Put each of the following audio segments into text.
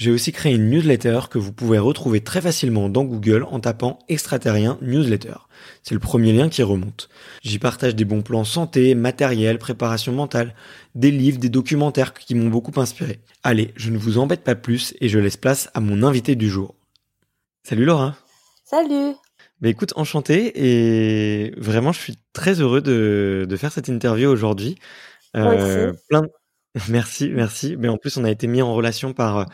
j'ai aussi créé une newsletter que vous pouvez retrouver très facilement dans Google en tapant extraterrien newsletter. C'est le premier lien qui remonte. J'y partage des bons plans santé, matériel, préparation mentale, des livres, des documentaires qui m'ont beaucoup inspiré. Allez, je ne vous embête pas plus et je laisse place à mon invité du jour. Salut Laura. Salut. Bah écoute, enchanté et vraiment je suis très heureux de, de faire cette interview aujourd'hui. Euh, plein de... Merci, merci. Mais en plus, on a été mis en relation par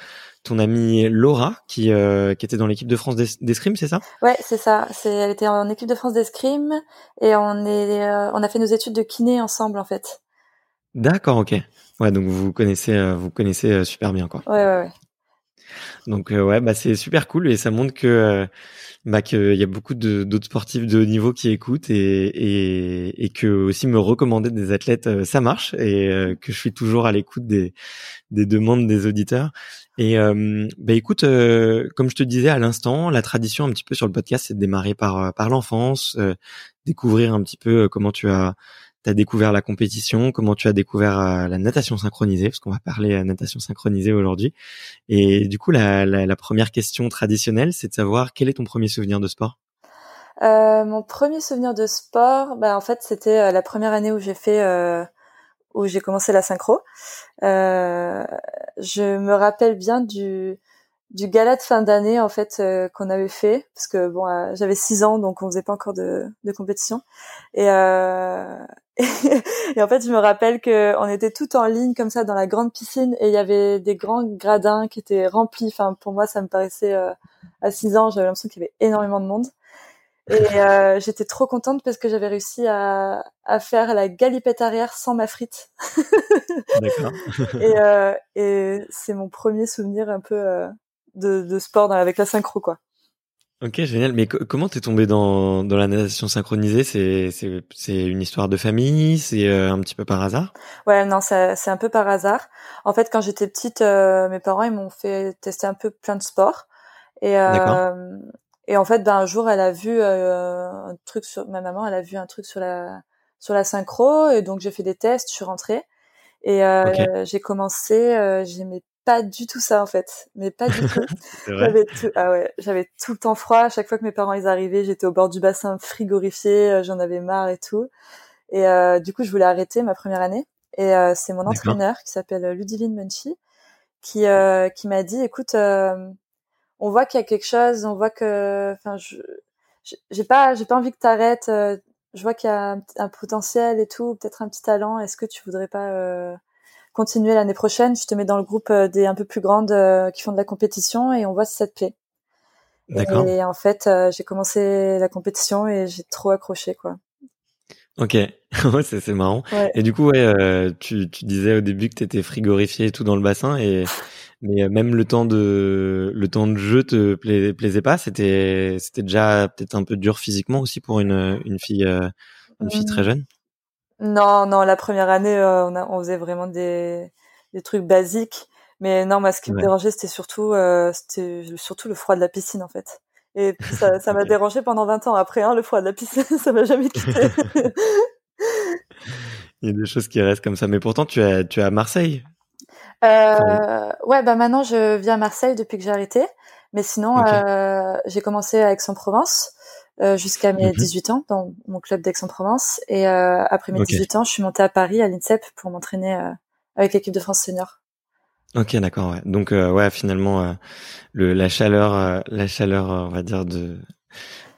ton amie Laura, qui, euh, qui était dans l'équipe de France d'escrime, c'est ça? Ouais, c'est ça. C'est, elle était en équipe de France d'escrime et on est, euh, on a fait nos études de kiné ensemble en fait. D'accord, ok. Ouais, donc vous connaissez, euh, vous connaissez super bien, quoi. Ouais, ouais, ouais. Donc ouais, bah c'est super cool et ça montre que bah qu'il y a beaucoup d'autres sportifs de haut niveau qui écoutent et, et et que aussi me recommander des athlètes ça marche et que je suis toujours à l'écoute des des demandes des auditeurs. Et bah écoute, comme je te disais à l'instant, la tradition un petit peu sur le podcast, c'est de démarrer par par l'enfance, découvrir un petit peu comment tu as as découvert la compétition, comment tu as découvert euh, la natation synchronisée, parce qu'on va parler natation synchronisée aujourd'hui. Et du coup, la, la, la, première question traditionnelle, c'est de savoir quel est ton premier souvenir de sport? Euh, Mon premier souvenir de sport, bah, en fait, c'était euh, la première année où j'ai fait, euh, où j'ai commencé la synchro. Euh, je me rappelle bien du du gala de fin d'année en fait euh, qu'on avait fait parce que bon euh, j'avais six ans donc on faisait pas encore de, de compétition. Et, euh, et en fait je me rappelle que on était tout en ligne comme ça dans la grande piscine et il y avait des grands gradins qui étaient remplis. Enfin pour moi ça me paraissait à six ans j'avais l'impression qu'il y avait énormément de monde et j'étais trop contente parce que j'avais réussi à, à faire la galipette arrière sans ma frite D'accord. et, et c'est mon premier souvenir un peu de, de sport avec la synchro quoi. Ok génial. Mais comment t'es tombé dans, dans la natation synchronisée? C'est c'est c'est une histoire de famille? C'est euh, un petit peu par hasard? Ouais non c'est un peu par hasard. En fait quand j'étais petite, euh, mes parents ils m'ont fait tester un peu plein de sports et euh, et en fait ben un jour elle a vu euh, un truc sur ma maman elle a vu un truc sur la sur la synchro et donc j'ai fait des tests, je suis rentrée et okay. j'ai commencé, j'aimais pas du tout ça en fait, mais pas du tout. j'avais tout, ah ouais, j'avais tout le temps froid. À chaque fois que mes parents ils arrivaient, j'étais au bord du bassin frigorifié, euh, j'en avais marre et tout. Et euh, du coup, je voulais arrêter ma première année. Et euh, c'est mon entraîneur qui s'appelle Ludivine Munchi qui euh, qui m'a dit, écoute, euh, on voit qu'il y a quelque chose, on voit que, enfin, je j'ai pas j'ai pas envie que t'arrêtes. je vois qu'il y a un, potentiel et tout, peut-être un petit talent. Est-ce que tu voudrais pas euh, continuer l'année prochaine? Je te mets dans le groupe euh, des un peu plus grandes euh, qui font de la compétition et on voit si ça te plaît. D'accord. Et en fait, j'ai commencé la compétition et j'ai trop accroché, quoi. Ok, ouais, c'est marrant. Et du coup, ouais, tu, tu disais au début que tu étais frigorifié et tout dans le bassin et mais euh, même le temps de le temps de jeu te plaisait pas. C'était c'était déjà peut-être un peu dur physiquement aussi pour une une fille euh, une fille très mmh. jeune. Non non, la première année euh, on, a, on faisait vraiment des des trucs basiques. Mais non, moi ce qui me dérangeait c'était surtout c'était surtout le froid de la piscine en fait. Et ça ça m'a dérangé pendant 20 ans après hein, le froid de la piscine, ça m'a jamais quitté. Il y a des choses qui restent comme ça. Mais pourtant, tu as, tu es à Marseille. Euh, ouais, bah maintenant je vis à Marseille depuis que j'ai arrêté. Mais sinon, euh, j'ai commencé à Aix-en-Provence euh, jusqu'à mes 18 mhm. ans dans mon club d'Aix-en-Provence. Et euh, après mes 18 ans, je suis montée à Paris à l'INSEP pour m'entraîner euh, avec l'équipe de France senior. Ok, d'accord. Ouais. Donc ouais, finalement, le, la chaleur, la chaleur, on va dire de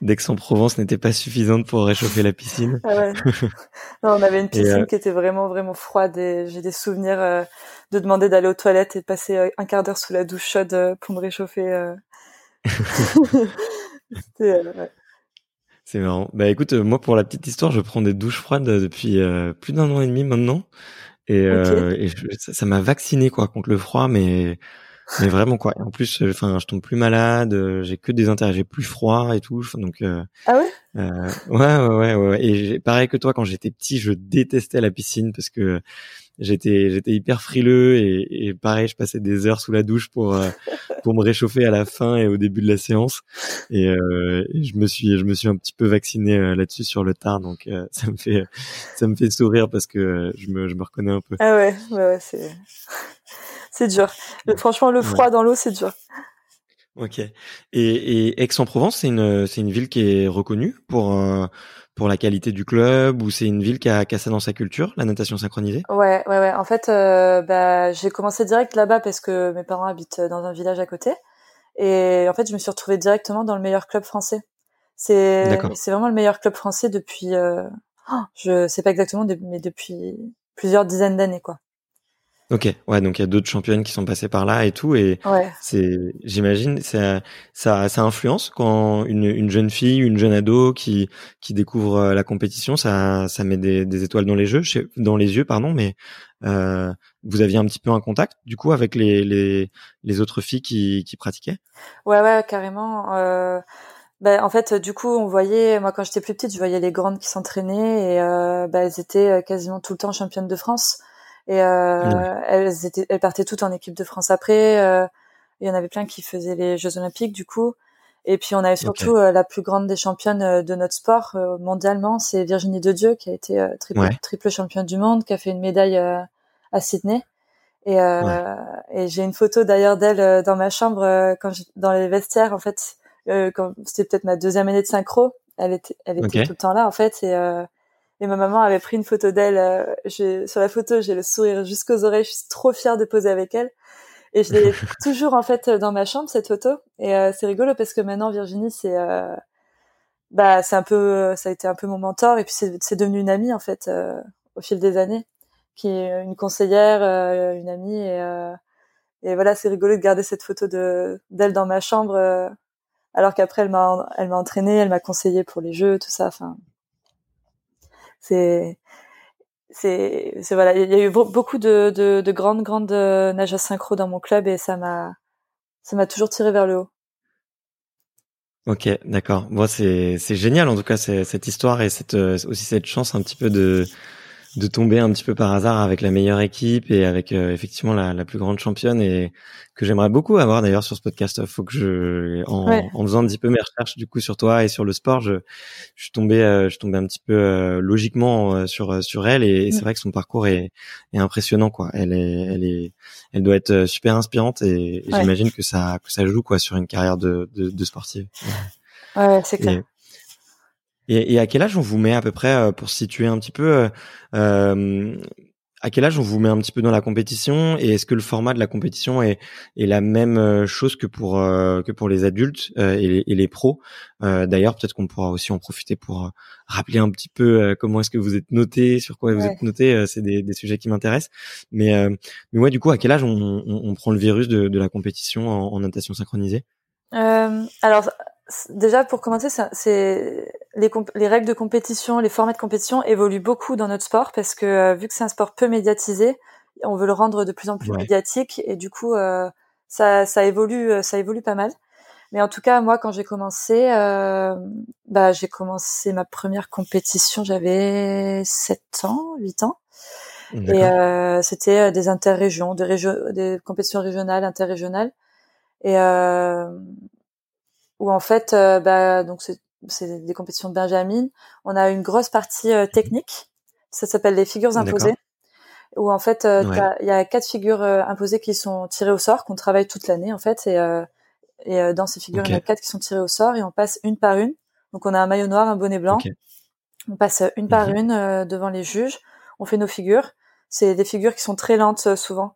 d'Aix-en-Provence n'était pas suffisante pour réchauffer la piscine. Ah ouais. non, on avait une piscine qui était vraiment vraiment froide et j'ai des souvenirs de demander d'aller aux toilettes et de passer euh, un quart d'heure sous la douche chaude euh, pour me réchauffer. Euh. C'est marrant. Bah écoute, moi pour la petite histoire, je prends des douches froides depuis plus d'un an et demi maintenant, et, et ça m'a vacciné quoi contre le froid, mais mais vraiment quoi. en plus, enfin, je tombe plus malade, j'ai que des intérêts, j'ai plus froid et tout, donc. ah ouais? Euh, ouais, ouais, ouais, ouais. Et pareil que toi, quand j'étais petit, je détestais la piscine parce que j'étais j'étais hyper frileux et, et, pareil je passais des heures sous la douche pour euh, pour me réchauffer à la fin et au début de la séance et, euh, et je me suis je me suis un petit peu vacciné euh, là-dessus sur le tard donc euh, ça me fait ça me fait sourire parce que je me je me reconnais un peu ah ouais ouais, ouais c'est c'est dur franchement le froid dans l'eau c'est dur Ok. Et, et Aix-en-Provence, c'est une, c'est une ville qui est reconnue pour, pour la qualité du club ou c'est une ville qui a, qui a, ça dans sa culture, la natation synchronisée? Ouais, ouais, ouais. En fait, euh, bah, j'ai commencé direct là-bas parce que mes parents habitent dans un village à côté. Et en fait, je me suis retrouvée directement dans le meilleur club français. C'est, c'est vraiment le meilleur club français depuis, euh, oh, je sais pas exactement, mais depuis plusieurs dizaines d'années, quoi. Ok, ouais, donc il y a d'autres championnes qui sont passées par là et tout, et c'est, j'imagine, ça, ça, ça influence quand une, une jeune fille, une jeune ado qui qui découvre euh, la compétition, ça, ça met des, des étoiles dans les jeux, dans les yeux, pardon, mais euh, vous aviez un petit peu un contact du coup avec les les, les autres filles qui qui pratiquaient? Ouais, ouais, carrément. Euh... Ben, en fait, du coup, on voyait, moi quand j'étais plus petite, je voyais les grandes qui s'entraînaient et euh, ben, elles étaient euh, quasiment tout le temps championnes de France. Et euh, elles, étaient, elles partaient toutes en équipe de France après. Euh, il y en avait plein qui faisaient les Jeux Olympiques du coup. Et puis on avait surtout euh, la plus grande des championnes de notre sport mondialement, c'est Virginie de Dieu qui a été triple, triple, championne du monde, qui a fait une médaille à Sydney. Et, et j'ai une photo d'ailleurs d'elle dans ma chambre quand dans les vestiaires en fait. quand c'était peut-être ma deuxième année de synchro, elle était, elle était tout le temps là en fait. Et et ma maman avait pris une photo d'elle. Euh, sur la photo, j'ai le sourire jusqu'aux oreilles. Je suis trop fière de poser avec elle. Et je l'ai toujours en fait dans ma chambre cette photo. Et euh, c'est rigolo parce que maintenant Virginie, c'est euh, bah c'est un peu, ça a été un peu mon mentor. Et puis c'est devenu une amie en fait euh, au fil des années, qui est une conseillère, une amie. Et, et voilà, c'est rigolo de garder cette photo de d'elle dans ma chambre. alors qu'après elle m'a elle m'a entraînée, elle m'a conseillé pour les jeux, tout ça. Enfin, c'est c'est voilà il y a eu beaucoup de, de, de grandes grandes euh, nageuses synchro dans mon club et ça m'a ça m'a toujours tiré vers le haut. Ok d'accord. Moi c'est c'est génial en tout cas cette histoire et cette euh, aussi cette chance un petit peu de de tomber un petit peu par hasard avec la meilleure équipe et avec euh, effectivement la, la, plus grande championne et que j'aimerais beaucoup avoir d'ailleurs sur ce podcast. Faut que je, en, en, faisant un petit peu mes recherches du coup sur toi et sur le sport, je, je suis tombé, euh, je suis tombé un petit peu euh, logiquement sur sur elle et, c'est vrai que son parcours est, est, impressionnant quoi. Elle est, elle est, elle doit être super inspirante et, j'imagine que ça que ça joue quoi sur une carrière de de, de sportive. Ouais, c'est clair. Et, et, à quel âge on vous met à peu près euh, pour situer un petit peu euh, euh, à quel âge on vous met un petit peu dans la compétition et est-ce que le format de la compétition est, est la même euh, chose que pour euh, que pour les adultes euh, et, les, et, les, pros? D'ailleurs, peut-être qu'on pourra aussi en profiter pour rappeler un petit peu comment est-ce que vous êtes noté, sur quoi vous êtes noté. c'est des, des, sujets qui m'intéressent. Mais mais ouais, du coup, à quel âge on, on, on prend le virus de, de la compétition en, en natation synchronisée? Alors déjà pour commencer, c'est les, les, règles de compétition, les formats de compétition évoluent beaucoup dans notre sport parce que euh, vu que c'est un sport peu médiatisé, on veut le rendre de plus en plus médiatique et du coup euh, ça, ça évolue, euh, ça évolue pas mal. Mais en tout cas, moi, quand j'ai commencé, euh, bah, j'ai commencé ma première compétition, j'avais 7 ans, 8 ans. Et euh, c'était des interrégions, des, régions, des compétitions régionales, interrégionales. Et, euh, où en fait, euh, bah, donc c'est des compétitions de Benjamin. On a une grosse partie euh, technique. Ça s'appelle les figures imposées. Où en fait, euh, il y a quatre figures imposées qui sont tirées au sort, qu'on travaille toute l'année en fait. Et, et dans ces figures, il y en a quatre qui sont tirées au sort et on passe une par une. Donc on a un maillot noir, un bonnet blanc. On passe une par mhm. une devant les juges. On fait nos figures. C'est des figures qui sont très lentes souvent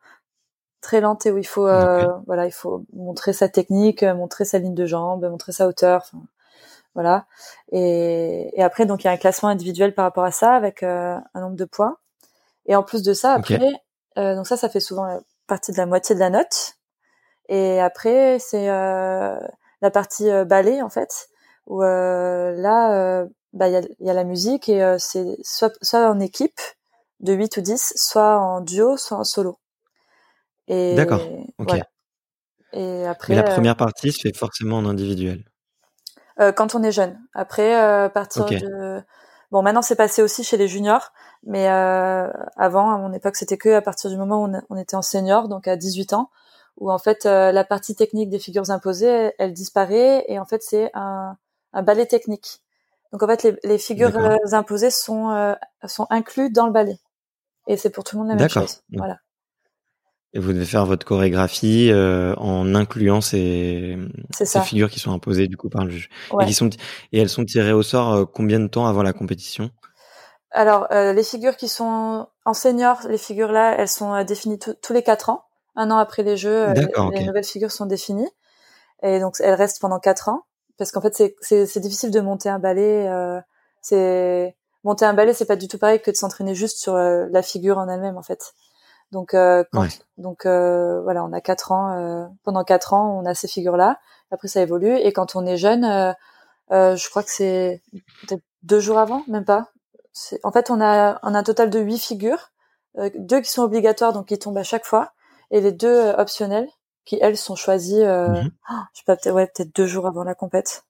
très lente et où il faut euh, voilà il faut montrer sa technique euh, montrer sa ligne de jambe montrer sa hauteur voilà. Et, et, après donc il y a un classement individuel par rapport à ça avec euh, un nombre de points. Et en plus de ça après donc ça ça fait souvent partie de la moitié de la note. Et après c'est la partie ballet en fait où là bah il y a, y a, la musique et c'est soit soit en équipe de 8 ou 10 soit en duo soit en solo D'accord. Ok. Et après. Mais la première partie se fait forcément en individuel. Euh, quand on est jeune. Après, euh, à partir de. Bon, maintenant c'est passé aussi chez les juniors, mais euh, avant, à mon époque, c'était que à partir du moment où on, était en senior, donc à 18 ans, où en fait la partie technique des figures imposées, elle, disparaît, et en fait c'est un, un ballet technique. Donc en fait, les, les figures imposées sont sont inclus dans le ballet, et c'est pour tout le monde la même chose. Voilà. Et vous devez faire votre chorégraphie euh, en incluant ces, ces figures qui sont imposées du coup par le juge. Et, qui sont, et elles sont tirées au sort euh, combien de temps avant la compétition? Alors, euh, les figures qui sont en senior, les figures là, elles sont définies tous les quatre ans. Un an après les Jeux, les, nouvelles figures sont définies. Et donc, elles restent pendant quatre ans. Parce qu'en fait, c'est difficile de monter un ballet. c'est Monter un ballet, c'est pas du tout pareil que de s'entraîner juste sur la figure en elle-même, en fait. Donc, euh, donc euh, voilà, on a quatre ans. Euh, pendant quatre ans, on a ces figures-là. Après, ça évolue. Et quand on est jeune, je crois que c'est peut-être deux jours avant, même pas. En fait, on a, on a un total de huit figures, deux qui sont obligatoires, donc qui tombent à chaque fois, et les deux optionnelles, qui elles sont choisies. Mmh oh, je sais pas, peut-être ouais, peut-être deux jours avant la compète.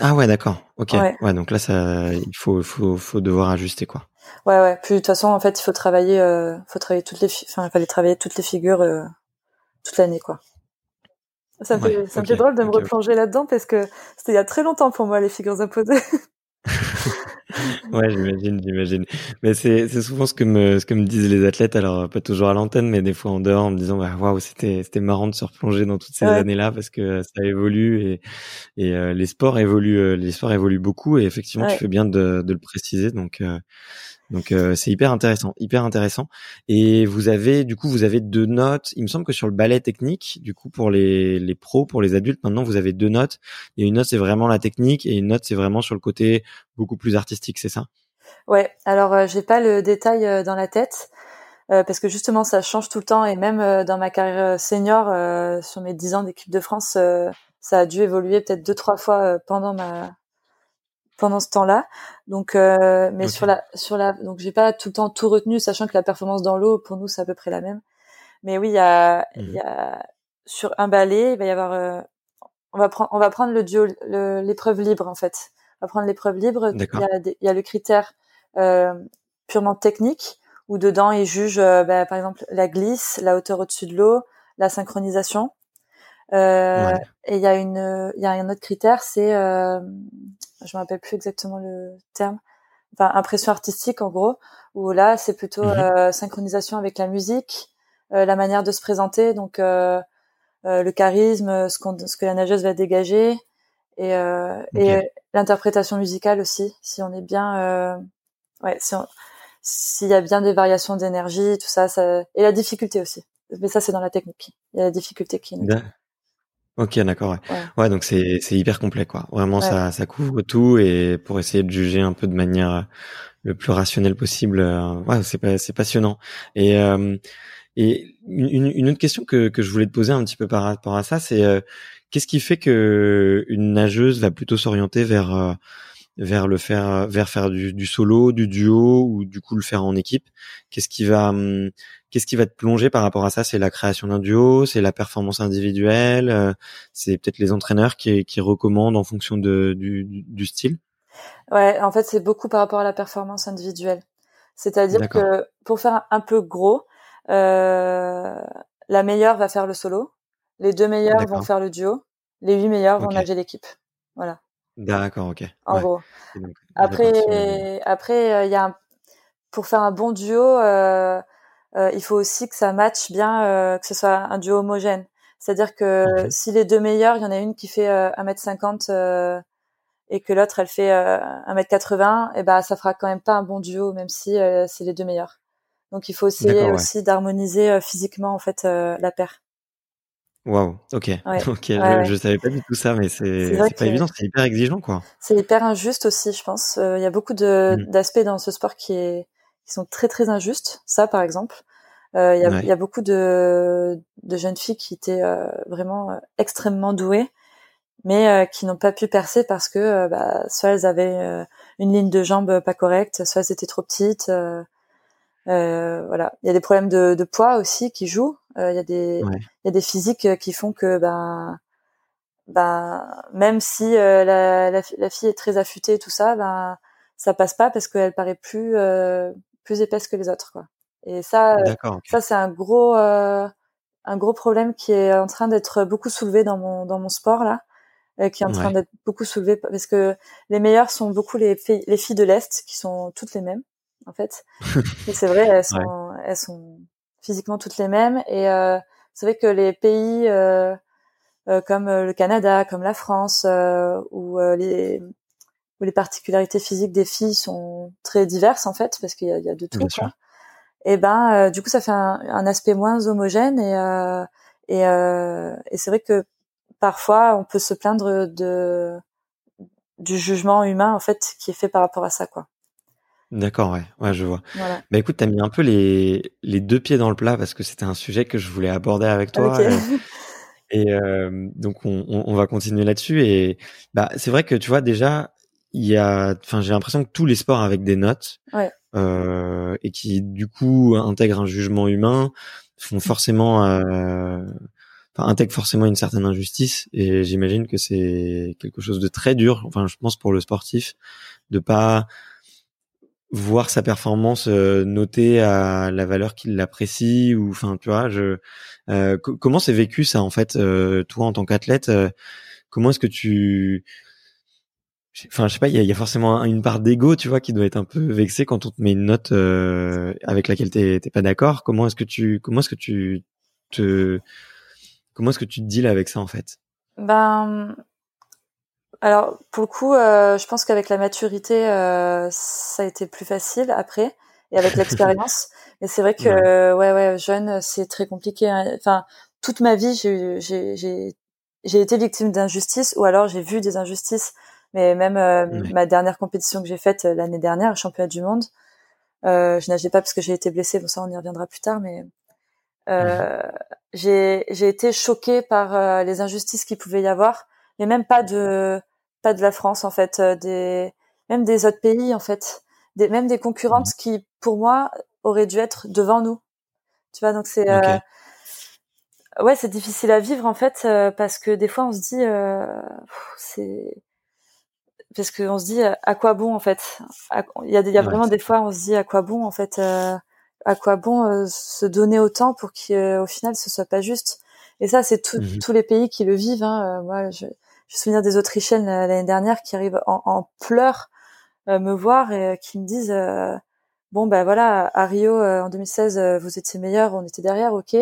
Ah ouais, d'accord. Ok. Ouais. donc là, ça, il faut, faut, faut devoir ajuster quoi. Ouais, ouais. Puis de toute façon, en fait, il faut travailler, euh, faut travailler toutes les, enfin, il fallait travailler toutes les figures euh, toute l'année, quoi. Ça me fait, ça me fait drôle de me replonger là-dedans parce que c'était il y a très longtemps pour moi les figures imposées. ouais, j'imagine, j'imagine. Mais c'est, c'est souvent ce que me, ce que me disent les athlètes, alors pas toujours à l'antenne, mais des fois en dehors, en me disant, bah, waouh, c'était, c'était marrant de se replonger dans toutes ces années-là parce que ça évolue et, et euh, les sports évoluent, euh, les sports évoluent beaucoup et effectivement, tu fais bien de, de le préciser. Donc, euh, donc euh, c'est hyper intéressant, hyper intéressant. Et vous avez du coup vous avez deux notes. Il me semble que sur le ballet technique, du coup pour les les pros, pour les adultes, maintenant vous avez deux notes. Et une note c'est vraiment la technique et une note c'est vraiment sur le côté beaucoup plus artistique, c'est ça? Ouais. Alors euh, j'ai pas le détail euh, dans la tête. parce que justement ça change tout le temps et même dans ma carrière senior sur mes dix ans d'équipe de France ça a dû évoluer peut-être deux trois fois pendant ma pendant ce temps-là. Donc, euh, mais sur la, sur la, donc j'ai pas tout le temps tout retenu, sachant que la performance dans l'eau pour nous c'est à peu près la même. Mais oui, il y a, il y a sur un balai, il va y avoir, euh, on va prendre, on va prendre le duo, l'épreuve libre en fait. On va prendre l'épreuve libre. Il y, a, il y a le critère euh, purement technique où dedans ils jugent, euh, bah, par exemple, la glisse, la hauteur au-dessus de l'eau, la synchronisation. Euh, Et il y a une, il y a un autre critère, c'est, euh, je me rappelle plus exactement le terme, enfin impression artistique en gros, où là c'est plutôt mhm. euh, synchronisation avec la musique, euh, la manière de se présenter, donc euh, le charisme, ce, qu'on, ce que la nageuse va dégager, et, et l'interprétation musicale aussi, si on est bien, ouais, si on, s'il y a bien des variations d'énergie, tout ça, ça, et la difficulté aussi. Mais ça, c'est dans la technique. Il y a la difficulté qui. Ok, d'accord. Ouais. ouais. donc c'est c'est hyper complet, quoi. Vraiment, ça ça couvre tout et pour essayer de juger un peu de manière euh, le plus rationnelle possible, euh, ouais, c'est c'est passionnant. Et euh, et une, une, autre question que que je voulais te poser un petit peu par rapport à ça, c'est qu'est-ce qui fait que une nageuse va plutôt s'orienter vers vers le faire vers faire du, du, solo, du duo ou du coup le faire en équipe? Qu'est-ce qui va hum, qu'est-ce qui va te plonger par rapport à ça? C'est la création d'un duo, c'est la performance individuelle, euh, c'est peut-être les entraîneurs qui, qui recommandent en fonction de, du, du style? Ouais, en fait c'est beaucoup par rapport à la performance individuelle. C'est-à-dire que pour faire un peu gros, euh, la meilleure va faire le solo, les deux meilleurs vont faire le duo, les huit meilleurs vont nager l'équipe. Voilà. D'accord, ok. En gros. après, après, euh, il y a un... pour faire un bon duo, euh, il faut aussi que ça matche bien, euh, que ce soit un duo homogène. C'est-à-dire que si les deux meilleurs, il y en a une qui fait 1m50 et que l'autre elle fait 1m80, et ben ça fera quand même pas un bon duo, même si c'est les deux meilleurs. Donc il faut essayer aussi d'harmoniser physiquement en fait la paire. Waouh, ok, ok, Je, je, savais pas du tout ça, mais c'est pas évident, c'est hyper exigeant, quoi. C'est hyper injuste aussi, je pense. Euh, il y a beaucoup mmh. d'aspects dans ce sport qui est qui sont très très injustes. Ça, par exemple, euh, il y, a, y, a, beaucoup de de jeunes filles qui étaient euh, vraiment euh, extrêmement douées, mais qui n'ont pas pu percer parce que bah, soit elles avaient une ligne de jambes pas correcte, soit elles étaient trop petites. voilà, il y a des problèmes de, de poids aussi qui jouent. Il y a des il y a des physiques euh, qui font que ben ben même si euh, la, la, la, fille est très affûtée et tout ça ben ça passe pas parce qu'elle paraît plus euh, plus épaisse que les autres quoi. Et ça ça c'est un gros un gros problème qui est en train d'être beaucoup soulevé dans mon dans mon sport là qui est en train d'être beaucoup soulevé parce que les meilleures sont beaucoup les filles, les filles de l'est qui sont toutes les mêmes en fait. Et c'est vrai elles sont elles sont physiquement toutes les mêmes et euh, c'est vrai que les pays euh, euh, comme euh, le Canada, comme la France, où les où les particularités physiques des filles sont très diverses en fait, parce qu'il y a, y a, de tout. Quoi. Et ben, du coup, ça fait un, un aspect moins homogène et et, et c'est vrai que parfois on peut se plaindre de du jugement humain en fait qui est fait par rapport à ça quoi. D'accord, ouais, ouais, je vois. Bah écoute, t'as mis un peu les, les deux pieds dans le plat parce que c'était un sujet que je voulais aborder avec toi. Euh, et, euh, donc on, on, va continuer là-dessus. Et bah c'est vrai que tu vois déjà, il y a, enfin j'ai l'impression que tous les sports avec des notes euh, et qui du coup intègrent un jugement humain font forcément, euh, intègrent forcément une certaine injustice. Et j'imagine que c'est quelque chose de très dur. Enfin, je pense pour le sportif de pas voir sa performance euh, notée à la valeur qu'il l'apprécie ou enfin tu vois je euh, comment c'est vécu ça en fait euh, toi en tant qu'athlète comment est-ce que tu enfin je sais pas il y a, forcément une part d'ego tu vois qui doit être un peu vexé quand on te met une note avec laquelle t'es pas d'accord comment est-ce que tu comment est-ce que tu te comment est-ce que tu te deals avec ça en fait? Ben alors pour le coup, euh, je pense qu'avec la maturité, euh, ça a été plus facile après et avec l'expérience. Mais c'est vrai que ouais. ouais, jeune, c'est très compliqué. Hein. Enfin, toute ma vie, j'ai j'ai j'ai été victime d'injustice ou alors j'ai vu des injustices. Mais même euh, ma dernière compétition que j'ai faite l'année dernière, championnat du monde, je nageais pas parce que j'ai été blessée. Bon ça, on y reviendra plus tard, mais j'ai j'ai été choquée par les injustices qu'il pouvait y avoir, mais même pas de pas de la France en fait, euh, des même des autres pays en fait, des même des concurrentes qui pour moi auraient dû être devant nous. Tu vois donc c'est euh, ouais c'est difficile à vivre en fait euh, parce que des fois on se dit c'est parce qu'on se dit à quoi bon en fait? Il y a, y a vraiment des fois on se dit à quoi bon en fait à quoi bon se donner autant pour qu'au final ce soit pas juste? Et ça c'est mmh tous les pays qui le vivent hein. moi je, je me souviens des Autrichiennes euh, l'année dernière qui arrivent en, en pleurs euh, me voir et euh, qui me disent bon ben voilà à Rio en 2016 vous étiez meilleur, on était derrière, ok,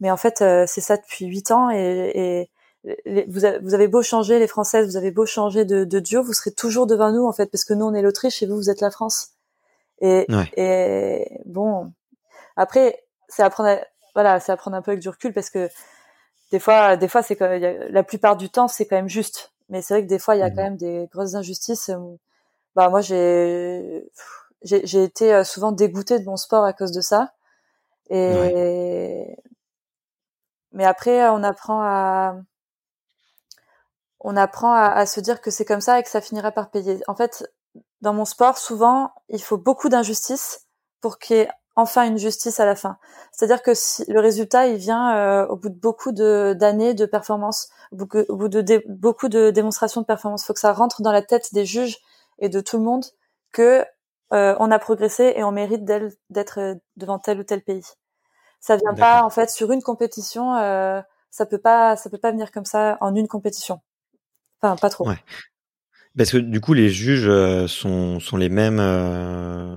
mais en fait c'est ça depuis huit ans et, et vous, vous, avez beau changer les Françaises, vous avez beau changer de, de duo, vous serez toujours devant nous en fait parce que nous on est l'Autriche et vous vous êtes la France. Et, et bon, après, c'est apprendre, voilà, c'est apprendre un peu avec du recul parce que des fois, des fois, c'est quand la plupart du temps, c'est quand même juste. Mais c'est vrai que des fois, il y a mmh quand même des grosses injustices. Bah, moi, j'ai, j'ai été euh, souvent dégoûtée de mon sport à cause de ça. Et mais après, on apprend à on apprend à, à se dire que c'est comme ça et que ça finira par payer. En fait, dans mon sport, souvent, il faut beaucoup d'injustice pour qu'il y ait enfin une justice à la fin. C'est-à-dire que si le résultat, il vient euh, au bout de beaucoup d'années de, performance, au bout de, beaucoup de démonstrations de performance. Il faut que ça rentre dans la tête des juges et de tout le monde que euh, on a progressé et on mérite d'être devant tel ou tel pays. Ça vient pas en fait sur une compétition. Euh, ça peut pas, ça peut pas venir comme ça en une compétition. Enfin, pas trop. Ouais. Parce que du coup, les juges sont, sont les mêmes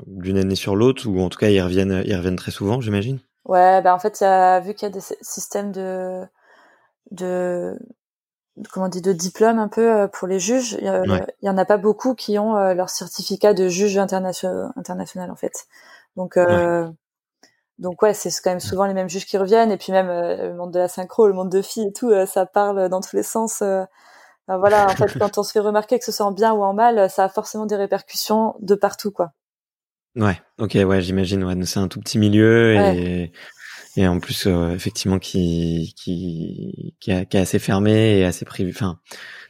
d'une année sur l'autre, ou en tout cas, ils reviennent, ils reviennent très souvent, j'imagine? Ouais, bah en fait, y a, vu qu'il y a des systèmes de, de, comment on dit, de diplôme un peu pour les juges, il y, en a pas beaucoup qui ont leur certificat de juge international, international en fait. Donc, donc ouais, c'est quand même souvent les mêmes juges qui reviennent. Et puis même euh, le monde de la synchro, le monde de filles et tout, euh, ça parle dans tous les sens. Euh. voilà, en fait, quand on se fait remarquer que ce soit en bien ou en mal, ça a forcément des répercussions de partout, quoi. Ouais, ok, ouais, j'imagine. Ouais, c'est un tout petit milieu et, et en plus, effectivement, qui, qui, qui, est, assez fermé et assez privi enfin,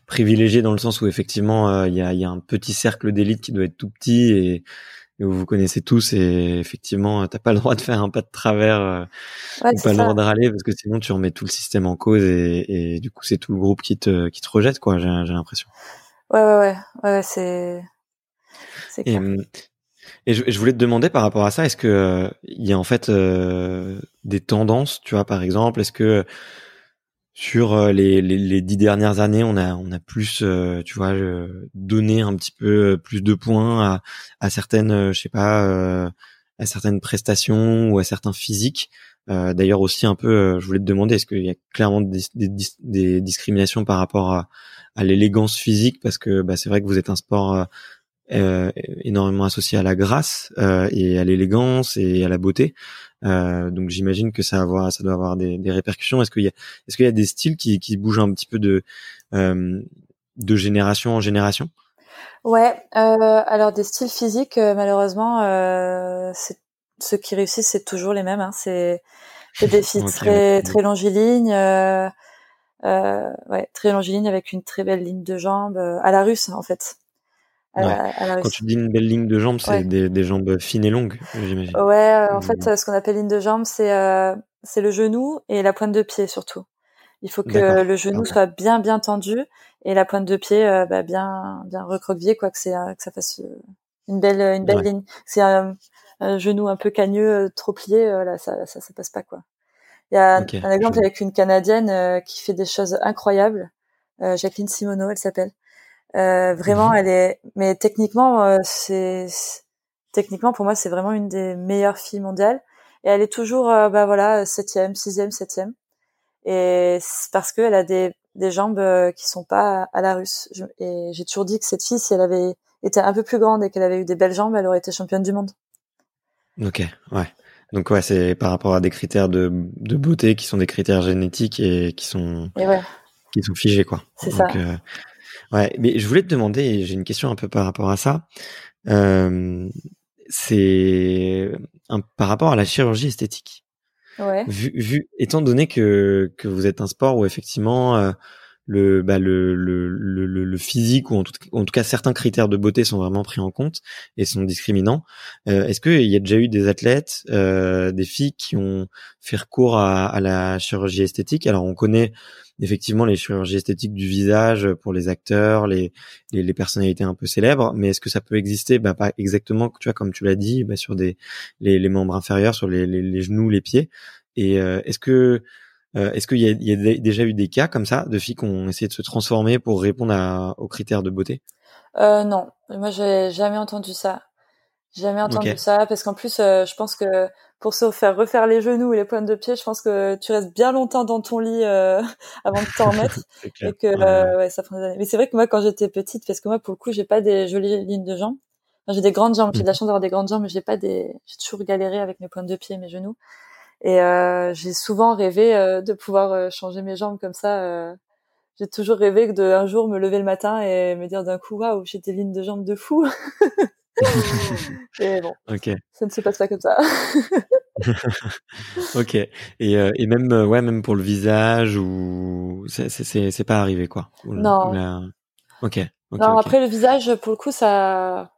privilégié dans le sens où effectivement, il y, a, y a un petit cercle d'élite qui doit être tout petit et où vous connaissez tous et effectivement t'as pas le droit de faire un pas de travers euh, ou pas le droit de râler parce que sinon tu remets tout le système en cause et, et du coup c'est tout le groupe qui te qui te rejette quoi j'ai j'ai l'impression. Ouais ouais ouais. Ouais c'est et, hum, et je, je, voulais te demander par rapport à ça est-ce que il y a en fait euh, des tendances tu vois par exemple est-ce que sur euh, les, les, les, dix dernières années, on a on a plus, euh, tu vois, donné un petit peu plus de points à, à certaines, je sais pas, à certaines prestations ou à certains physiques. D'ailleurs aussi un peu, je voulais te demander, est-ce qu'il y a clairement des, des, des, discriminations par rapport à, à l'élégance physique? Parce que bah, c'est vrai que vous êtes un sport euh, énormément associé à la grâce euh, et à l'élégance et à la beauté. Euh, donc j'imagine que ça, avoir, ça doit avoir des, des répercussions. Est-ce qu'il y a, est-ce qu'il y a des styles qui, qui bougent un petit peu de de génération en génération? Ouais, alors des styles physiques, malheureusement, ceux qui réussissent, c'est toujours les mêmes. Hein. C'est, des filles très très longilignes, euh, ouais, très longilignes avec une très belle ligne de jambes, à la russe en fait. Quand tu dis une belle ligne de jambes, c'est des, des, jambes fines et longues, j'imagine. Ouais, euh, en fait, ce qu'on appelle ligne de jambes, c'est euh, c'est le genou et la pointe de pied surtout. Il faut que le genou soit bien bien tendu et la pointe de pied euh, bah, bien bien recroquevillée, quoi, que c'est que ça fasse une belle une belle ligne. C'est un, un, genou un peu cagneux, trop plié, là, ça, ça ça passe pas quoi. Il y a un, un exemple avec une canadienne qui fait des choses incroyables. Jacqueline Simoneau, elle s'appelle. Euh, vraiment, mhm. elle est. Mais techniquement, euh, c'est techniquement pour moi, c'est vraiment une des meilleures filles mondiales. Et elle est toujours, euh, bah voilà, septième, sixième, septième. Et c'est parce qu'elle a des des jambes qui sont pas à la russe. et j'ai toujours dit que cette fille, si elle avait été un peu plus grande et qu'elle avait eu des belles jambes, elle aurait été championne du monde. Ok, ouais. Donc ouais, c'est par rapport à des critères de, de beauté qui sont des critères génétiques et qui sont qui sont figés quoi. C'est ça. Ouais, mais je voulais te demander, j'ai une question un peu par rapport à ça. Euh, c'est par rapport à la chirurgie esthétique. Ouais. Vu, vu, étant donné que que vous êtes un sport où effectivement euh, le, bah, le, le, le, le, physique ou en tout, cas certains critères de beauté sont vraiment pris en compte et sont discriminants. Euh, Est-ce qu'il y a déjà eu des athlètes, euh, des filles qui ont fait recours à, à la chirurgie esthétique? Alors on connaît effectivement les chirurgies esthétiques du visage pour les acteurs, les, les, les personnalités un peu célèbres, mais est-ce que ça peut exister? Bah, Pas exactement, tu vois, comme tu l'as dit, bah, sur des les, les, membres inférieurs, sur les, les, les genoux, les pieds. Et euh, est-ce que euh, est-ce qu'il y, y a, déjà eu des cas comme ça de filles qui ont essayé de se transformer pour répondre à, aux critères de beauté? Euh, Non, moi j'ai jamais entendu ça. Jamais entendu ça parce qu'en plus, euh, je pense que pour se faire refaire les genoux et les pointes de pied, je pense que tu restes bien longtemps dans ton lit euh, avant de t'en remettre et que ouais. ouais, ça prend des années. Mais c'est vrai que moi, quand j'étais petite, parce que moi, pour le coup, j'ai pas des jolies lignes de jambes. j'ai des grandes jambes. J'ai de la mmh. chance d'avoir des grandes jambes, mais j'ai pas des. J'ai toujours galéré avec mes pointes de pied et mes genoux. Et euh, j'ai souvent rêvé euh, de pouvoir euh, changer mes jambes comme ça. j'ai toujours rêvé de un jour me lever le matin et me dire d'un coup waouh j'ai des lignes de jambes de fou. et bon, ça ne se passe pas comme ça. ok. Et, et même ouais même pour le visage ou c'est c'est pas arrivé quoi. non. Ok. non après le visage pour le coup ça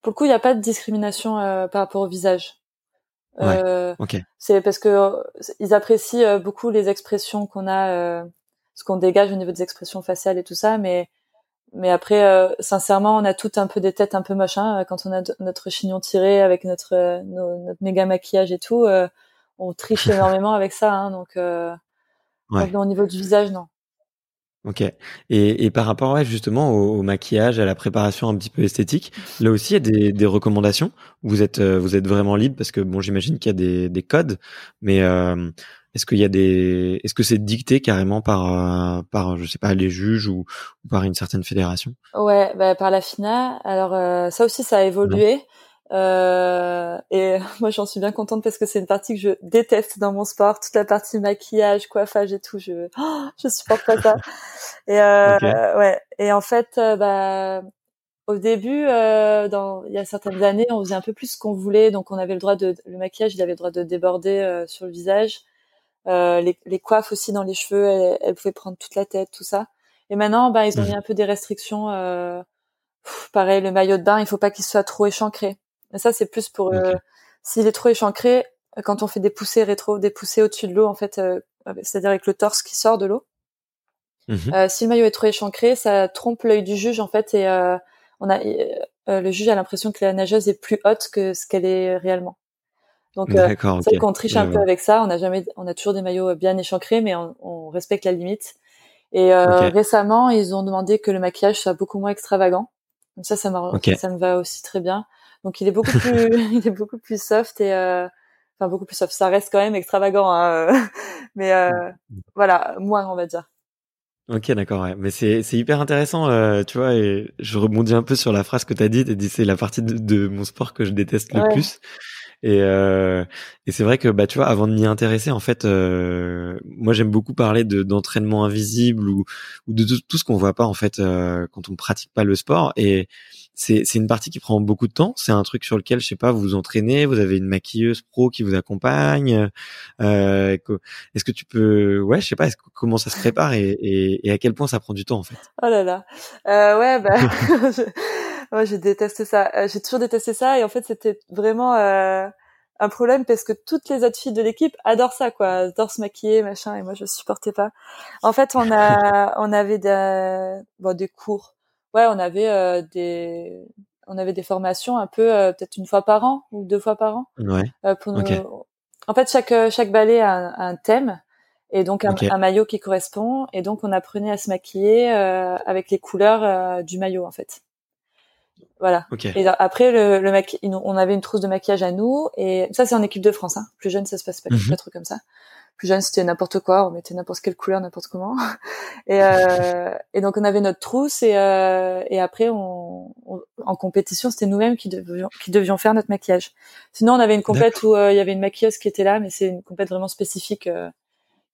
pour le coup il n'y a pas de discrimination par rapport au visage. Euh, C'est parce que euh, ils apprécient euh, beaucoup les expressions qu'on a, euh, ce qu'on dégage au niveau des expressions faciales et tout ça, mais mais après, euh, sincèrement, on a toutes un peu des têtes un peu machin quand on a notre chignon tiré avec notre notre méga maquillage et tout. on triche énormément avec ça, hein, donc, donc au niveau du visage, non. Ok. Et, et par rapport ouais, justement au, maquillage, à la préparation un petit peu esthétique, là aussi il y a des, des recommandations. Vous êtes euh, vous êtes vraiment libre parce que bon j'imagine qu'il y a des, des codes, mais euh, est-ce qu'il y a des est-ce que c'est dicté carrément par euh, par je sais pas les juges ou, par une certaine fédération? Ouais, bah, par la FINA. Alors ça aussi ça a évolué. Euh, et moi, j'en suis bien contente parce que c'est une partie que je déteste dans mon sport, toute la partie maquillage, coiffage et tout. Je, oh, je supporte pas ça. Et euh, ouais. Et en fait, euh, bah, au début, euh, dans il y a certaines années, on faisait un peu plus ce qu'on voulait, donc on avait le droit de le maquillage, il avait le droit de déborder euh, sur le visage. Les, les, coiffes aussi dans les cheveux, elles, elles, pouvaient prendre toute la tête, tout ça. Et maintenant, bah, ils ont mmh. mis un peu des restrictions. pareil, le maillot de bain, il faut pas qu'il soit trop échancré. Mais ça, c'est plus pour euh, s'il est trop échancré, quand on fait des poussées rétro, des poussées au-dessus de l'eau, en fait, euh, c'est-à-dire avec le torse qui sort de l'eau. Mmh euh, si le maillot est trop échancré, ça trompe l'œil du juge en fait, et on a le juge a l'impression que la nageuse est plus haute que ce qu'elle est réellement. Donc, c'est okay. qu'on triche un peu avec ça. On a jamais, on a toujours des maillots bien échancrés, mais on, on respecte la limite. Et récemment, ils ont demandé que le maquillage soit beaucoup moins extravagant. Donc ça, ça, ça me va aussi très bien. Donc il est beaucoup plus, il est beaucoup plus soft et euh, enfin beaucoup plus soft. Ça reste quand même extravagant, hein, euh, mais euh, voilà, moins on va dire. Ok, d'accord. Ouais. Mais c'est c'est hyper intéressant, euh, tu vois. Et je rebondis un peu sur la phrase que tu as dit. dit c'est la partie de, de, mon sport que je déteste le plus. Et, euh, et c'est vrai que bah tu vois, avant de m'y intéresser, en fait, euh, moi j'aime beaucoup parler de d'entraînement invisible ou, ou de tout, tout ce qu'on voit pas en fait euh, quand on pratique pas le sport. Et c'est c'est une partie qui prend beaucoup de temps. C'est un truc sur lequel je sais pas, vous vous entraînez, vous avez une maquilleuse pro qui vous accompagne. Euh, est-ce que tu peux, ouais, je sais pas, comment ça se prépare et, et, et, à quel point ça prend du temps en fait? Oh là là, euh, ouais, bah. Moi, j'ai détesté ça. Euh, j'ai toujours détesté ça et en fait, c'était vraiment euh, un problème parce que toutes les autres filles de l'équipe adorent ça, quoi, adorent se maquiller, machin, et moi, je supportais pas. En fait, on a, on avait des, bon, des cours. Ouais, on avait euh, des, on avait des formations un peu peut-être une fois par an ou deux fois par an. Ouais. pour En fait, chaque chaque ballet a un, thème et donc un, un, maillot qui correspond et donc on apprenait à se maquiller avec les couleurs du maillot en fait. Voilà. Et après, le, le on avait une trousse de maquillage à nous, et ça c'est en équipe de France. Hein. Plus jeune, ça se passe pas, mm trop comme ça. Plus jeune, c'était n'importe quoi, on mettait n'importe quelle couleur, n'importe comment. et, euh, et donc on avait notre trousse, et, euh, et après, on, en compétition, c'était nous-mêmes qui devions, qui devions faire notre maquillage. Sinon, on avait une compète où euh, il y avait une maquilleuse qui était là, mais c'est une compète vraiment spécifique euh,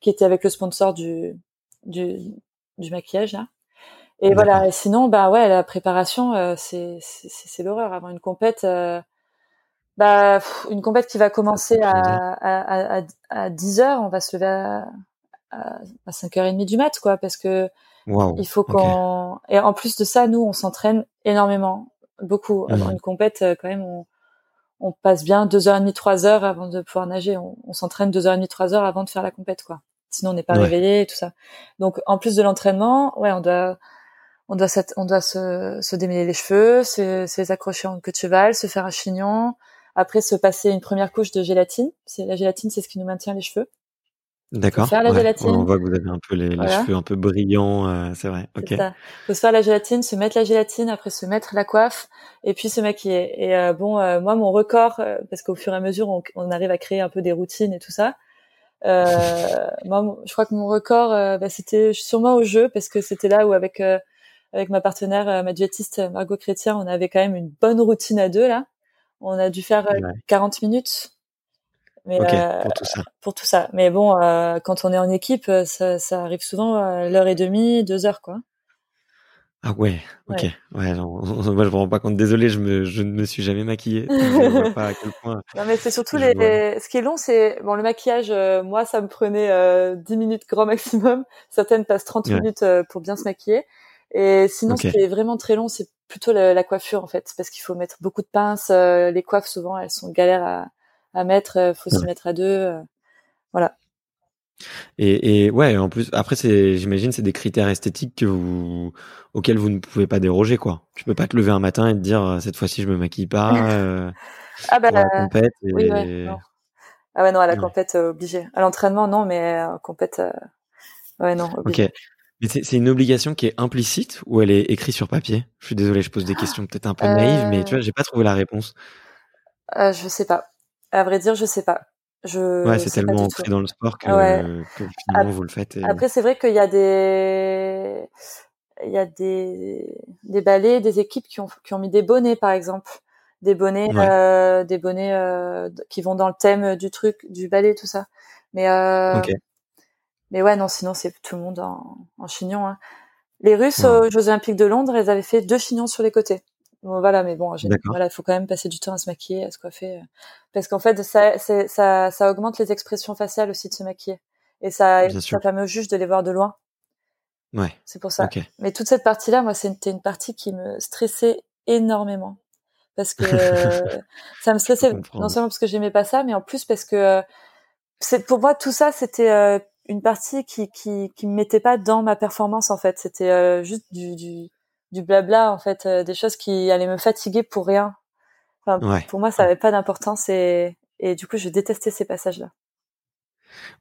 qui était avec le sponsor du, du, du maquillage là. Et voilà. sinon, bah ouais, la préparation, euh, c'est c'est l'horreur. Avant une compète, bah une compète qui va commencer à à, à, à 10 heures, on va se lever à, à, 5h30 du mat, quoi, parce que il faut qu'on. Et en plus de ça, nous, on s'entraîne énormément, beaucoup. Avant une compète, euh, quand même, on, on passe bien 2h30, 3h avant de pouvoir nager. On, on s'entraîne 2h30, 3h avant de faire la compète, quoi. Sinon, on n'est pas réveillé et tout ça. Donc, en plus de l'entraînement, ouais, on doit on doit, on doit se, se démêler les cheveux, se, se les accrocher en queue de cheval, se faire un chignon, après se passer une première couche de gélatine. C'est la gélatine, c'est ce qui nous maintient les cheveux. D'accord. Faire la gélatine. On voit que vous avez un peu les, cheveux un peu brillants, euh, c'est vrai. Ok. Ça. Faut se faire la gélatine, se mettre la gélatine, après se mettre la coiffe et puis se maquiller. Et euh, bon, euh, moi mon record, parce qu'au fur et à mesure on, on, arrive à créer un peu des routines et tout ça. moi, je crois que mon record, bah, c'était sûrement au jeu parce que c'était là où avec avec ma partenaire, ma duettiste Margot Chrétien, on avait quand même une bonne routine à deux là. On a dû faire 40 minutes. Mais, pour tout ça. Pour tout ça. Mais bon, quand on est en équipe, ça, ça arrive souvent à l'heure et demie, deux heures, quoi. Ah ouais, ok. Ouais, moi je me rends pas compte. Désolé, je, me, je ne me suis jamais maquillée. je vois pas à quel point. Non mais c'est surtout les. Ce qui est long, c'est bon le maquillage. Euh, moi, ça me prenait euh, 10 minutes grand maximum. Certaines passent 30 minutes euh, pour bien se maquiller. Et sinon, ce qui est vraiment très long, c'est plutôt la, coiffure en fait, parce qu'il faut mettre beaucoup de pinces. Euh, les coiffes souvent, elles sont galères à, à mettre. Faut s'y mettre à deux. voilà. Et, et, ouais, en plus, après, c'est, j'imagine, c'est des critères esthétiques que vous, auxquels vous ne pouvez pas déroger, quoi. Tu peux pas te lever un matin et te dire, euh, cette fois-ci, je me maquille pas. Euh, ah bah, pour la compète. Oui, ouais, Ah ouais, non, à la compète, euh, obligé. À l'entraînement, non, mais compète, ouais, non, obligé. Ok. C'est une obligation qui est implicite ou elle est écrite sur papier? Je suis désolé, je pose des questions peut-être un peu naïves, mais tu vois, j'ai pas trouvé la réponse. Euh, je sais pas. À vrai dire, je sais pas. Je ouais, c'est tellement entré dans le sport que, que finalement vous le faites. Après, c'est vrai qu'il y a des il y a des des ballets, des équipes qui ont qui ont mis des bonnets par exemple, des bonnets euh, des bonnets euh, qui vont dans le thème du truc du ballet tout ça. Mais euh, mais ouais non sinon c'est tout le monde en, en chignon. Hein. Les Russes aux Jeux Olympiques de Londres, ils avaient fait deux chignons sur les côtés voilà, mais bon, voilà, il faut quand même passer du temps à se maquiller, à se coiffer, euh, parce qu'en fait, ça, ça, ça augmente les expressions faciales aussi de se maquiller, et ça, ça permet au juge de les voir de loin. Ouais. C'est pour ça. Mais toute cette partie-là, moi, c'était une partie qui me stressait énormément, parce que ça me stressait non seulement parce que j'aimais pas ça, mais en plus parce que euh, c'est pour moi tout ça, c'était euh, une partie qui qui qui me mettait pas dans ma performance en fait. C'était juste du, du du blabla en fait, euh, des choses qui allaient me fatiguer pour rien. Enfin, Pour moi, ça avait pas d'importance et, et du coup, je détestais ces passages-là.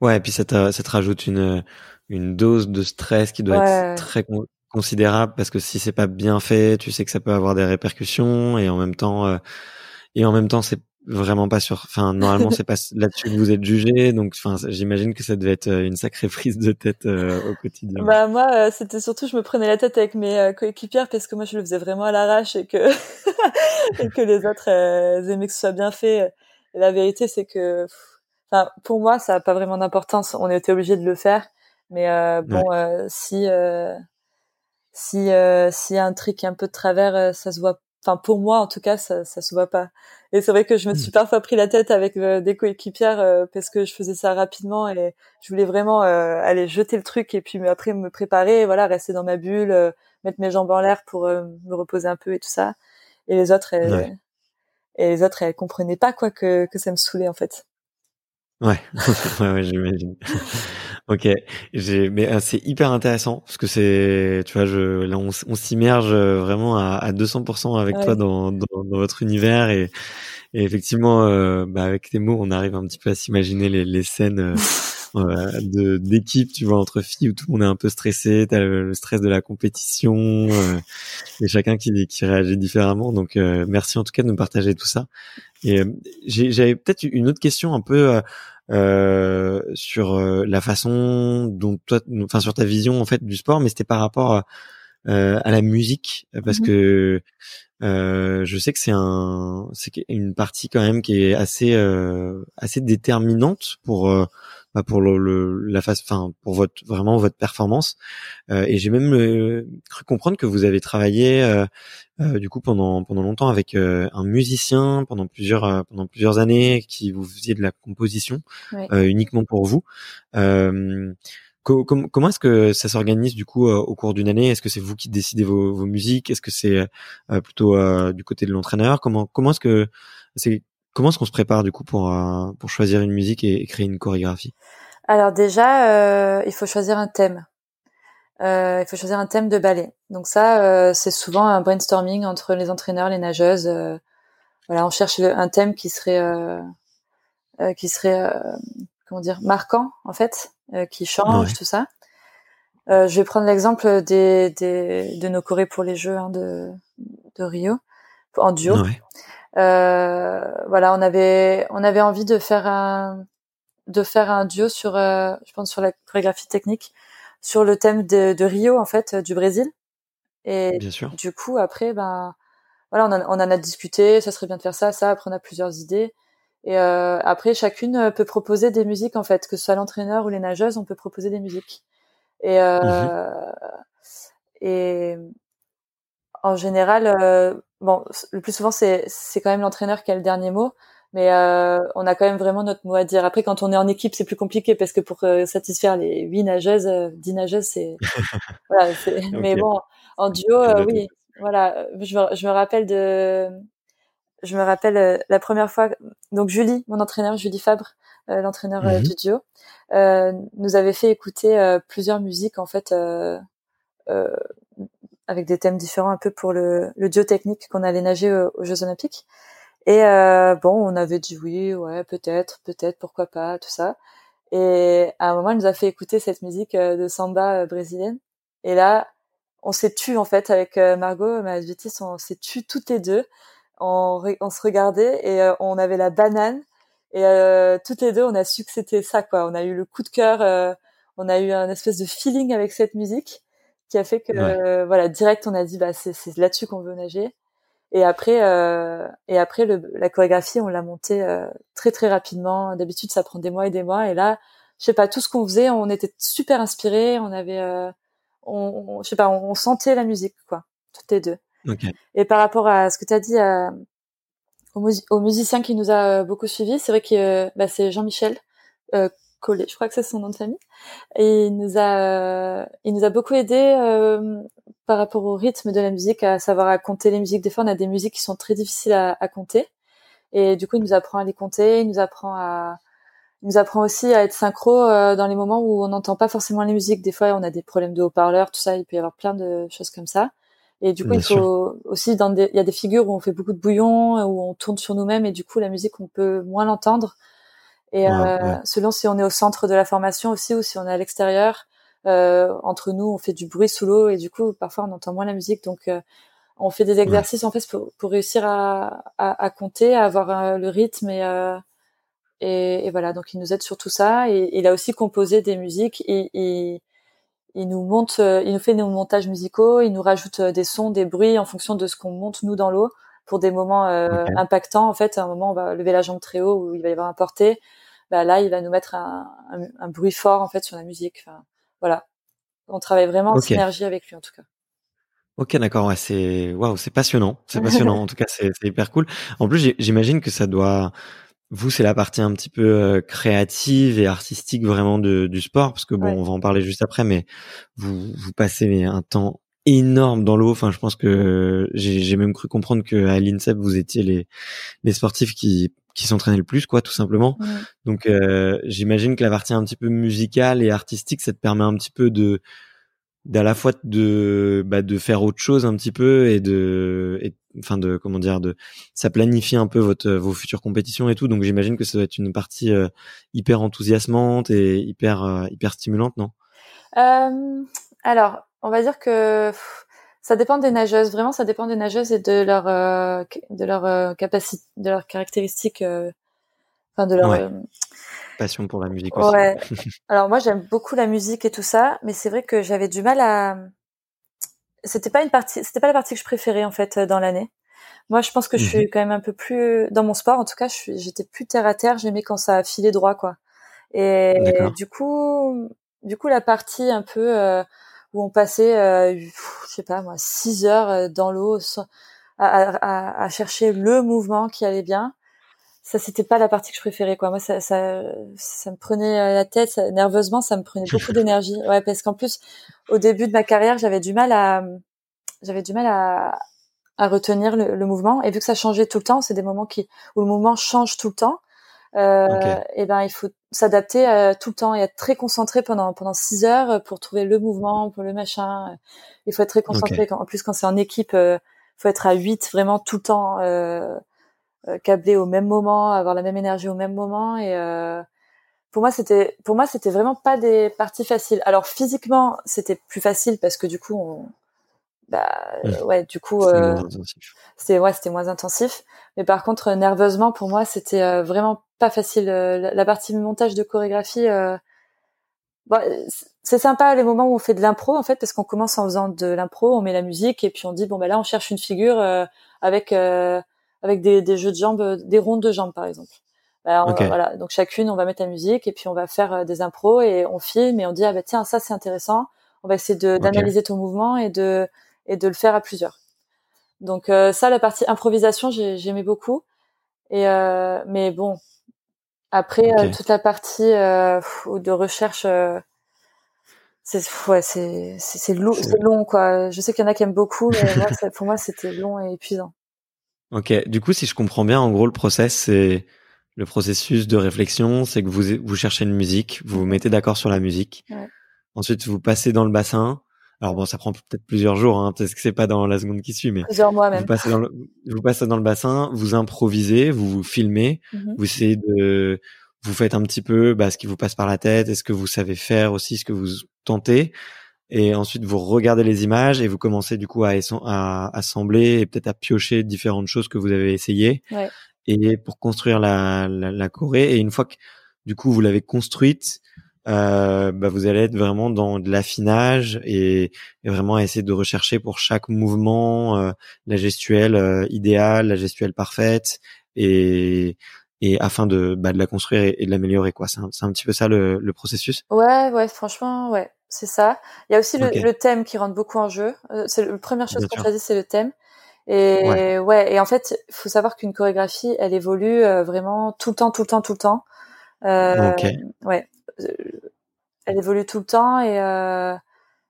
Ouais, et puis ça, ça te rajoute une, une dose de stress qui doit être très considérable parce que si c'est pas bien fait, tu sais que ça peut avoir des répercussions et en même temps, euh, et en même temps, c'est vraiment pas sûr. Enfin, normalement, c'est pas là-dessus que vous êtes jugé, donc, enfin, j'imagine que ça devait être euh, une sacrée prise de tête euh, au quotidien. Bah moi, euh, c'était surtout, je me prenais la tête avec mes coéquipières parce que moi, je le faisais vraiment à l'arrache et que et que les autres aimaient que ce soit bien fait. Et la vérité, c'est que, enfin, pour moi, ça a pas vraiment d'importance. On était obligé de le faire, mais bon, si si si un truc un peu de travers, ça se voit enfin pour moi en tout cas ça ça se voit pas. Et c'est vrai que je me suis mmh. parfois pris la tête avec euh, des coéquipières euh, parce que je faisais ça rapidement et je voulais vraiment euh, aller jeter le truc et puis après me préparer voilà rester dans ma bulle mettre mes jambes en l'air pour me reposer un peu et tout ça. Et les autres elles, et les autres elles comprenaient pas quoi que que ça me saoulait en fait. Ouais. Ouais, ouais j'imagine Ok, j'ai mais euh, c'est hyper intéressant parce que c'est tu vois je là on, on s'immerge euh, vraiment à, à 200% avec toi dans, dans, dans, votre univers et, et effectivement euh, bah avec tes mots on arrive un petit peu à s'imaginer les, les scènes de d'équipe tu vois entre filles où tout le monde est un peu stressé t'as le, le stress de la compétition et chacun qui qui réagit différemment. Donc merci en tout cas de nous partager tout ça. Et j'avais peut-être une autre question un peu euh, sur euh, la façon dont toi, enfin sur ta vision en fait du sport, mais c'était par rapport à, euh, à la musique parce mmh que euh, je sais que c'est un, c'est une partie quand même qui est assez, assez déterminante pour bah, pour le, la phase, enfin pour votre vraiment votre performance. Euh, et j'ai même euh, cru comprendre que vous avez travaillé euh, du coup pendant pendant longtemps avec un musicien pendant plusieurs pendant plusieurs années qui vous faisiez de la composition uniquement pour vous. comment est-ce que ça s'organise du coup au cours d'une année? Est-ce que c'est vous qui décidez vos, vos musiques? Est-ce que c'est plutôt du côté de l'entraîneur? Comment comment est-ce que c'est Comment est-ce qu'on se prépare du coup pour euh, pour choisir une musique et, créer une chorégraphie? Alors déjà, euh, il faut choisir un thème. Euh, il faut choisir un thème de ballet. Donc ça, c'est souvent un brainstorming entre les entraîneurs, les nageuses. voilà, on cherche un thème qui serait qui serait comment dire marquant en fait, qui change tout ça. je vais prendre l'exemple des, des, de nos chorés pour les Jeux hein, de, de Rio en duo. Ouais. Euh, voilà, on avait on avait envie de faire un de faire un duo sur, euh, je pense sur la chorégraphie technique, sur le thème de, de Rio en fait, du Brésil. Et Bien sûr. du coup, après, ben, voilà, on en, on en, a discuté, ça serait bien de faire ça, ça. Après, on a plusieurs idées. Et euh, après, chacune peut proposer des musiques, en fait, que ce soit l'entraîneur ou les nageuses, on peut proposer des musiques. Et, euh, mmh. et en général, euh, bon, le plus souvent, c'est c'est quand même l'entraîneur qui a le dernier mot, mais euh, on a quand même vraiment notre mot à dire. Après, quand on est en équipe, c'est plus compliqué parce que pour euh, satisfaire les huit nageuses, euh, dix nageuses, c'est voilà. okay. Mais bon, en duo, euh, oui, voilà. Je me, je me rappelle de, je me rappelle la première fois. Donc Julie, mon entraîneur, Julie Fabre, l'entraîneur mmh. du duo, nous avait fait écouter plusieurs musiques en fait. Euh, avec des thèmes différents un peu pour le, le duo technique qu'on allait nager aux, Jeux Olympiques. Et euh, bon, on avait dit oui, ouais, peut-être, peut-être, pourquoi pas, tout ça. Et à un moment, il nous a fait écouter cette musique euh, de samba euh, brésilienne. Et là, on s'est tu en fait avec euh, Margot, ma on s'est tu toutes les deux. On, on se regardait et on avait la banane. Et toutes les deux, on a su que c'était ça, quoi. On a eu le coup de cœur. on a eu un espèce de feeling avec cette musique qui a fait que euh, voilà direct on a dit bah c'est c'est là-dessus qu'on veut nager. Et après euh, et après le, la chorégraphie on l'a montée euh, très très rapidement. D'habitude ça prend des mois et des mois. Et là je sais pas tout ce qu'on faisait on était super inspirés. On avait euh, on, je sais pas on, sentait la musique quoi toutes les deux. Et par rapport à ce que tu as dit au, musicien qui nous a beaucoup suivis c'est vrai que bah, c'est Jean-Michel Collet, je crois que c'est son nom de famille. Et il nous a, il nous a beaucoup aidé euh, par rapport au rythme de la musique, à savoir à compter les musiques. Des fois, on a des musiques qui sont très difficiles à, à compter, et du coup, il nous apprend à les compter. Il nous apprend à, il nous apprend aussi à être synchro euh, dans les moments où on n'entend pas forcément les musiques. Des fois, on a des problèmes de haut-parleurs, tout ça. Il peut y avoir plein de choses comme ça. Et du coup, il faut aussi dans des, il y a des figures où on fait beaucoup de bouillon, où on tourne sur nous-mêmes, et du coup, la musique, on peut moins l'entendre. Et euh, selon si on est au centre de la formation aussi ou si on est à l'extérieur, euh, entre nous, on fait du bruit sous l'eau et du coup, parfois, on entend moins la musique. Donc, euh, on fait des exercices en fait pour, pour réussir à, à, à, compter, à avoir le rythme et, euh, et, et, voilà. Donc, il nous aide sur tout ça. Et il a aussi composé des musiques. Et, et il nous monte, il nous fait nos montages musicaux. Il nous rajoute des sons, des bruits en fonction de ce qu'on monte nous dans l'eau pour des moments impactants. En fait, à un moment, on va lever la jambe très haut où il va y avoir un porté bah là, il va nous mettre un, un, bruit fort en fait sur la musique. Enfin, voilà, on travaille vraiment en synergie avec lui en tout cas. Ok, d'accord. Ouais, c'est waouh, c'est passionnant. C'est passionnant. en tout cas, c'est hyper cool. En plus, j'imagine que ça doit. Vous, c'est la partie un petit peu euh, créative et artistique vraiment de, du sport, parce que bon, on va en parler juste après, mais vous vous passez un temps énorme dans l'eau. Enfin, je pense que j'ai même cru comprendre que à l'INSEP vous étiez les les sportifs qui qui s'entraînaient le plus, quoi, tout simplement. Donc, euh, j'imagine que la partie un petit peu musicale et artistique, ça te permet un petit peu de d'à la fois de bah, de faire autre chose un petit peu et de et, enfin de comment dire de ça planifie un peu votre vos futures compétitions et tout donc j'imagine que ça doit être une partie euh, hyper enthousiasmante et hyper euh, hyper stimulante non? Euh, alors on va dire que ça dépend des nageuses. Vraiment, ça dépend des nageuses et de leur euh, de leur euh, capacité, de leurs caractéristiques. Euh, enfin, de leur passion pour la musique aussi. Ouais. Alors moi, j'aime beaucoup la musique et tout ça, mais c'est vrai que j'avais du mal à. C'était pas une partie. C'était pas la partie que je préférais en fait dans l'année. Moi, je pense que je suis mmh quand même un peu plus dans mon sport. En tout cas, j'étais plus terre à terre. J'aimais quand ça filait droit, quoi. Et du coup, du coup, la partie un peu où on passait, euh, je sais pas moi, six heures euh, dans l'eau à, à, à, chercher le mouvement qui allait bien. Ça, c'était pas la partie que je préférais, quoi. Moi, ça, ça, ça me prenait la tête, nerveusement, ça me prenait beaucoup d'énergie. Ouais, parce qu'en plus, au début de ma carrière, j'avais du mal à, j'avais du mal à, à retenir le, le, mouvement. Et vu que ça changeait tout le temps, c'est des moments qui, où le mouvement change tout le temps. Euh, et ben il faut s'adapter euh, tout le temps et être très concentré pendant pendant six heures pour trouver le mouvement, pour le machin. Il faut être très concentré. Quand, en plus, quand c'est en équipe, il faut être à 8 vraiment tout le temps, euh, câblé au même moment, avoir la même énergie au même moment. Et pour moi, c'était pour moi c'était vraiment pas des parties faciles. Alors physiquement, c'était plus facile parce que du coup, on, bah mmh. ouais, du coup, c'était ouais, c'était moins intensif. Mais par contre, nerveusement, pour moi, c'était vraiment pas facile. Euh, la, partie montage de chorégraphie, euh, Bon, c'est sympa les moments où on fait de l'impro en fait parce qu'on commence en faisant de l'impro, on met la musique et puis on dit bon ben là on cherche une figure euh, avec euh, avec des, des, jeux de jambes, des rondes de jambes par exemple. Ben, voilà, donc chacune on va mettre la musique et puis on va faire euh, des impros et on filme et on dit ah ben tiens ça c'est intéressant, on va essayer d'analyser ton mouvement et de et de le faire à plusieurs. Donc ça la partie improvisation j'aimais beaucoup et mais bon après, toute la partie de recherche, c'est ouais, c'est c'est long, long quoi. Je sais qu'il y en a qui aiment beaucoup, mais moi, pour moi, c'était long et épuisant. Ok. Du coup, si je comprends bien, en gros, le process, c'est le processus de réflexion, c'est que vous vous cherchez une musique, vous vous mettez d'accord sur la musique. Ouais. Ensuite, vous passez dans le bassin. Alors bon, ça prend peut-être plusieurs jours, hein, parce que c'est pas dans la seconde qui suit, mais plusieurs mois même. Vous passez dans le, vous passez dans le bassin, vous improvisez, vous vous filmez, mmh vous essayez de vous faites un petit peu bah, ce qui vous passe par la tête, est-ce que vous savez faire aussi ce que vous tentez, et ensuite vous regardez les images et vous commencez du coup à, à assembler et peut-être à piocher différentes choses que vous avez essayées, ouais. et pour construire la, la, la Corée. Et une fois que du coup vous l'avez construite, euh, bah, vous allez être vraiment dans de l'affinage et, et, vraiment essayer de rechercher pour chaque mouvement euh, la gestuelle euh, idéale, la gestuelle parfaite et et afin de, bah, de la construire et, de l'améliorer quoi. C'est un, un, petit peu ça le, le, processus. Ouais, ouais, franchement, ouais, c'est ça. Il y a aussi le, le, thème qui rentre beaucoup en jeu. Euh, c'est la première chose qu'on choisit, c'est le thème. Et ouais. ouais. et en fait, faut savoir qu'une chorégraphie, elle évolue euh, vraiment tout le temps, tout le temps, tout le temps. Euh, Ouais, elle évolue tout le temps et euh,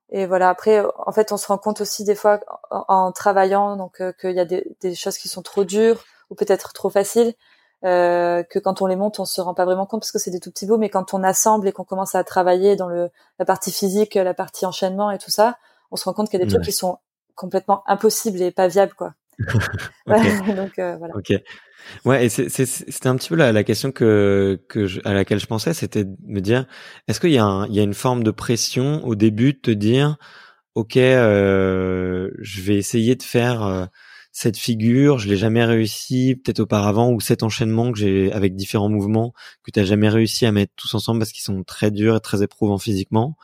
et voilà. Après, en fait, on se rend compte aussi des fois en, en travaillant donc qu'il y a des, des choses qui sont trop dures ou peut-être trop faciles euh, que quand on les monte, on se rend pas vraiment compte parce que c'est des tout petits bouts, mais quand on assemble et qu'on commence à travailler dans le, la partie physique, la partie enchaînement et tout ça, on se rend compte qu'il y a des trucs qui sont complètement impossibles et pas viables, quoi. Donc euh, voilà. Ok. Ouais, et c'était un petit peu la, la question que, que je, à laquelle je pensais, c'était de me dire, est-ce qu'il y, a un, il y a une forme de pression au début de te dire, ok, euh, je vais essayer de faire euh, cette figure, je l'ai jamais réussi, peut-être auparavant, ou cet enchaînement que j'ai avec différents mouvements que tu as jamais réussi à mettre tous ensemble parce qu'ils sont très durs et très éprouvants physiquement,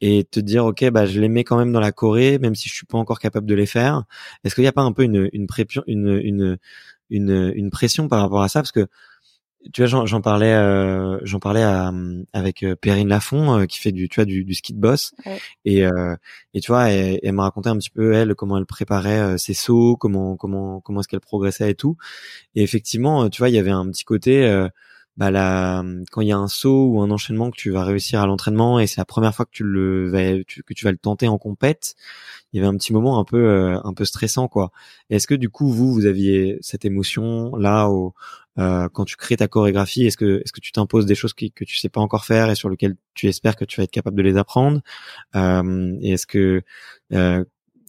et te dire ok, bah je les mets quand même dans la Corée, même si je suis pas encore capable de les faire. Est-ce qu'il n'y a pas un peu une une, une, une, une, une pression par rapport à ça? Parce que tu vois, j'en parlais, euh, j'en parlais à, avec euh, Perrine Lafont euh, qui fait du, tu vois, du, du ski de boss, et et tu vois, elle, elle m'a raconté un petit peu elle comment elle préparait ses sauts, comment comment comment est-ce qu'elle progressait et tout. Et effectivement, tu vois, il y avait un petit côté, bah là, quand il y a un saut ou un enchaînement que tu vas réussir à l'entraînement et c'est la première fois que tu le vas, que tu vas le tenter en compète, il y avait un petit moment un peu un peu stressant quoi. Est-ce que du coup vous vous aviez cette émotion là au euh, quand tu crées ta chorégraphie Est-ce que est-ce que tu t'imposes des choses que tu sais pas encore faire et sur lesquelles tu espères que tu vas être capable de les apprendre euh, Et est-ce que euh,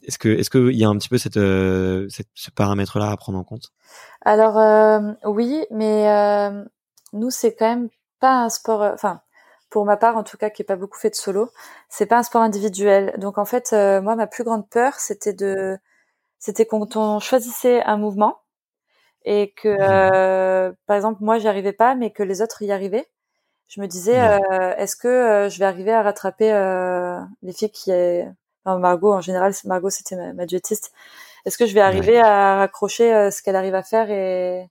est-ce que est-ce qu'il y a un petit peu cette, euh, cette ce paramètre-là à prendre en compte? Alors euh, oui, mais euh, nous c'est quand même pas un sport. Enfin, pour ma part en tout cas, qui est pas beaucoup fait de solo, c'est pas un sport individuel. Donc en fait, moi ma plus grande peur c'était de c'était quand on choisissait un mouvement et que mmh. euh, par exemple moi j'y arrivais pas mais que les autres y arrivaient je me disais euh, est-ce que euh, je vais arriver à rattraper euh, les filles qui enfin, Margot en général Margot c'était ma, ma duettiste est-ce que je vais arriver à raccrocher euh, ce qu'elle arrive à faire et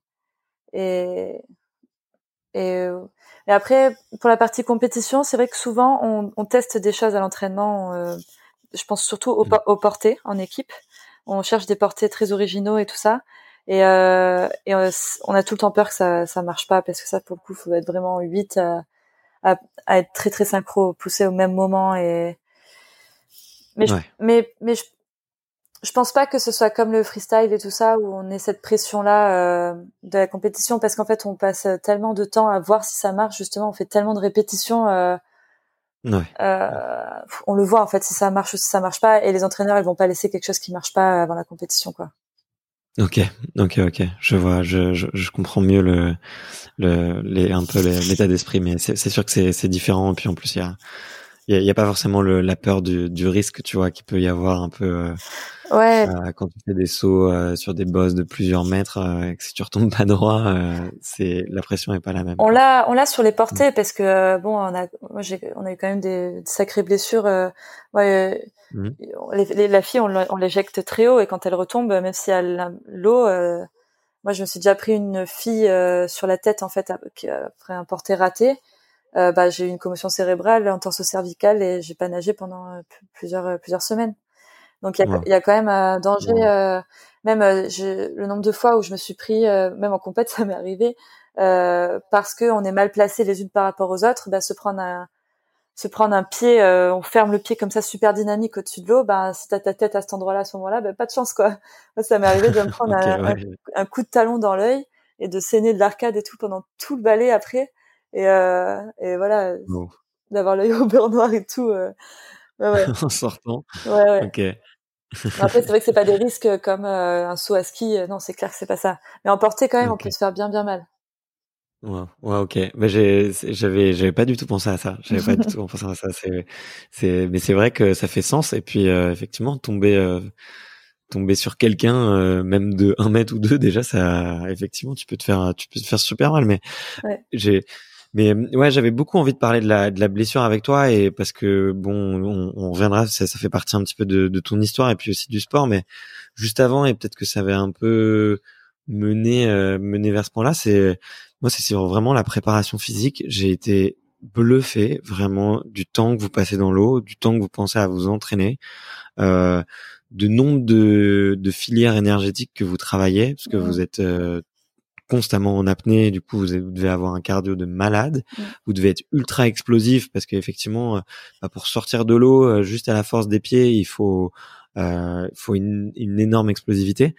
et et, et après pour la partie compétition c'est vrai que souvent on, on teste des choses à l'entraînement je pense surtout aux, mmh. aux portées en équipe. On cherche des portées très originaux et tout ça. Et, euh, et euh, on a tout le temps peur que ça ça marche pas parce que ça pour le coup faut être vraiment 8 à, à, être très très synchro, pousser au même moment et mais je, mais mais je, je pense pas que ce soit comme le freestyle et tout ça où on ait cette pression là euh, de la compétition parce qu'en fait on passe tellement de temps à voir si ça marche justement on fait tellement de répétitions euh, ouais. euh, on le voit en fait si ça marche ou si ça marche pas et les entraîneurs ils vont pas laisser quelque chose qui marche pas avant la compétition quoi Ok, ok, ok. Je vois, je, je, je comprends mieux le, le, les, un peu l'état d'esprit, mais c'est sûr que c'est différent. Et puis en plus, il y a, il y, a pas forcément le, la peur du, du risque, tu vois, qu'il peut y avoir un peu. ouais. quand tu fais des sauts sur des bosses de plusieurs mètres, que si tu retombes pas droit, c'est la pression est pas la même. On l'a, on l'a sur les portées parce que bon, on a, moi j'ai, on a eu quand même des, sacrées blessures. ouais, mmh. les, la fille, on, l'éjecte très haut et quand elle retombe, même si elle a l'eau, moi, je me suis déjà pris une fille euh, sur la tête en fait après un porté raté. Euh, bah, j'ai eu une commotion cérébrale, un torse cervical et j'ai pas nagé pendant euh, plusieurs plusieurs semaines. Donc il y a, y a, quand même un danger. même le nombre de fois où je me suis pris, même en compète, ça m'est arrivé parce que on est mal placé les unes par rapport aux autres. Bah, se prendre un se prendre un pied, euh, on ferme le pied comme ça super dynamique au-dessus de l'eau, ben si t'as ta tête à cet endroit-là à ce moment-là, ben pas de chance quoi. Moi ça m'est arrivé de me prendre un, coup de talon dans l'œil et de saigner de l'arcade et tout pendant tout le ballet après et, euh, et voilà d'avoir l'œil au beurre noir et tout. Euh, ouais, en sortant. Ouais ouais. Ok. Après c'est vrai que c'est pas des risques comme un saut à ski, non c'est clair que c'est pas ça. Mais en portée quand même on peut se faire bien bien mal. Ouais, ouais, ok. Mais j'ai, j'avais, j'avais pas du tout pensé à ça. J'avais pas du tout pensé à ça. C'est, c'est, mais c'est vrai que ça fait sens. Et puis, euh, effectivement, tomber, euh, tomber sur quelqu'un, euh, même de un mètre ou deux, déjà, ça, effectivement, tu peux te faire, tu peux te faire super mal. Mais j'ai, mais ouais, j'avais beaucoup envie de parler de la, de la blessure avec toi et parce que bon, on, on reviendra, ça, ça fait partie un petit peu de, de ton histoire et puis aussi du sport. Mais juste avant et peut-être que ça avait un peu mené, mené vers ce point-là, c'est moi, c'est vraiment la préparation physique. J'ai été bluffé vraiment du temps que vous passez dans l'eau, du temps que vous pensez à vous entraîner, euh, du nombre de, de, filières énergétiques que vous travaillez, parce que vous êtes euh, constamment en apnée, du coup vous, devez avoir un cardio de malade, vous devez être ultra explosif parce qu'effectivement, euh, bah, pour sortir de l'eau, euh, juste à la force des pieds, il faut euh, il faut une, une, énorme explosivité.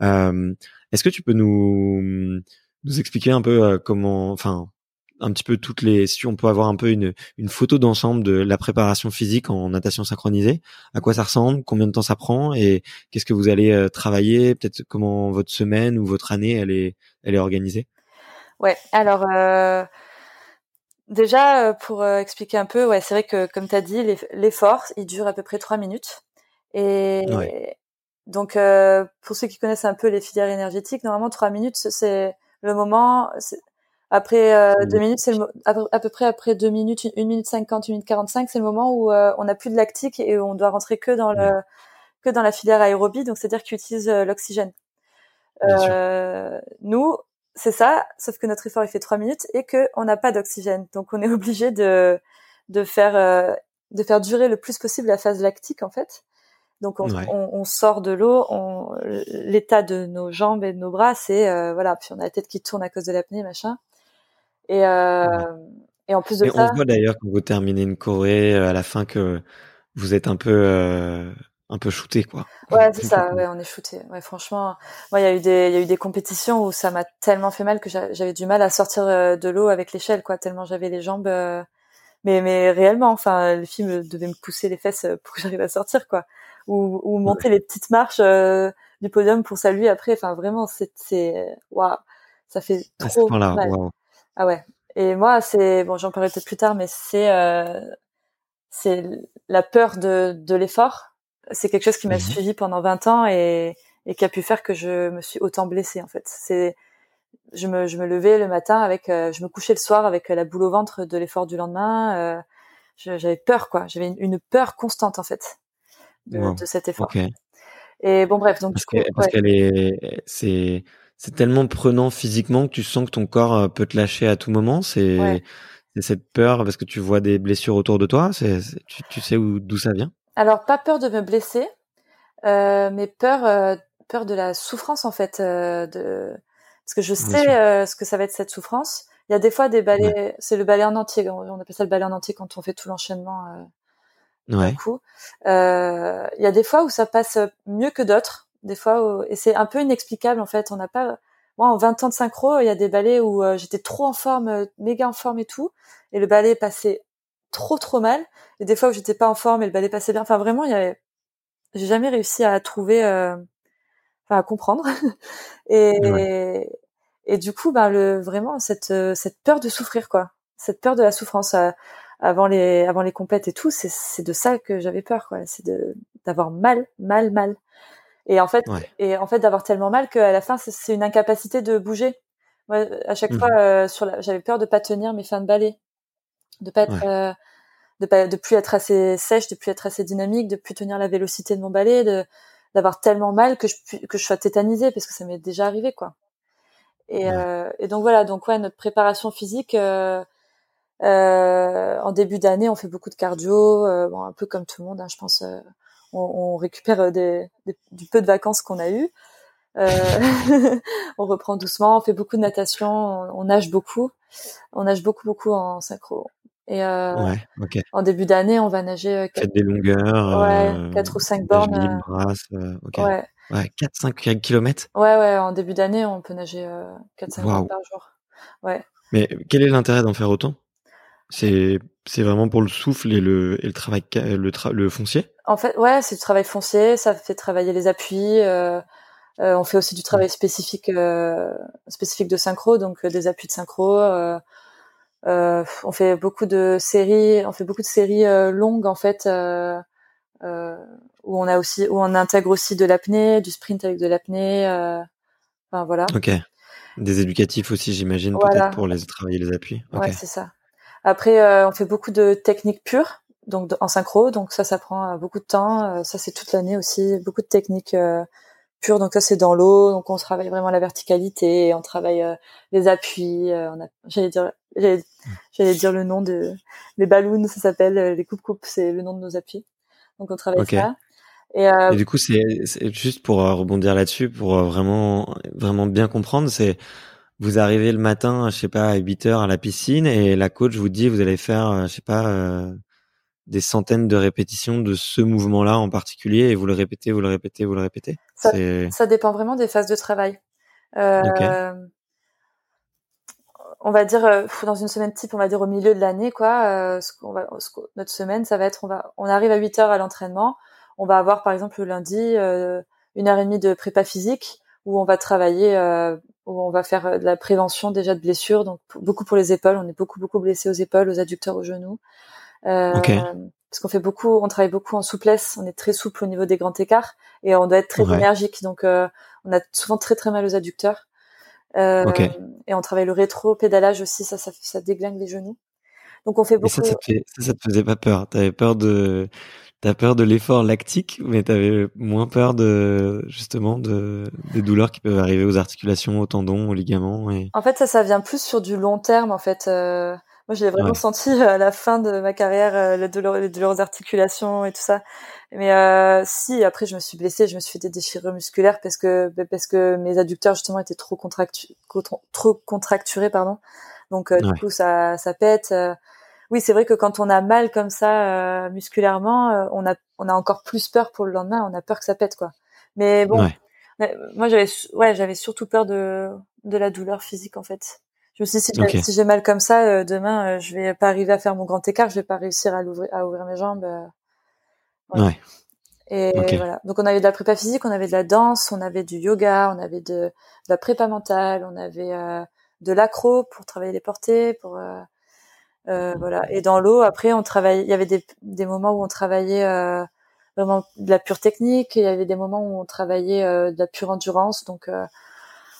Est-ce que tu peux nous nous expliquer un peu euh, comment, enfin, un petit peu toutes les, si on peut avoir un peu une, une photo d'ensemble de la préparation physique en natation synchronisée, à quoi ça ressemble, combien de temps ça prend et qu'est-ce que vous allez euh, travailler, peut-être comment votre semaine ou votre année elle est, elle est organisée? Ouais, alors euh, déjà pour expliquer un peu, ouais, c'est vrai que comme tu as dit, l'effort il dure à peu près trois minutes. Et donc pour ceux qui connaissent un peu les filières énergétiques, normalement trois minutes c'est le moment. Après euh, deux minutes, c'est à, peu près après deux minutes, une minute cinquante, une minute quarante-cinq, c'est le moment où euh, on n'a plus de lactique et on doit rentrer que dans le que dans la filière aérobie, donc c'est-à-dire qu'ils utilisent euh, nous, c'est ça, sauf que notre effort il fait trois minutes et que on n'a pas d'oxygène, donc on est obligé de de faire de faire durer le plus possible la phase lactique en fait. Donc on, on, sort de l'eau, l'état de nos jambes et de nos bras, c'est euh, voilà, puis on a la tête qui tourne à cause de l'apnée, machin. Et euh, et en plus de ça, on voit d'ailleurs quand vous terminez une Corée euh, à la fin que vous êtes un peu un peu shooté quoi. Ouais, c'est ça, ouais, on est shooté. Ouais, franchement, moi il y a eu des il y a eu des compétitions où ça m'a tellement fait mal que j'avais du mal à sortir de l'eau avec l'échelle quoi, tellement j'avais les jambes mais mais réellement enfin le film devait me pousser les fesses pour que j'arrive à sortir quoi ou, ou monter les petites marches euh, du podium pour saluer après. Enfin, vraiment, c'est, c'est, waouh, ça fait trop mal. Ah ouais. Et moi, c'est bon, j'en parlerai peut-être plus tard, mais c'est euh, c'est la peur de, de l'effort. C'est quelque chose qui m'a mmh suivi pendant 20 ans et, et qui a pu faire que je me suis autant blessée en fait. C'est je me, je me levais le matin avec, euh, je me couchais le soir avec la boule au ventre de l'effort du lendemain. Euh, j'avais peur quoi, j'avais une, une, peur constante en fait de, cet effort. Et bon, bref, donc parce qu'elle est, c'est, c'est tellement prenant physiquement que tu sens que ton corps euh, peut te lâcher à tout moment. C'est, cette peur parce que tu vois des blessures autour de toi. C'est, tu, tu, sais d'où ça vient? Alors, pas peur de me blesser, euh, mais peur, euh, peur de la souffrance en fait. Euh, de... Parce que je sais ce que ça va être cette souffrance. Il y a des fois des balais, c'est le balai en entier. On appelle ça le balai en entier quand on fait tout l'enchaînement Ouais. Euh, il y a des fois où ça passe mieux que d'autres, des fois et c'est un peu inexplicable en fait. On n'a pas, moi en 20 ans de synchro, il y a des ballets où j'étais trop en forme, méga en forme et tout, et le ballet passait trop trop mal. Et des fois où j'étais pas en forme et le ballet passait bien. Enfin vraiment, il y avait, j'ai jamais réussi à trouver, enfin à comprendre. et et du coup, ben le vraiment cette cette peur de souffrir quoi, cette peur de la souffrance. avant les avant les compètes et tout, c'est c'est de ça que j'avais peur quoi, c'est de d'avoir mal, mal, mal. Et en fait et en fait d'avoir tellement mal qu'à la fin c'est une incapacité de bouger. Moi, à chaque mmh fois euh, sur la, j'avais peur de pas tenir mes fins de ballet, de pas être euh, de pas de plus être assez sèche, de plus être assez dynamique, de plus tenir la vélocité de mon ballet, de d'avoir tellement mal que je que je sois tétanisée parce que ça m'est déjà arrivé quoi. Et, euh, et donc voilà, donc ouais, notre préparation physique euh, euh, en début d'année, on fait beaucoup de cardio, euh, bon, un peu comme tout le monde, hein, je pense. Euh, on, on, récupère des, des, du peu de vacances qu'on a eu. on reprend doucement, on fait beaucoup de natation, on, on, nage beaucoup, on nage beaucoup beaucoup en synchro. Et ouais, okay. en début d'année, on va nager. Faites des longueurs. Ouais, 4 ou 5 bornes. Brasse, okay. Ouais. Ouais, 4-5 km Ouais, ouais, en début d'année, on peut nager euh, 4-5 wow. par jour. Ouais. Mais quel est l'intérêt d'en faire autant? C'est c'est vraiment pour le souffle et le, et le travail le, tra le foncier? En fait, ouais, c'est du travail foncier, ça fait travailler les appuis. Euh, euh, on fait aussi du travail spécifique euh, spécifique de synchro, donc euh, des appuis de synchro. On fait beaucoup de séries, on fait beaucoup de séries longues en fait. Où on a aussi où on intègre aussi de l'apnée, du sprint avec de l'apnée. Enfin voilà. Ok. Des éducatifs aussi, j'imagine, peut-être pour les travailler les appuis. Okay. Ouais, c'est ça. Après, on fait beaucoup de techniques pures, donc en synchro, donc ça, ça prend beaucoup de temps. Ça, c'est toute l'année aussi, beaucoup de techniques euh. Donc ça, c'est dans l'eau, donc on travaille vraiment la verticalité, on travaille les appuis. on a, j'allais dire, j'allais dire le nom de les ballons, ça s'appelle les coupes coupes, c'est le nom de nos appuis. Donc on travaille okay. ça. Et, euh... et, du coup, c'est juste pour euh, rebondir là-dessus, pour euh, vraiment vraiment bien comprendre, c'est vous arrivez le matin, je sais pas, à 8 heures à la piscine et la coach vous dit vous allez faire, euh, je sais pas, des centaines de répétitions de ce mouvement-là en particulier et vous le répétez, vous le répétez, vous le répétez? Ça, ça dépend vraiment des phases de travail. Euh, okay. On va dire dans une semaine type, on va dire au milieu de l'année, quoi. ce qu'on va, ce notre semaine, ça va être, on va, on arrive à 8 heures à l'entraînement on va avoir par exemple le lundi euh, une heure et demie de prépa physique où on va travailler, euh, où on va faire euh, de la prévention déjà de blessures, donc beaucoup pour les épaules. On est beaucoup beaucoup blessé aux épaules, aux adducteurs, aux genoux. Parce qu'on fait beaucoup, on travaille beaucoup en souplesse. On est très souple au niveau des grands écarts et on doit être très énergique. Donc on a souvent très très mal aux adducteurs. Et on travaille le rétro-pédalage aussi, ça, ça, ça déglingue les genoux. Donc on fait beaucoup. ça, ça, te ça, ça te faisait pas peur? T'avais peur de T'as peur de l'effort lactique, mais t'avais moins peur de justement de des douleurs qui peuvent arriver aux articulations, aux tendons, aux ligaments. Et... En fait, ça, ça vient plus sur du long terme. En fait, euh, moi, j'ai vraiment senti euh, à la fin de ma carrière euh, les, douleurs, les douleurs aux articulations et tout ça. Mais euh, si après, je me suis blessée, je me suis fait des déchirures musculaires parce que parce que mes adducteurs justement étaient trop contractu trop contracturés, pardon. Donc du coup, ça ça pète oui, c'est vrai que quand on a mal comme ça euh, musculairement, euh, on a on a encore plus peur pour le lendemain. On a peur que ça pète, quoi. Mais bon, moi j'avais ouais j'avais surtout peur de de la douleur physique en fait. Je me suis dit si j'ai mal comme ça euh, demain, je vais pas arriver à faire mon grand écart, je vais pas réussir à l'ouvrir à ouvrir mes jambes. Ouais. Et voilà. Donc on avait de la prépa physique, on avait de la danse, on avait du yoga, on avait de, de la prépa mentale, on avait de l'accro pour travailler les portées, pour euh, voilà. Et dans l'eau, après, on travaille. Il y avait des, des moments où on travaillait euh, vraiment de la pure technique. Il y avait des moments où on travaillait euh, de la pure endurance. Donc, euh,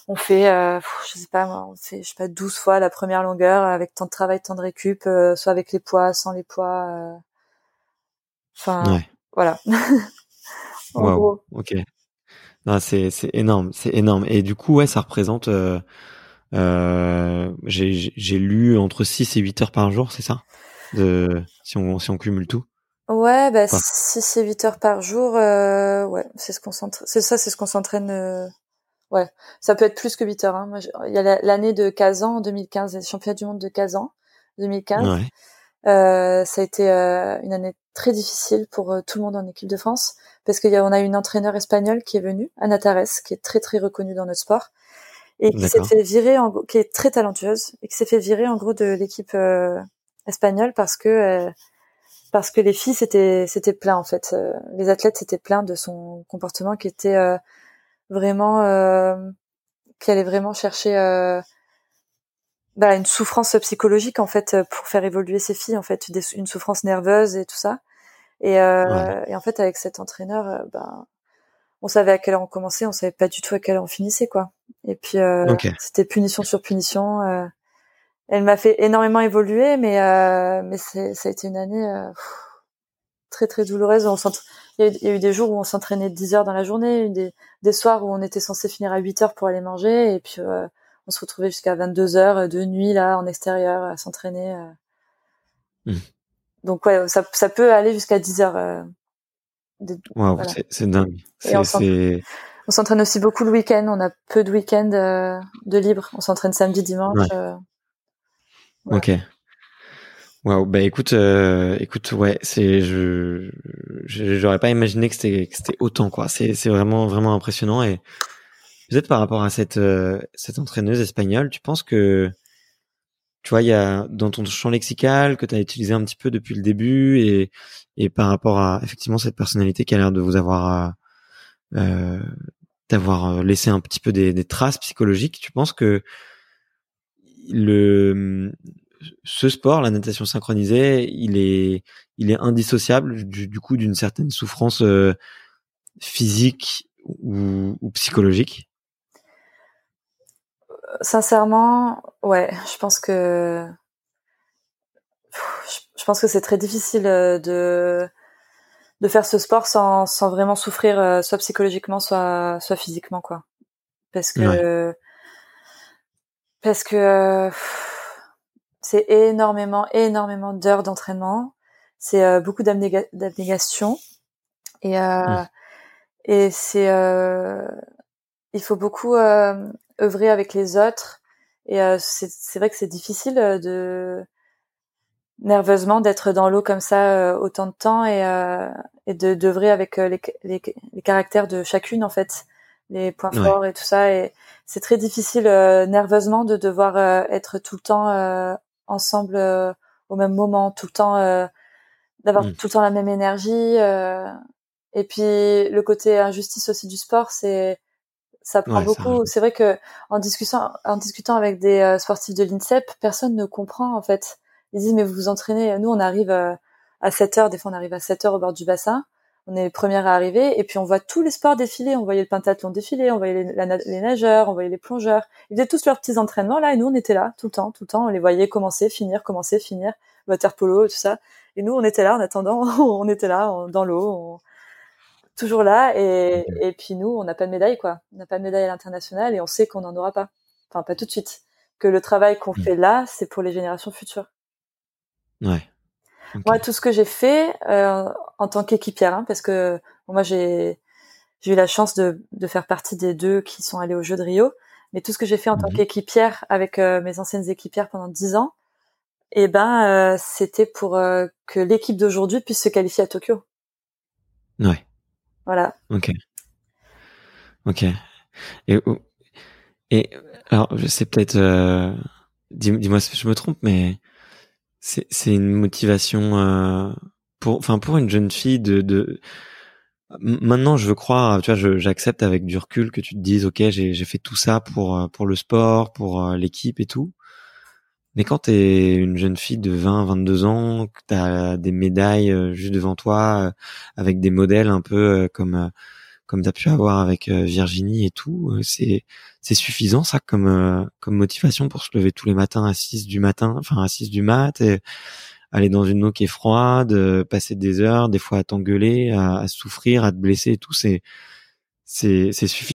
on fait, euh, je sais pas, on fait, je sais pas, 12 fois la première longueur avec tant de travail, tant de récup, soit avec les poids, sans les poids. Enfin, voilà. en gros. Ok. Non, c'est c'est énorme, c'est énorme. Et du coup, ouais, ça représente. Euh, j'ai lu entre 6 et 8 heures par jour, c'est ça? De, si, on, si on cumule tout? Ouais, bah, 6 et 8 heures par jour, euh, ouais, c'est ce qu'on c'est ça, c'est ce qu'on s'entraîne. Ouais, ça peut être plus que 8 heures. Hein. Moi, il y a l'année de Kazan en 2015, les championnats du monde de Kazan 2015. Ouais. Euh, ça a été euh, une année très difficile pour euh, tout le monde en équipe de France parce qu'on a, a une entraîneur espagnole qui est venue, Ana Tares, qui est très très reconnue dans notre sport et qui s'est fait virer en qui est très talentueuse et qui s'est fait virer en gros de l'équipe espagnole parce que parce que les filles c'était c'était plein en fait les athlètes c'était plein de son comportement qui était vraiment qui allait vraiment chercher bah, une souffrance psychologique en fait pour faire évoluer ses filles en fait, une souffrance nerveuse et tout ça. Et, euh, et en fait avec cet entraîneur, bah, on savait à quelle heure on commençait, on savait pas du tout à quelle heure on finissait quoi. Et puis euh, c'était punition sur punition. Euh, elle m'a fait énormément évoluer, mais euh, mais ça a été une année euh, très très douloureuse. On il y, a eu des jours où on s'entraînait 10 heures dans la journée, des, des soirs où on était censé finir à 8 heures pour aller manger, et puis euh, on se retrouvait jusqu'à 22 heures de nuit là en extérieur à s'entraîner. Mmh. Donc ouais, ça, ça peut aller jusqu'à 10 heures Wow, c'est dingue. on s'entraîne aussi beaucoup le week-end. On a peu de week-end euh, de libre. On s'entraîne samedi, dimanche. Euh, ok. Waouh. Bah écoute, euh, écoute, ouais, c'est je j'aurais pas imaginé que c'était que c'était autant quoi. C'est c'est vraiment vraiment impressionnant et peut-être par rapport à cette cette entraîneuse espagnole, tu penses que tu vois, il y a dans ton champ lexical que tu as utilisé un petit peu depuis le début et, et par rapport à effectivement cette personnalité qui a l'air de vous avoir euh, d'avoir laissé un petit peu des, des, traces psychologiques, tu penses que le ce sport, la natation synchronisée, il est il est indissociable du, du coup d'une certaine souffrance euh, physique ou, ou psychologique? Sincèrement, ouais, je pense que je pense que c'est très difficile euh, de de faire ce sport sans sans vraiment souffrir euh, soit psychologiquement soit soit physiquement quoi. Parce que parce que c'est énormément énormément d'heures d'entraînement, c'est euh, beaucoup d'abnégation. Et et c'est il faut beaucoup œuvrer avec les autres. Et euh, c'est vrai que c'est difficile euh, de nerveusement d'être dans l'eau comme ça euh, autant de temps et, et de d'œuvrer avec les, les, les, caractères de chacune en fait, les points forts et tout ça. Et c'est très difficile nerveusement de devoir être tout le temps ensemble au même moment, tout le temps d'avoir mmh. tout le temps la même énergie. et puis le côté injustice aussi du sport, c'est ça prend beaucoup. C'est vrai que en discutant, en discutant avec des euh, sportifs de l'INSEP, personne ne comprend en fait. Ils disent mais vous vous entraînez. Nous on arrive euh, à 7 heures, des fois on arrive à 7 heures au bord du bassin. On est les premières à arriver et puis on voit tous les sports défiler. On voyait le pentathlon défiler, on voyait les, nageurs, on voyait les plongeurs. Ils faisaient tous leurs petits entraînements là et nous on était là tout le temps, tout le temps. On les voyait commencer, finir, commencer, finir, water polo, tout ça. Et nous on était là en attendant, on était là dans l'eau toujours là. Et, et puis nous, on n'a pas de médaille, quoi. On n'a pas de médaille à l'international et on sait qu'on n'en aura pas. Enfin, pas tout de suite. Que le travail qu'on mm. fait là, c'est pour les générations futures. Ouais. Moi, tout ce que j'ai fait euh, en tant qu'équipière, hein, parce que moi j'ai j'ai eu la chance de, de faire partie des deux qui sont allés aux Jeux de Rio, mais tout ce que j'ai fait en tant mhm. qu'équipière avec euh, mes anciennes équipières pendant dix ans, eh ben euh, c'était pour euh, que l'équipe d'aujourd'hui puisse se qualifier à Tokyo. Ouais. Voilà. Ok. Ok. Et, et alors, je sais peut-être, euh, dis-moi si je me trompe, mais c'est une motivation euh, pour, enfin pour une jeune fille de, de maintenant je veux croire, tu vois, j'accepte avec du recul que tu te dises, ok, j'ai fait tout ça pour euh, pour le sport, pour euh, l'équipe et tout. Mais quand t'es une jeune fille de 20, 22 ans, que t'as des médailles euh, juste devant toi, avec des modèles un peu euh, comme t'as pu avoir avec Virginie et tout, c'est c'est suffisant ça comme comme motivation pour se lever tous les matins à 6 du matin, enfin à 6 du mat aller dans une eau qui est froide, passer des heures, des fois à t'engueuler, à, à souffrir, à te blesser et tout, c'est c'est suffisant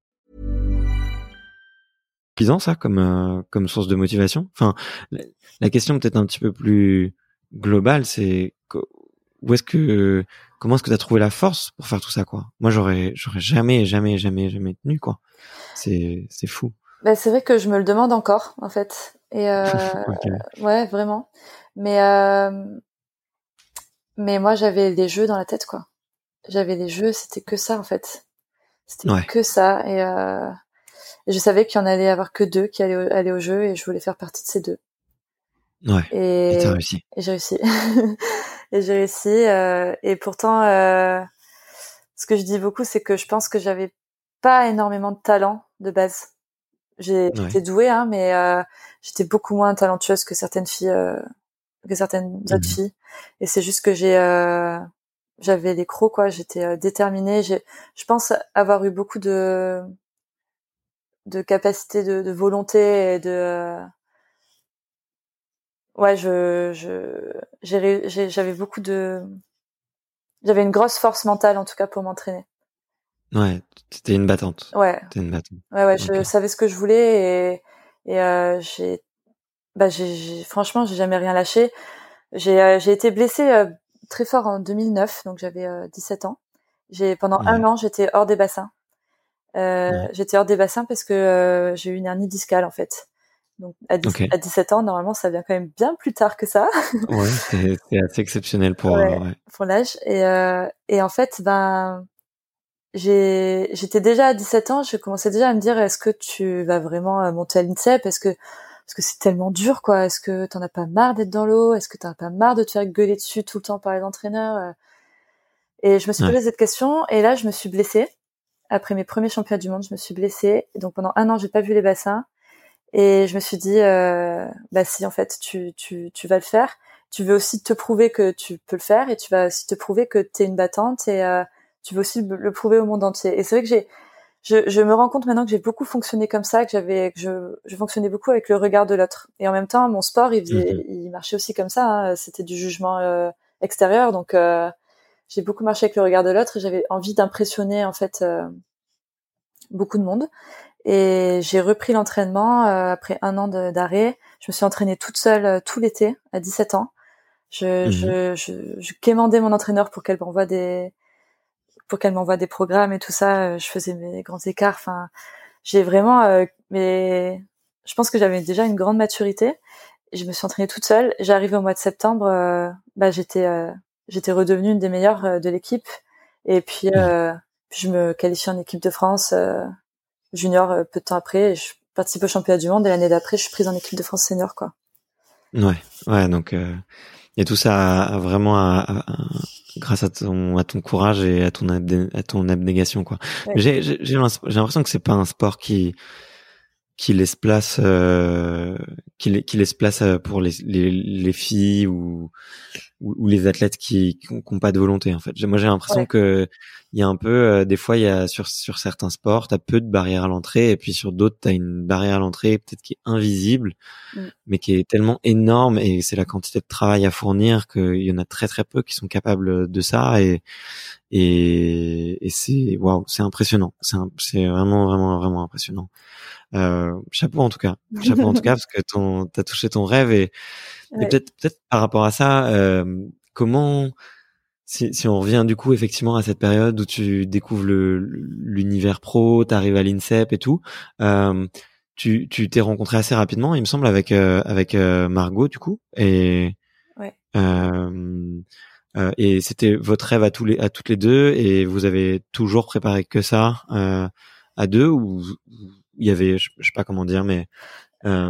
Ça comme euh, comme source de motivation? Enfin, la, question peut-être un petit peu plus globale, c'est où est-ce que comment est-ce que tu as trouvé la force pour faire tout ça quoi? Moi, j'aurais j'aurais jamais jamais jamais jamais tenu quoi. C'est c'est fou. bah, c'est vrai que je me le demande encore en fait. Et euh, ouais, vraiment. Mais euh, mais moi j'avais des jeux dans la tête quoi. J'avais des jeux, c'était que ça en fait. C'était que ça et, je savais qu'il y en allait avoir que deux qui allaient aller au jeu et je voulais faire partie de ces deux. Ouais. Et t'as réussi. Et j'ai réussi. et j'ai réussi. Euh, et pourtant, euh, ce que je dis beaucoup, c'est que je pense que j'avais pas énormément de talent de base. J'étais douée, hein, mais euh, j'étais beaucoup moins talentueuse que certaines filles, euh, que certaines autres mmh filles. Et c'est juste que j'ai, euh, j'avais les crocs, quoi. J'étais euh, déterminée. J'ai, je pense avoir eu beaucoup de, de capacité, de, de volonté et de, ouais, je, je, j'avais beaucoup de, j'avais une grosse force mentale en tout cas pour m'entraîner. Ouais, c'était une battante. Ouais. une battante. Ouais, ouais, je savais ce que je voulais et, et euh, j'ai, bah, j'ai, franchement, j'ai jamais rien lâché. J'ai, euh, j'ai été blessée euh, très fort en 2009, donc j'avais 17 ans. J'ai pendant un an, j'étais hors des bassins. J'étais hors des bassins parce que j'ai eu une hernie discale en fait. Donc à, 17 ans, normalement, ça vient quand même bien plus tard que ça. ouais, c'est assez exceptionnel pour ouais, pour l'âge. Et et en fait, ben j'étais déjà à 17 ans, je commençais déjà à me dire est-ce que tu vas vraiment euh, monter à l'INSEP Est-ce que parce que c'est tellement dur quoi Est-ce que t'en as pas marre d'être dans l'eau? Est-ce que t'en as pas marre de te faire gueuler dessus tout le temps par les entraîneurs euh? Et je me suis posé cette question et là je me suis blessée. Après mes premiers championnats du monde, je me suis blessée. Donc pendant un an, j'ai pas vu les bassins. Et je me suis dit, euh, bah si en fait tu, tu, tu vas le faire, tu veux aussi te prouver que tu peux le faire et tu vas aussi te prouver que tu es une battante et euh, tu veux aussi le prouver au monde entier. Et c'est vrai que j'ai, je, je, me rends compte maintenant que j'ai beaucoup fonctionné comme ça, que j'avais, que je, je fonctionnais beaucoup avec le regard de l'autre. Et en même temps, mon sport, il, faisait, mhm. il marchait aussi comme ça. Hein. C'était du jugement euh, extérieur, donc euh, j'ai beaucoup marché avec le regard de l'autre et j'avais envie d'impressionner en fait euh, beaucoup de monde. Et j'ai repris l'entraînement après un an d'arrêt. Je me suis entraînée toute seule tout l'été à 17 ans. Je, mhm. je, je, je, quémandais mon entraîneur pour qu'elle m'envoie des, pour qu'elle m'envoie des programmes et tout ça. Euh, je faisais mes grands écarts. Enfin, j'ai vraiment, euh, mais je pense que j'avais déjà une grande maturité. je me suis entraînée toute seule. J'arrivais au mois de septembre, euh, bah j'étais, j'étais redevenue une des meilleures de l'équipe. Et puis, je me qualifie en équipe de France junior peu de temps après. je participe au championnat du monde et l'année d'après, je suis prise en équipe de France senior, quoi. Ouais, ouais, donc et tout ça a, vraiment à, grâce à ton à ton courage et à ton à ton abnégation quoi. J'ai j'ai l'impression que c'est pas un sport qui qui laisse place euh, qui, qui laisse place euh, pour les, les, les filles ou, ou, les athlètes qui qui pas de volonté en fait. Moi j'ai l'impression que il y a un peu euh, des fois il y a sur sur certains sports tu as peu de barrières à l'entrée et puis sur d'autres tu as une barrière à l'entrée peut-être qui est invisible mm. mais qui est tellement énorme et c'est la quantité de travail à fournir qu'il y en a très très peu qui sont capables de ça et et, et c'est waouh, c'est impressionnant. C'est c'est vraiment vraiment vraiment impressionnant. Euh, chapeau en tout cas, chapeau en tout cas parce que ton t'as touché ton rêve et, peut-être peut-être par rapport à ça, euh, comment si, si on revient du coup effectivement à cette période où tu découvres l'univers pro, t'arrives à l'INSEP et tout, euh, tu tu t'es rencontré assez rapidement, il me semble avec euh, avec euh, Margot du coup et ouais. Euh, euh, et c'était votre rêve à tous les à toutes les deux et vous avez toujours préparé que ça euh, à deux ou il y avait je, sais pas comment dire mais euh,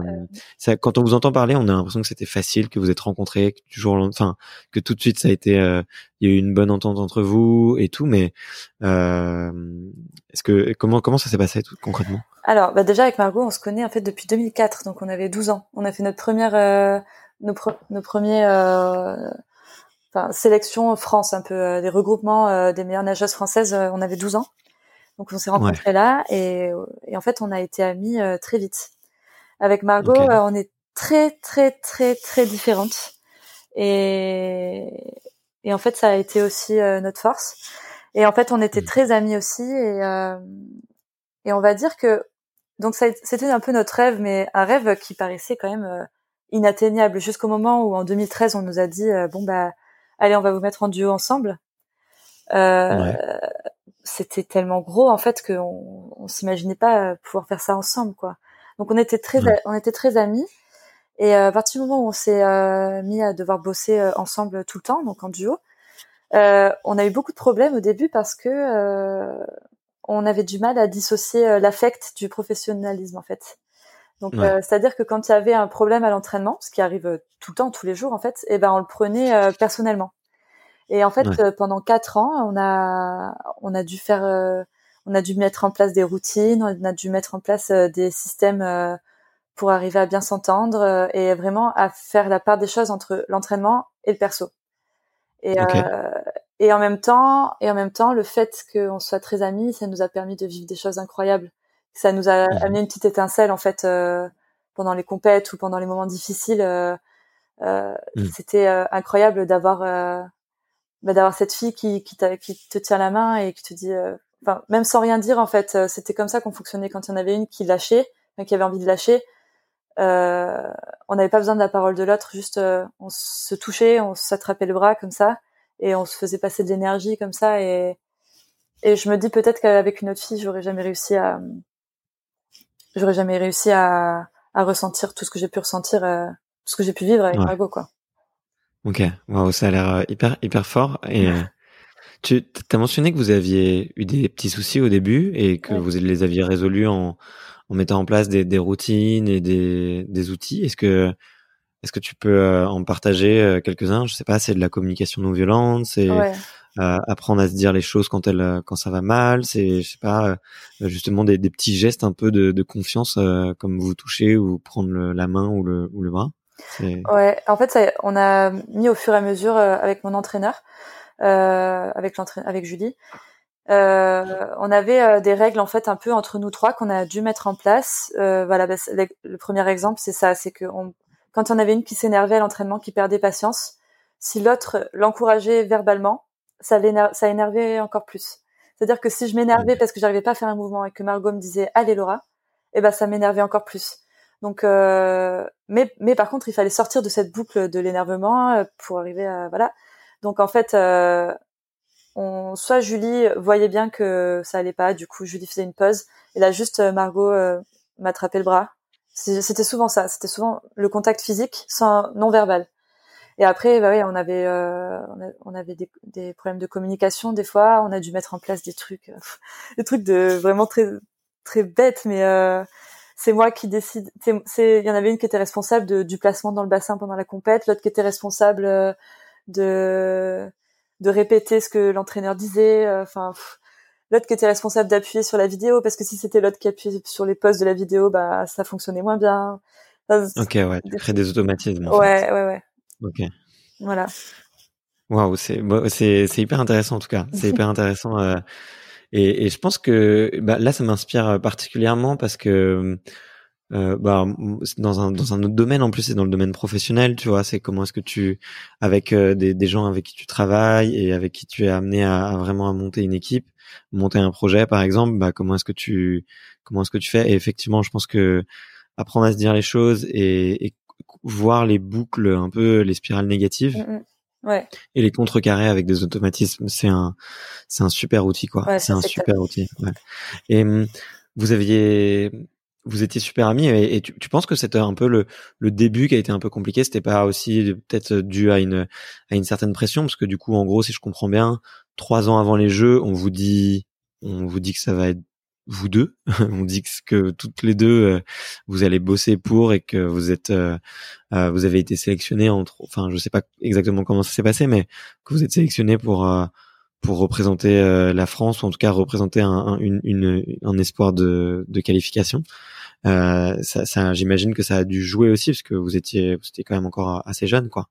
ça, quand on vous entend parler, on a l'impression que c'était facile, que vous êtes rencontrés, que toujours, enfin, que tout de suite ça a été, euh, il y a eu une bonne entente entre vous et tout. Mais euh, est-ce que comment comment ça s'est passé tout, concrètement? Alors, bah déjà avec Margot, on se connaît en fait depuis 2004, donc on avait 12 ans. On a fait notre première, euh, nos, nos premiers enfin, sélection France, un peu euh, des regroupements euh, des meilleures nageuses françaises. Euh, on avait 12 ans, donc on s'est rencontrés là et, et, en fait on a été amis très vite. Avec Margot, on est très très très très différentes et, et en fait ça a été aussi notre force. Et en fait on était mmh. très amis aussi et et on va dire que donc c'était un peu notre rêve, mais un rêve qui paraissait quand même inatteignable jusqu'au moment où en 2013 on nous a dit bon bah allez, on va vous mettre en duo ensemble. Euh, C'était tellement gros en fait qu'on on, s'imaginait pas pouvoir faire ça ensemble, quoi. Donc on était très, on était très amis. Et à partir du moment où on s'est mis à devoir bosser ensemble tout le temps, donc en duo, on a eu beaucoup de problèmes au début parce que on avait du mal à dissocier l'affect du professionnalisme en fait. Donc, c'est-à-dire que quand il y avait un problème à l'entraînement, ce qui arrive tout le temps, tous les jours en fait, et eh ben on le prenait personnellement. Et en fait, euh, pendant quatre ans, on a on a dû faire, euh, on a dû mettre en place des routines, on a dû mettre en place euh, des systèmes pour arriver à bien s'entendre et vraiment à faire la part des choses entre l'entraînement et le perso. Et et en même temps, et en même temps, le fait qu'on soit très amis, ça nous a permis de vivre des choses incroyables. Ça nous a amené une petite étincelle en fait pendant les compètes ou pendant les moments difficiles. Euh, mmh. C'était incroyable d'avoir bah, d'avoir cette fille qui qui, qui, te tient la main et qui te dit euh, enfin même sans rien dire en fait euh, c'était comme ça qu'on fonctionnait quand il y en avait une qui lâchait qui avait envie de lâcher. Euh, on n'avait pas besoin de la parole de l'autre juste euh, on se touchait on s'attrapait le bras comme ça et on se faisait passer de l'énergie comme ça et et je me dis peut-être qu'avec une autre fille j'aurais jamais réussi à j'aurais jamais réussi à, à ressentir tout ce que j'ai pu ressentir tout ce que j'ai pu vivre avec Margot quoi. Ok, wow, ça a l'air euh, hyper hyper fort. Et euh, tu as mentionné que vous aviez eu des petits soucis au début et que vous les aviez résolus en, en mettant en place des, des routines et des, des outils. Est-ce que est-ce que tu peux euh, en partager quelques-uns? Je sais pas, c'est de la communication non violente, c'est apprendre à se dire les choses quand elle quand ça va mal, c'est je sais pas justement des, des petits gestes un peu de, de confiance comme vous toucher ou prendre la main ou le ou le bras. Ouais, en fait, ça, on a mis au fur et à mesure euh, avec mon entraîneur, euh, avec avec Julie. Euh, on avait euh, des règles en fait un peu entre nous trois qu'on a dû mettre en place. Euh, voilà, bah, le, premier exemple c'est ça, c'est que on, quand on avait une qui s'énervait à l'entraînement, qui perdait patience, si l'autre l'encourageait verbalement, ça ça énervait encore plus. C'est-à-dire que si je m'énervais parce que j'arrivais pas à faire un mouvement et que Margot me disait allez Laura, eh ben ça m'énervait encore plus. Donc, euh, mais, mais par contre, il fallait sortir de cette boucle de l'énervement euh, pour arriver à voilà. Donc en fait, euh, on, soit Julie voyait bien que ça allait pas, du coup Julie faisait une pause, et là juste Margot m'attrapait le bras. C'était souvent ça, c'était souvent le contact physique sans non verbal. Et après, bah oui, on avait on, avait des, des, problèmes de communication des fois. On a dû mettre en place des trucs, des trucs de vraiment très très bêtes, mais c'est moi qui décide. Il y en avait une qui était responsable de, du placement dans le bassin pendant la compète, l'autre qui était responsable euh, de de répéter ce que l'entraîneur disait. Euh, enfin, l'autre qui était responsable d'appuyer sur la vidéo parce que si c'était l'autre qui appuyait sur les postes de la vidéo, bah ça fonctionnait moins bien. ok, ouais, tu crées des automatismes. ouais, ouais, ouais. Ok. Voilà. Waouh, c'est c'est c'est hyper intéressant en tout cas. C'est hyper intéressant. Euh, et, et, je pense que bah, là, ça m'inspire euh, particulièrement parce que euh, bah, dans un dans un autre domaine en plus, c'est dans le domaine professionnel, tu vois. C'est comment est-ce que tu, avec euh, des, des gens avec qui tu travailles et avec qui tu es amené à, à, vraiment à monter une équipe, monter un projet, par exemple, bah, comment est-ce que tu comment est-ce que tu fais? Et effectivement, je pense que apprendre à se dire les choses et, et voir les boucles, un peu les spirales négatives. Mmh Ouais. Et les contrecarrer avec des automatismes, c'est un, c'est un super outil, quoi. c'est un super outil. Ouais. Et hum, vous aviez, vous étiez super amis et, tu, tu, penses que c'était un peu le, le début qui a été un peu compliqué? C'était pas aussi peut-être dû à une, à une certaine pression? Parce que du coup, en gros, si je comprends bien, trois ans avant les Jeux, on vous dit, on vous dit que ça va être vous deux. on dit que toutes les deux euh, vous allez bosser pour et que vous êtes euh, euh, vous avez été sélectionné entre enfin je sais pas exactement comment ça s'est passé mais que vous êtes sélectionné pour pour représenter la France ou en tout cas représenter un, une, une, un espoir de, de qualification. ça, ça j'imagine que ça a dû jouer aussi parce que vous étiez vous étiez quand même encore assez jeune quoi.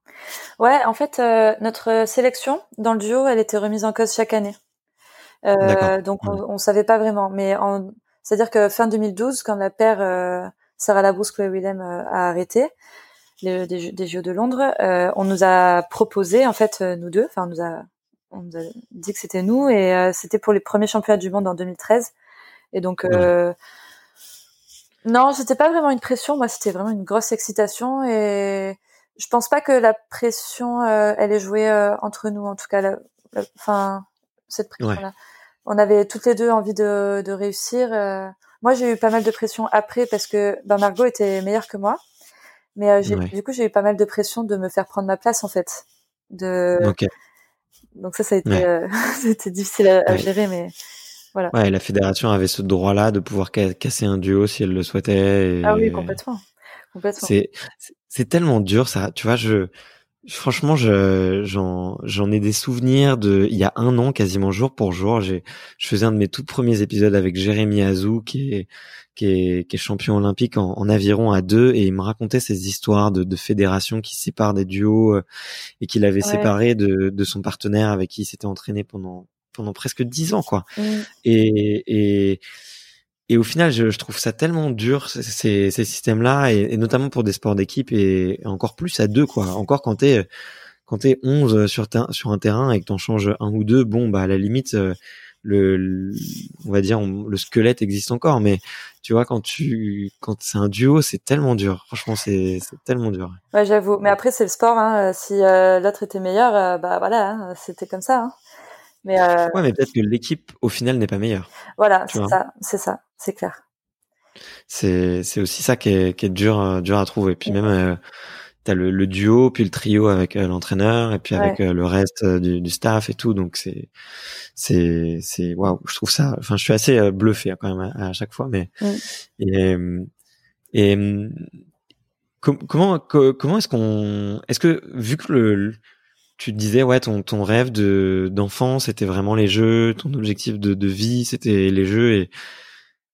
Ouais, en fait notre sélection dans le duo, elle était remise en cause chaque année. Euh, donc on, on, savait pas vraiment. Mais c'est-à-dire que fin 2012, quand la paire euh, Sarah Labrousse, Chloé Willem euh, a arrêté les, des, des, Jeux de Londres, euh, on nous a proposé en fait nous deux, enfin on nous a on nous a dit que c'était nous et c'était pour les premiers championnats du monde en 2013. Et donc non, c'était pas vraiment une pression. Moi, c'était vraiment une grosse excitation et je pense pas que la pression elle est jouée entre nous. En tout cas, enfin cette pression-là on avait toutes les deux envie de, de réussir. Euh, Moi, j'ai eu pas mal de pression après parce que ben, Margot était meilleure que moi. Mais euh, du coup, j'ai eu pas mal de pression de me faire prendre ma place, en fait. De... Donc ça, ça a été, euh, c'était difficile à, gérer, mais voilà. Ouais, la fédération avait ce droit-là de pouvoir casser un duo si elle le souhaitait. Ah oui, complètement. complètement. C'est, c'est tellement dur, ça. Tu vois, je, Franchement, je, j'en, j'en ai des souvenirs de, il y a un an, quasiment jour pour jour. J'ai, je faisais un de mes tout premiers épisodes avec Jérémy Azou, qui est, qui est, qui est champion olympique en, en, aviron à deux, et il me racontait ces histoires de, de fédérations qui séparent des duos euh, et qu'il avait séparé de, de son partenaire avec qui il s'était entraîné pendant, pendant presque dix ans, quoi. Mmh. Et, et, et au final, je, trouve ça tellement dur ces, systèmes-là, et, notamment pour des sports d'équipe et, encore plus à deux, quoi. Encore quand t'es quand t'es 11 sur, sur un terrain et que t'en changes un ou deux, bon bah à la limite euh, le, on va dire le squelette existe encore, mais tu vois quand tu quand c'est un duo, c'est tellement dur. Franchement, c'est tellement dur. Ouais, j'avoue. Mais après c'est le sport. Hein. Si euh, l'autre était meilleur, euh, bah voilà, hein. c'était comme ça. Hein. Mais euh... ouais, mais peut-être que l'équipe au final n'est pas meilleure. Voilà, c'est ça, c'est ça, c'est clair. C'est c'est aussi ça qui est qui est dur euh, dur à trouver. Puis même euh, t'as le, le duo puis le trio avec euh, l'entraîneur et puis avec euh, le reste du, du, staff et tout. Donc c'est c'est c'est waouh, je trouve ça. Enfin, je suis assez bluffé hein, quand même à, chaque fois. Mais mm. et et comment comment est-ce qu'on est-ce que vu que le tu te disais ouais ton ton rêve de d'enfant c'était vraiment les jeux ton objectif de de vie c'était les jeux et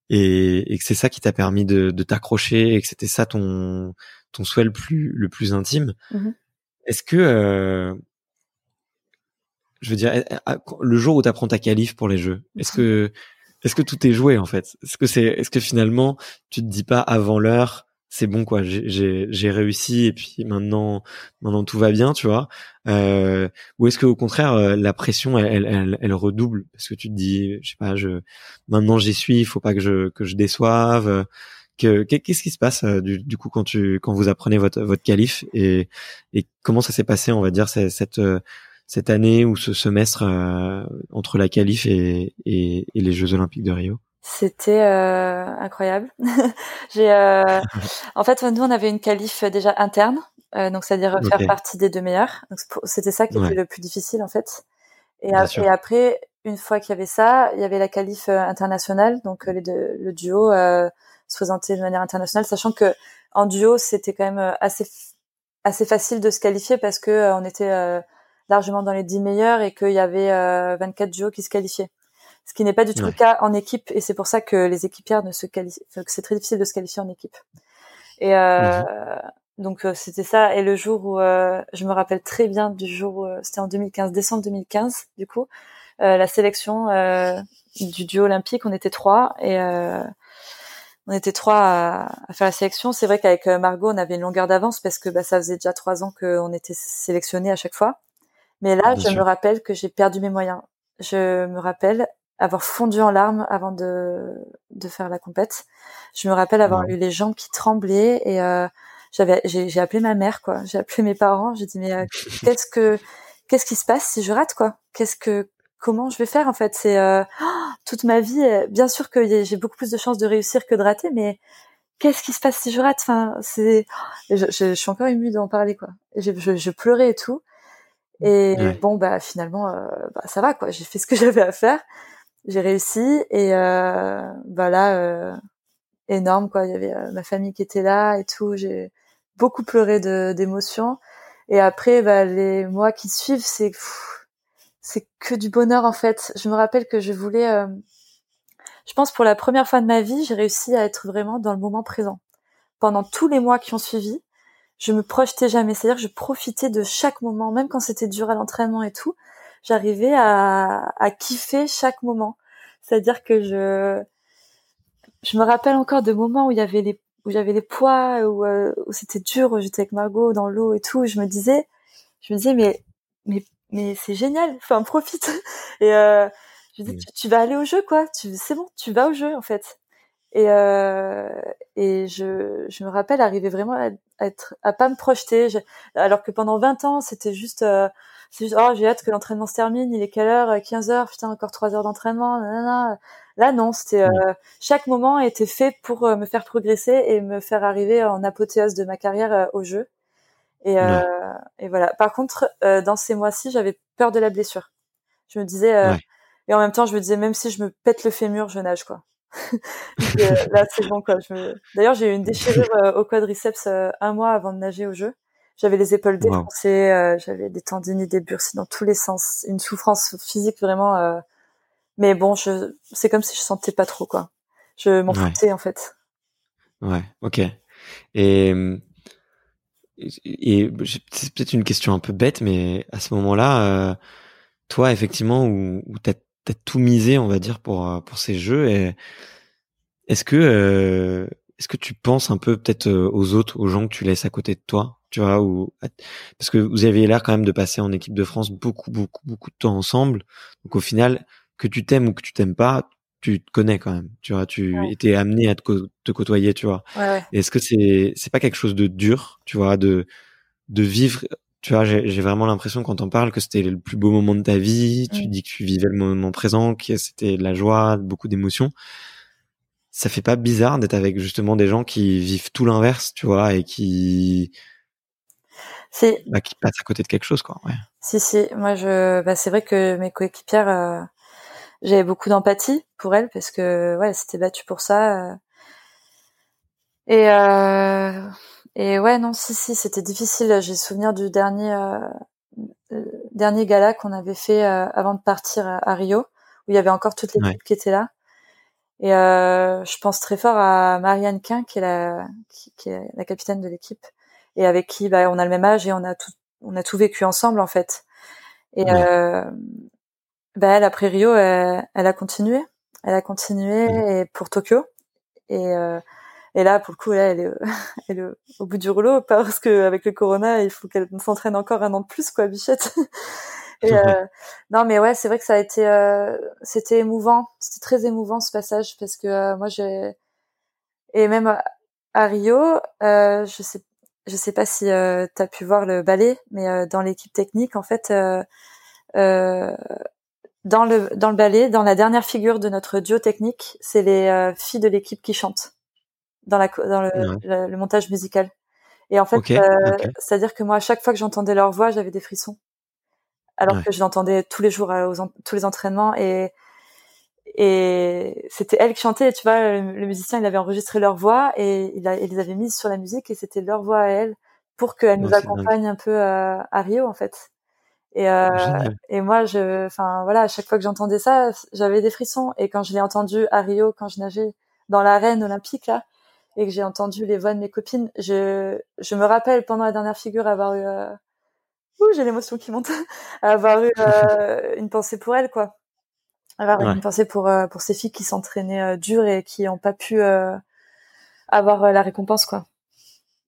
et, et que c'est ça qui t'a permis de, de t'accrocher et que c'était ça ton ton souhait le plus le plus intime. Mmh est-ce que euh, je veux dire le jour où tu apprends ta qualif pour les jeux est-ce que est-ce que tout est joué en fait? Est-ce que c'est est-ce que finalement tu te dis pas avant l'heure c'est bon quoi. J'ai réussi et puis maintenant maintenant tout va bien tu vois. Euh, ou est-ce que au contraire euh, la pression elle, elle, elle, redouble? Parce que tu te dis je sais pas je maintenant j'y suis il faut pas que je que je déçoive. Que qu'est-ce qui se passe euh, du, du, coup quand tu quand vous apprenez votre votre qualif et et comment ça s'est passé on va dire cette euh, cette année ou ce semestre entre la qualif et, et, et les Jeux Olympiques de Rio? C'était euh, incroyable. J'ai, euh, en fait, nous on avait une qualif déjà interne, euh, donc c'est-à-dire faire partie des deux meilleurs. C'était ça qui était le plus difficile en fait. Et, et après, une fois qu'il y avait ça, il y avait la qualif internationale, donc les deux, le duo se présentait de manière internationale, sachant que en duo c'était quand même assez assez facile de se qualifier parce que on était largement dans les 10 meilleurs et qu'il y avait 24 duos qui se qualifiaient ce qui n'est pas du tout le cas en équipe et c'est pour ça que les équipières ne se qualifient que c'est très difficile de se qualifier en équipe et euh, mhm. donc euh, c'était ça et le jour où euh, je me rappelle très bien du jour où, c'était en 2015 décembre 2015 du coup la sélection du duo olympique on était trois et on était trois à, faire la sélection. C'est vrai qu'avec Margot, on avait une longueur d'avance parce que bah, ça faisait déjà trois ans qu'on était sélectionnés à chaque fois. Mais là, je me rappelle que j'ai perdu mes moyens. Je me rappelle avoir fondu en larmes avant de, de faire la compète. Je me rappelle avoir eu les jambes qui tremblaient et euh, j'avais j'ai appelé ma mère quoi. J'ai appelé mes parents. J'ai dit mais euh, qu'est-ce que qu'est-ce qui se passe si je rate quoi? Qu'est-ce que comment je vais faire en fait? C'est euh, toute ma vie. Euh, bien sûr que j'ai beaucoup plus de chances de réussir que de rater, mais qu'est-ce qui se passe si je rate? Enfin c'est je, je, suis encore émue d'en parler quoi. Je, je, je, pleurais et tout. Et bon bah finalement euh, bah, ça va quoi. J'ai fait ce que j'avais à faire j'ai réussi et euh, bah euh, énorme quoi. Il y avait euh, ma famille qui était là et tout. J'ai beaucoup pleuré de d'émotion et après bah, les mois qui suivent c'est c'est que du bonheur en fait. Je me rappelle que je voulais euh, je pense pour la première fois de ma vie j'ai réussi à être vraiment dans le moment présent. Pendant tous les mois qui ont suivi je me projetais jamais. C'est-à-dire je profitais de chaque moment même quand c'était dur à l'entraînement et tout j'arrivais à, à kiffer chaque moment. C'est-à-dire que je, je me rappelle encore de moments où il y avait les, où j'avais les poids, où, euh, où c'était dur, où j'étais avec Margot dans l'eau et tout. je me disais, je me disais, mais, mais, mais c'est génial. Enfin, profite. Et euh, je me dis, tu, vas aller au jeu, quoi. Tu, c'est bon, tu vas au jeu, en fait. Et, euh, et je, je me rappelle arriver vraiment à, être, à pas me projeter, alors que pendant 20 ans, c'était juste, euh, c'est juste, oh, j'ai hâte que l'entraînement se termine, il est quelle heure 15 heures, putain, encore 3 heures d'entraînement, nanana. Là, non, c'était euh, chaque moment était fait pour me faire progresser et me faire arriver en apothéose de ma carrière au jeu. Et, et voilà. Par contre, dans ces mois-ci, j'avais peur de la blessure. Je me disais, et en même temps, je me disais, même si je me pète le fémur, je nage quoi. là, c'est bon quoi. D'ailleurs, j'ai eu une déchirure au quadriceps un mois avant de nager au jeu. J'avais les épaules défoncées, euh, j'avais des tendinites, des bursées dans tous les sens, une souffrance physique vraiment. Euh... Mais bon, je, c'est comme si je sentais pas trop quoi. Je m'en foutais en fait. Ouais, ok. Et et c'est peut-être une question un peu bête, mais à ce moment-là, euh, toi, effectivement, où, où t'as as tout misé, on va dire, pour euh, pour ces jeux, et est-ce que euh, est-ce que tu penses un peu peut-être aux autres, aux gens que tu laisses à côté de toi tu vois, ou parce que vous aviez l'air quand même de passer en équipe de France beaucoup, beaucoup, beaucoup de temps ensemble. Donc au final, que tu t'aimes ou que tu t'aimes pas, tu te connais quand même. Tu vois, tu étais amené à te, côtoyer, tu vois. Est-ce que c'est c'est pas quelque chose de dur, tu vois, de de vivre tu vois, j'ai vraiment l'impression quand on parle que c'était le plus beau moment de ta vie. Tu dis que tu vivais le moment présent, que c'était de la joie, beaucoup d'émotions. Ça fait pas bizarre d'être avec justement des gens qui vivent tout l'inverse, tu vois, et qui c'est bah, qui passe à côté de quelque chose, quoi. Ouais. Si, si. Moi, je, bah, c'est vrai que mes coéquipières, euh, j'avais beaucoup d'empathie pour elles parce que, ouais, c'était battu pour ça. Euh. Et, euh, et ouais, non, si, si, c'était difficile. J'ai souvenir du dernier, euh, dernier gala qu'on avait fait avant de partir à, Rio, où il y avait encore toute l'équipe qui était là. Et je pense très fort à Marianne Quin, qui est la, qui, qui est la capitaine de l'équipe et avec qui bah, on a le même âge et on a tout, on a tout vécu ensemble en fait. Et euh, bah, elle après Rio, elle, a continué, elle a continué et pour Tokyo. Et, euh, et là, pour le coup, là, elle est, elle est au bout du rouleau parce que avec le Corona, il faut qu'elle s'entraîne encore un an de plus, quoi, Bichette. Et, euh, non, mais ouais, c'est vrai que ça a été, euh, c'était émouvant, c'était très émouvant ce passage parce que euh, moi j'ai et même à Rio, euh, je sais je sais pas si euh, tu as pu voir le ballet, mais euh, dans l'équipe technique, en fait, euh, euh, dans le dans le ballet, dans la dernière figure de notre duo technique, c'est les euh, filles de l'équipe qui chantent dans la dans le, le, montage musical. Et en fait, c'est-à-dire que moi, à chaque fois que j'entendais leur voix, j'avais des frissons, alors que je l'entendais tous les jours aux tous les entraînements et et c'était elle qui chantait tu vois le, musicien il avait enregistré leur voix et il, a, il les avait mises sur la musique et c'était leur voix à elle pour qu'elle nous accompagne un peu à, à, Rio en fait. Et euh, et moi je enfin voilà à chaque fois que j'entendais ça j'avais des frissons. Et quand je l'ai entendu à Rio quand je nageais dans l'arène olympique là et que j'ai entendu les voix de mes copines je je me rappelle pendant la dernière figure avoir eu euh... Ouh, j'ai l'émotion qui monte avoir eu euh, une pensée pour elle quoi avoir une pensée pour euh, pour ces filles qui s'entraînaient euh, dur et qui n'ont pas pu avoir la récompense quoi.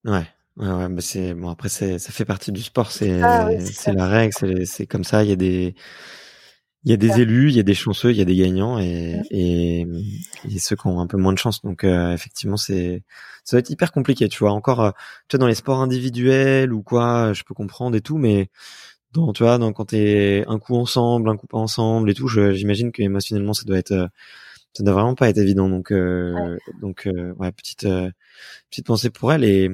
Ouais. Ouais, ouais, mais c'est bon après c'est ça fait partie du sport, c'est ah c'est la règle, c'est comme ça, il y a des il y a des élus, il y a des chanceux, il y a des gagnants et, et, et, ceux qui ont un peu moins de chance. Donc effectivement, c'est ça va être hyper compliqué, tu vois. Encore, tu vois, dans les sports individuels ou quoi, je peux comprendre et tout, mais dans tu vois dans quand t'es un coup ensemble un coup pas ensemble et tout j'imagine que émotionnellement ça doit être euh, ça doit vraiment pas être évident donc euh, donc euh, ouais petite petite pensée pour elle et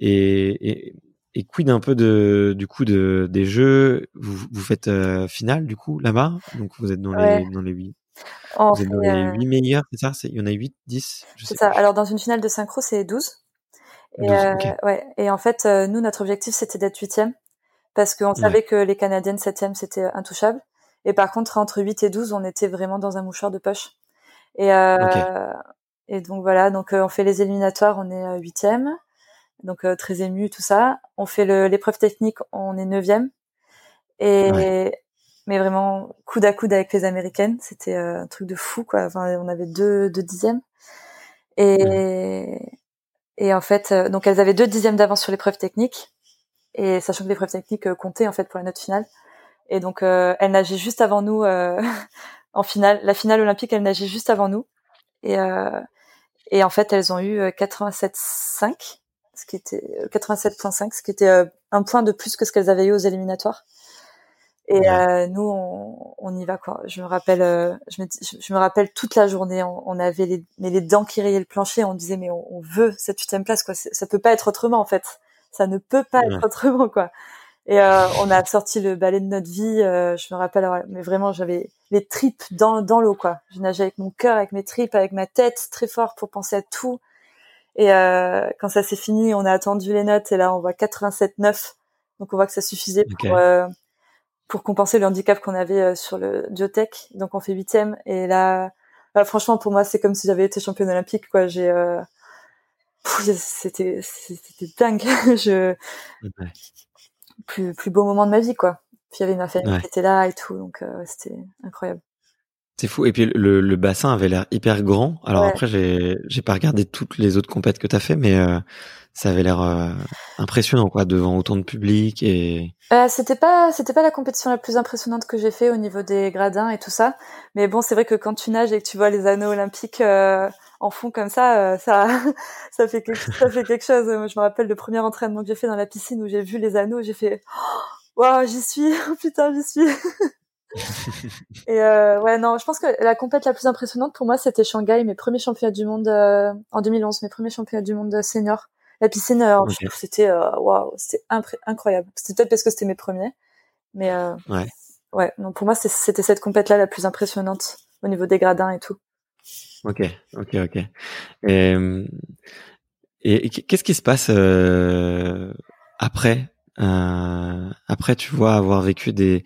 et et, et quid un peu de du coup de des jeux? Vous vous faites finale du coup là-bas? Donc vous êtes dans les dans les huit. Vous êtes dans les huit meilleurs c'est ça? Il y en a huit dix c'est ça. alors dans une finale de synchro c'est 12 et, ouais. et en fait, nous, notre objectif, c'était d'être huitième. Parce qu'on savait que les Canadiennes 7 c'était intouchable. Et par contre, entre 8 et 12, on était vraiment dans un mouchoir de poche. Et, euh, et donc voilà, donc euh, on fait les éliminatoires, on est 8 donc euh, très ému, tout ça. On fait l'épreuve technique, on est 9 Et mais vraiment coude à coude avec les américaines, c'était un truc de fou quoi. Enfin, on avait deux, deux dixièmes. Et, et en fait, donc elles avaient deux dixièmes d'avance sur l'épreuve technique et sachant que l'épreuve technique euh, comptait en fait pour la note finale. Et donc euh, elle nageait juste avant nous euh, en finale, la finale olympique, elle nageait juste avant nous. Et et en fait elles ont eu 87,5, ce qui était 87,5, ce qui était un point de plus que ce qu'elles avaient eu aux éliminatoires. Et euh, nous, on, on, y va quoi. Je me rappelle, euh, je, me, je, me rappelle toute la journée. On, avait les, mais les dents qui rayaient le plancher. On disait mais on, veut cette huitième place quoi. Ça peut pas être autrement en fait. Ça ne peut pas être autrement quoi. Et euh, on a sorti le balai de notre vie. Euh, je me rappelle, mais vraiment, j'avais les tripes dans dans l'eau quoi. Je nageais avec mon cœur, avec mes tripes, avec ma tête très fort pour penser à tout. Et euh, quand ça s'est fini, on a attendu les notes et là on voit 87,9. Donc on voit que ça suffisait pour pour compenser le handicap qu'on avait euh, sur le biotech. Donc on fait huitième. Et là, bah, franchement, pour moi, c'est comme si j'avais été championne olympique. Quoi, j'ai, euh... c'était, c'était dingue. Je plus plus beau moment de ma vie, quoi. Puis il y avait ma famille qui était là et tout, donc euh, c'était incroyable. C'est fou. Et puis le, le bassin avait l'air hyper grand. Alors après, j'ai j'ai pas regardé toutes les autres compètes que t'as fait, mais euh, ça avait l'air euh, impressionnant quoi devant autant de public et. Euh, c'était pas c'était pas la compétition la plus impressionnante que j'ai fait au niveau des gradins et tout ça. Mais bon, c'est vrai que quand tu nages et que tu vois les anneaux olympiques en fond comme ça, ça ça fait quelque, ça fait quelque chose. Moi, je me rappelle le premier entraînement que j'ai fait dans la piscine où j'ai vu les anneaux, j'ai fait waouh, j'y suis, putain, j'y suis. Et euh, ouais, non, je pense que la compète la plus impressionnante pour moi, c'était Shanghai, mes premiers championnats du monde euh, en 2011, mes premiers championnats du monde senior. La piscine, euh, c'était euh, waouh, c'était incroyable. C'était peut-être parce que c'était mes premiers, mais ouais. ouais, non, pour moi, c'était cette compète-là la plus impressionnante au niveau des gradins et tout. Ok, ok, ok. Et, et qu'est-ce qui se passe après Après, tu vois, avoir vécu des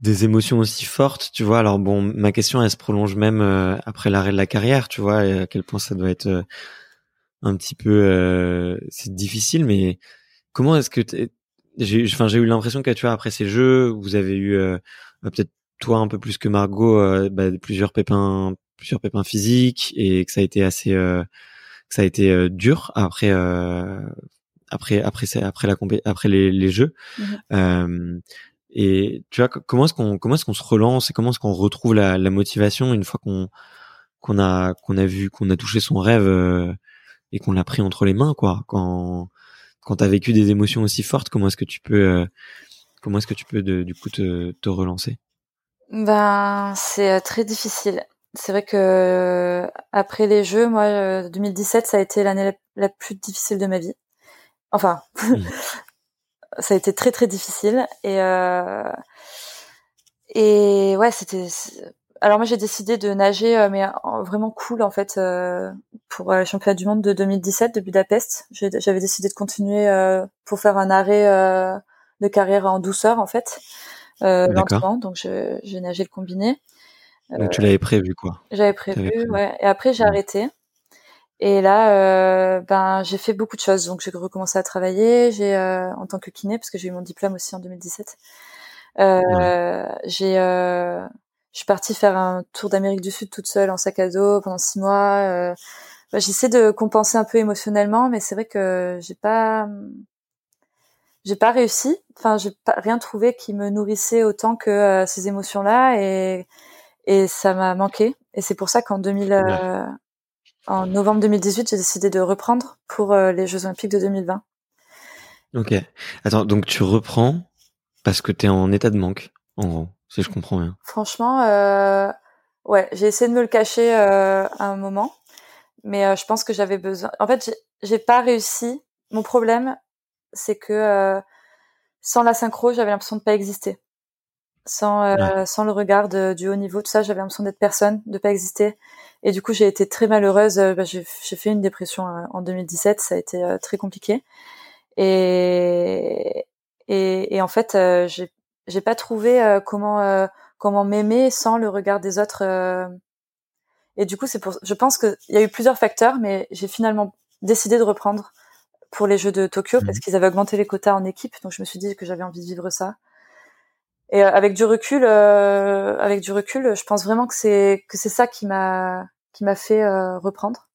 des émotions aussi fortes, tu vois. Alors bon, ma question, elle se prolonge même euh, après l'arrêt de la carrière, tu vois, et à quel point ça doit être euh, un petit peu, euh, c'est difficile, mais comment est-ce que j'ai, enfin, j'ai eu l'impression que tu vois après ces jeux, vous avez eu peut-être toi un peu plus que Margot, bah, plusieurs pépins, plusieurs pépins physiques, et que ça a été assez, que ça a été dur après. après après après la après les, les jeux mmh et tu vois comment est-ce qu'on comment est-ce qu'on se relance et comment est-ce qu'on retrouve la, la, motivation une fois qu'on qu'on a qu'on a vu qu'on a touché son rêve euh, et qu'on l'a pris entre les mains quoi? Quand quand t'as vécu des émotions aussi fortes, comment est-ce que tu peux euh, comment est-ce que tu peux de, du coup te, te relancer? Ben c'est euh, très difficile. C'est vrai que après les Jeux, moi 2017 ça a été l'année la, plus difficile de ma vie. Enfin, mmh. ça a été très très difficile. Et euh, et ouais c'était alors moi j'ai décidé de nager euh, mais vraiment cool en fait euh, pour le championnat du monde de 2017 de Budapest. J'avais décidé de continuer pour faire un arrêt de carrière en douceur en fait lentement donc j'ai nagé le combiné. Donc tu l'avais prévu quoi. j'avais prévu, ouais. Et après j'ai arrêté et là, euh, ben j'ai fait beaucoup de choses. Donc j'ai recommencé à travailler. J'ai euh, en tant que kiné parce que j'ai eu mon diplôme aussi en 2017. Euh, J'ai, euh, je suis partie faire un tour d'Amérique du Sud toute seule en sac à dos pendant six mois. Euh, ben, J'essaie de compenser un peu émotionnellement, mais c'est vrai que j'ai pas, j'ai pas réussi. Enfin, j'ai pas rien trouvé qui me nourrissait autant que euh, ces émotions-là, et et ça m'a manqué. Et c'est pour ça qu'en 2000, en novembre 2018, j'ai décidé de reprendre pour euh, les Jeux Olympiques de 2020. Ok. Attends, donc tu reprends parce que tu es en état de manque, en gros, si je comprends bien. Franchement, euh, ouais, j'ai essayé de me le cacher euh, à un moment, mais euh, je pense que j'avais besoin. En fait, j'ai pas réussi. Mon problème, c'est que sans la synchro, j'avais l'impression de pas exister. Sans, sans le regard du haut niveau, tout ça, j'avais l'impression d'être personne, de pas exister. Et du coup, j'ai été très malheureuse. Euh, bah, j'ai fait une dépression euh, en 2017. Ça a été euh, très compliqué. Et, et, et en fait, j'ai j'ai pas trouvé comment comment m'aimer sans le regard des autres. Et du coup, c'est pour. Je pense qu'il y a eu plusieurs facteurs, mais j'ai finalement décidé de reprendre pour les Jeux de Tokyo parce mmh. qu'ils avaient augmenté les quotas en équipe. Donc, je me suis dit que j'avais envie de vivre ça. Et euh, avec du recul, euh, avec du recul, je pense vraiment que c'est que c'est ça qui m'a qui m'a fait euh, reprendre.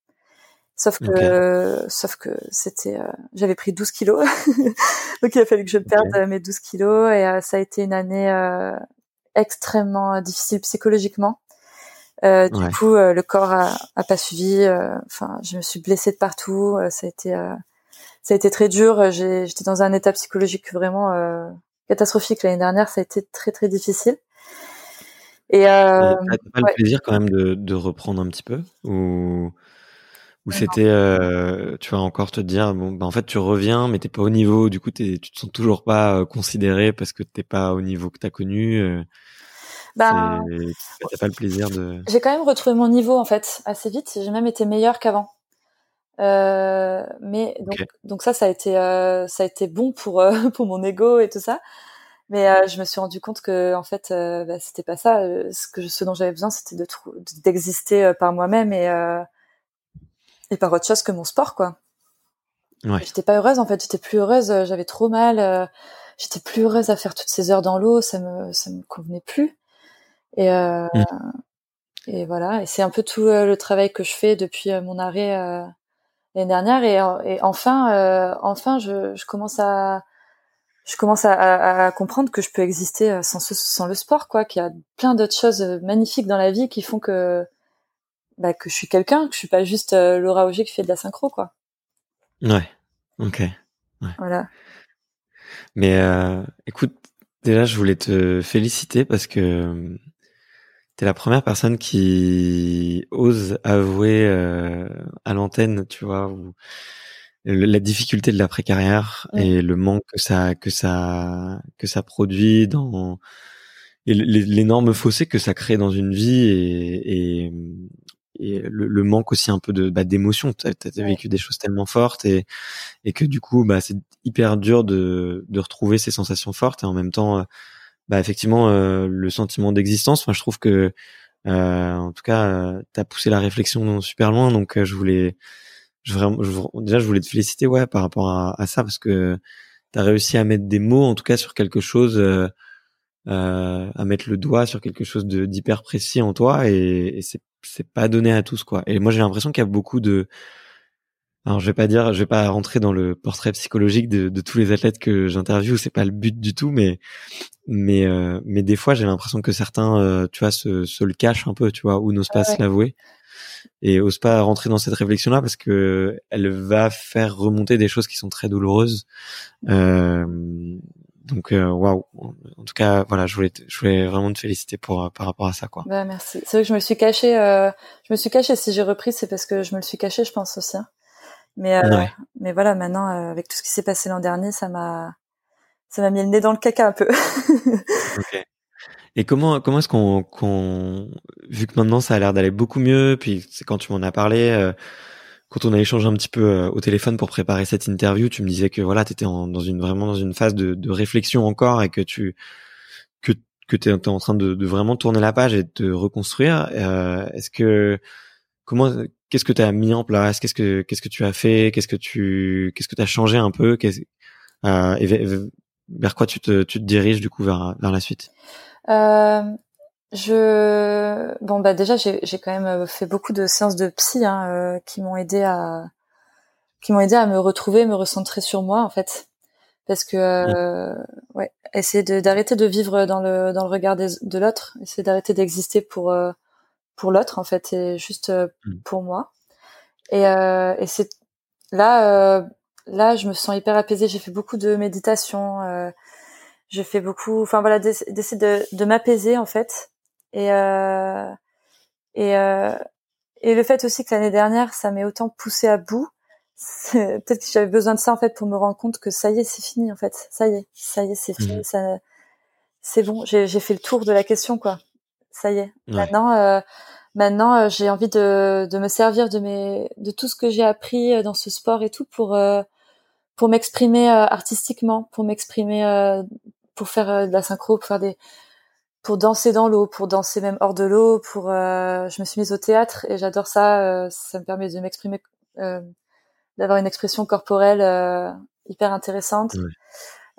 Sauf que sauf que c'était j'avais pris 12 kilos. Donc il a fallu que je perde mes 12 kilos et ça a été une année extrêmement difficile psychologiquement. Euh, du coup, le corps a, a pas suivi. Enfin, je me suis blessée de partout. ça a été, ça a été très dur. J'étais dans un état psychologique vraiment catastrophique. L'année dernière. Ça a été très très difficile. Et euh, t'as pas le plaisir quand même de, de, reprendre un petit peu ou ou c'était euh, tu vas encore te dire bon bah en fait tu reviens mais t'es pas au niveau. Du coup tu te sens toujours pas euh, considéré parce que t'es pas au niveau que t'as connu euh, bah, t'as pas le plaisir de j'ai quand même retrouvé mon niveau en fait assez vite. J'ai même été meilleure qu'avant mais donc, donc ça ça a été euh, ça a été bon pour euh, pour mon ego et tout ça mais euh, je me suis rendu compte que en fait bah, c'était pas ça ce que ce dont j'avais besoin c'était de d'exister par moi-même et et par autre chose que mon sport, quoi. Ouais. J'étais pas heureuse, en fait. J'étais plus heureuse. Euh, j'avais trop mal. Euh, j'étais plus heureuse à faire toutes ces heures dans l'eau. Ça me, ça me convenait plus. Et, euh, mm. et voilà. Et c'est un peu tout le travail que je fais depuis mon arrêt l'année dernière. Et, et enfin, enfin, je, je, commence à, je commence à, à, comprendre que je peux exister sans, sans le sport, quoi. Qu'il y a plein d'autres choses magnifiques dans la vie qui font que bah, que je suis quelqu'un, que je suis pas juste euh, Laura Auger qui fait de la synchro, quoi. Ouais. Ok. Ouais. Voilà. Mais euh, écoute, déjà, je voulais te féliciter parce que euh, tu es la première personne qui ose avouer euh, à l'antenne, tu vois, la difficulté de l'après-carrière et le manque que ça que ça que ça produit dans l'énorme fossé que ça crée dans une vie et, et, et le, manque aussi un peu de bah, d'émotion. T'as as vécu des choses tellement fortes et et que du coup bah c'est hyper dur de de retrouver ces sensations fortes et en même temps bah effectivement euh, le sentiment d'existence. Moi je trouve que euh, en tout cas euh, t'as poussé la réflexion super loin donc je voulais je vraiment déjà je voulais te féliciter ouais par rapport à, ça parce que t'as réussi à mettre des mots en tout cas sur quelque chose. À mettre le doigt sur quelque chose de d'hyper précis en toi et, et c'est c'est pas donné à tous quoi. Et moi j'ai l'impression qu'il y a beaucoup de alors je vais pas dire, je vais pas rentrer dans le portrait psychologique de, de tous les athlètes que j'interviewe, c'est pas le but du tout, mais mais euh, mais des fois j'ai l'impression que certains, euh, tu vois, se, se le cachent un peu, tu vois, ou n'osent pas se l'avouer et osent pas rentrer dans cette réflexion là parce que elle va faire remonter des choses qui sont très douloureuses. Euh, donc euh, waouh. En tout cas, voilà, je voulais, je voulais vraiment te féliciter pour par rapport à ça, quoi. Bah merci. C'est vrai que je me suis cachée. Euh, je me suis cachée. Si j'ai repris, c'est parce que je me le suis cachée, je pense aussi. Hein. Mais euh, mais voilà, maintenant avec tout ce qui s'est passé l'an dernier, ça m'a ça m'a mis le nez dans le caca un peu. ok. Et comment comment est-ce qu'on qu'on vu que maintenant ça a l'air d'aller beaucoup mieux, puis c'est quand tu m'en as parlé quand on a échangé un petit peu euh, au téléphone pour préparer cette interview, tu me disais que voilà, tu étais dans une vraiment dans une phase de, de réflexion encore et que tu que que tu es, en train de, de, vraiment tourner la page et de te reconstruire. Euh, est-ce que comment qu'est-ce que tu as mis en place? Qu'est-ce que qu'est-ce que tu as fait? Qu'est-ce que tu qu'est-ce que tu as changé un peu? Euh, et vers, quoi tu te tu te diriges du coup vers vers la suite? Euh, je bon bah déjà j'ai quand même euh, fait beaucoup de séances de psy hein, euh, qui m'ont aidé à qui m'ont aidé à me retrouver, me recentrer sur moi en fait. Parce que euh, ouais. essayer d'arrêter de vivre dans le dans le regard de l'autre, essayer d'arrêter d'exister pour pour l'autre en fait et juste mm. pour moi et et c'est là là je me sens hyper apaisée, j'ai fait beaucoup de méditation j'ai fait beaucoup enfin voilà d'essayer de, de m'apaiser en fait et euh, et euh, et le fait aussi que l'année dernière, ça m'ait autant poussé à bout. Peut-être que j'avais besoin de ça en fait pour me rendre compte que ça y est, c'est fini en fait. Ça y est, ça y est, c'est fini. Mmh. Ça, c'est bon. J'ai fait le tour de la question quoi. Ça y est. Maintenant, euh, maintenant, euh, j'ai envie de, de me servir de mes, de tout ce que j'ai appris euh, dans ce sport et tout pour pour m'exprimer artistiquement, pour m'exprimer, pour faire de la synchro, pour faire des pour danser dans l'eau, pour danser même hors de l'eau, pour euh, je me suis mise au théâtre et j'adore ça, euh, ça me permet de m'exprimer euh, d'avoir une expression corporelle euh, hyper intéressante.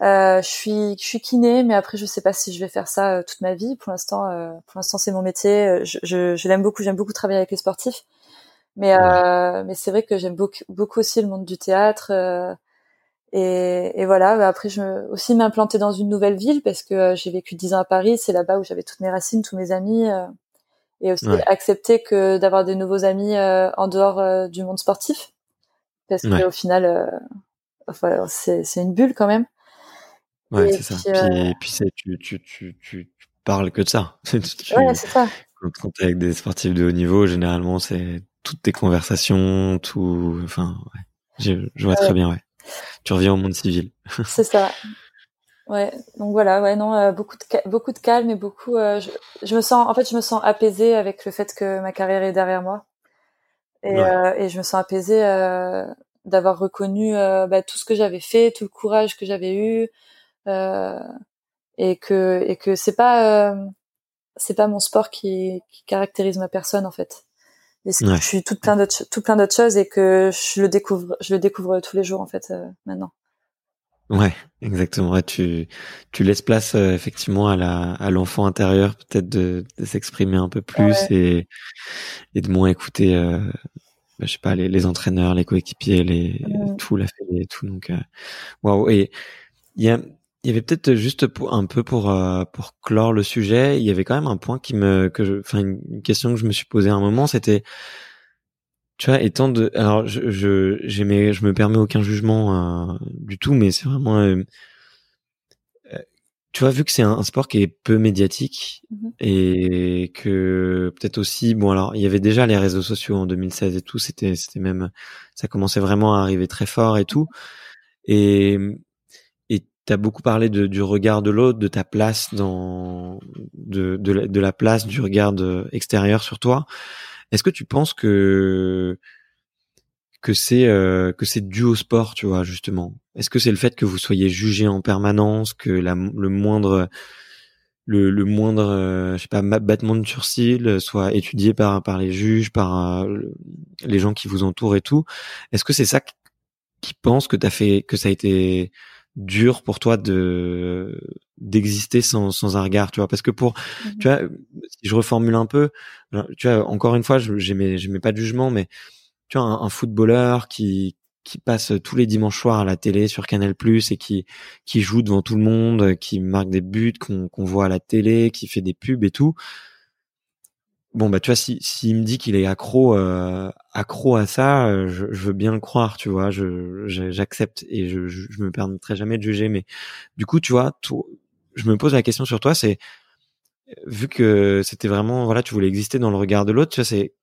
Je suis je suis kiné mais après je sais pas si je vais faire ça toute ma vie. Pour l'instant pour l'instant c'est mon métier, je, je, je l'aime beaucoup, j'aime beaucoup travailler avec les sportifs. Mais mais c'est vrai que j'aime beaucoup beaucoup aussi le monde du théâtre et, et, voilà. Bah, après, je me, aussi m'implanter dans une nouvelle ville parce que euh, j'ai vécu dix ans à Paris. C'est là-bas où j'avais toutes mes racines, tous mes amis, euh, et aussi accepter que d'avoir des nouveaux amis euh, en dehors du monde sportif, parce que au final, enfin, c'est une bulle quand même. Ouais, c'est ça. Puis, puis tu, tu, tu, tu, parles que de ça. ouais, c'est ça. Quand, quand tu es avec des sportifs de haut niveau, généralement, c'est toutes tes conversations, tout. Enfin, ouais. Je, je vois très bien, ouais. Tu reviens au monde civil. c'est ça. Ouais, donc voilà, ouais, non, euh, beaucoup de beaucoup de calme et beaucoup. Euh, je, je, me sens, en fait, je me sens apaisée avec le fait que ma carrière est derrière moi, et, euh, et je me sens apaisée d'avoir reconnu bah, tout ce que j'avais fait, tout le courage que j'avais eu, et que et que c'est pas c'est pas mon sport qui, qui caractérise ma personne en fait. Et je suis toute plein d'autres tout plein d'autres choses et que je le découvre je le découvre tous les jours en fait maintenant. Ouais, exactement. tu tu laisses place euh, effectivement à la à l'enfant intérieur peut-être de, de s'exprimer un peu plus et et de moins écouter euh, bah, je sais pas les, les entraîneurs, les coéquipiers, les tout la fédé et tout donc euh, waouh et il y a il y avait peut-être juste pour, un peu pour euh, pour clore le sujet, il y avait quand même un point qui me que enfin une question que je me suis posée à un moment, c'était tu vois, étant de, alors je je j'aimais, je me permets aucun jugement euh, du tout, mais c'est vraiment, euh, euh, tu vois, vu que c'est un, sport qui est peu médiatique mmh et que peut-être aussi, bon alors il y avait déjà les réseaux sociaux en 2016 et tout, c'était c'était même, ça commençait vraiment à arriver très fort et tout, et et t'as beaucoup parlé de, du regard de l'autre, de ta place dans, de de la, place du regard extérieur sur toi. Est-ce que tu penses que que c'est euh, que c'est dû au sport, tu vois, justement? Est-ce que c'est le fait que vous soyez jugé en permanence, que la, le moindre le, le moindre euh, je sais pas battement de sourcil soit étudié par par les juges, par euh, les gens qui vous entourent et tout? Est-ce que c'est ça qui pense que t'as fait que ça a été dur pour toi de d'exister sans, sans un regard tu vois? Parce que pour mmh tu vois si je reformule un peu tu vois encore une fois j'aimais j'aimais pas de jugement mais tu vois un, footballeur qui qui passe tous les dimanches soirs à la télé sur Canal Plus et qui qui joue devant tout le monde qui marque des buts qu'on qu'on voit à la télé qui fait des pubs et tout bon bah tu vois si s'il me dit qu'il est accro euh, accro à ça euh, je, je, veux bien le croire tu vois je j'accepte et je, je, je me permettrai jamais de juger mais du coup tu vois je me pose la question sur toi c'est vu que c'était vraiment voilà tu voulais exister dans le regard de l'autre tu vois c'est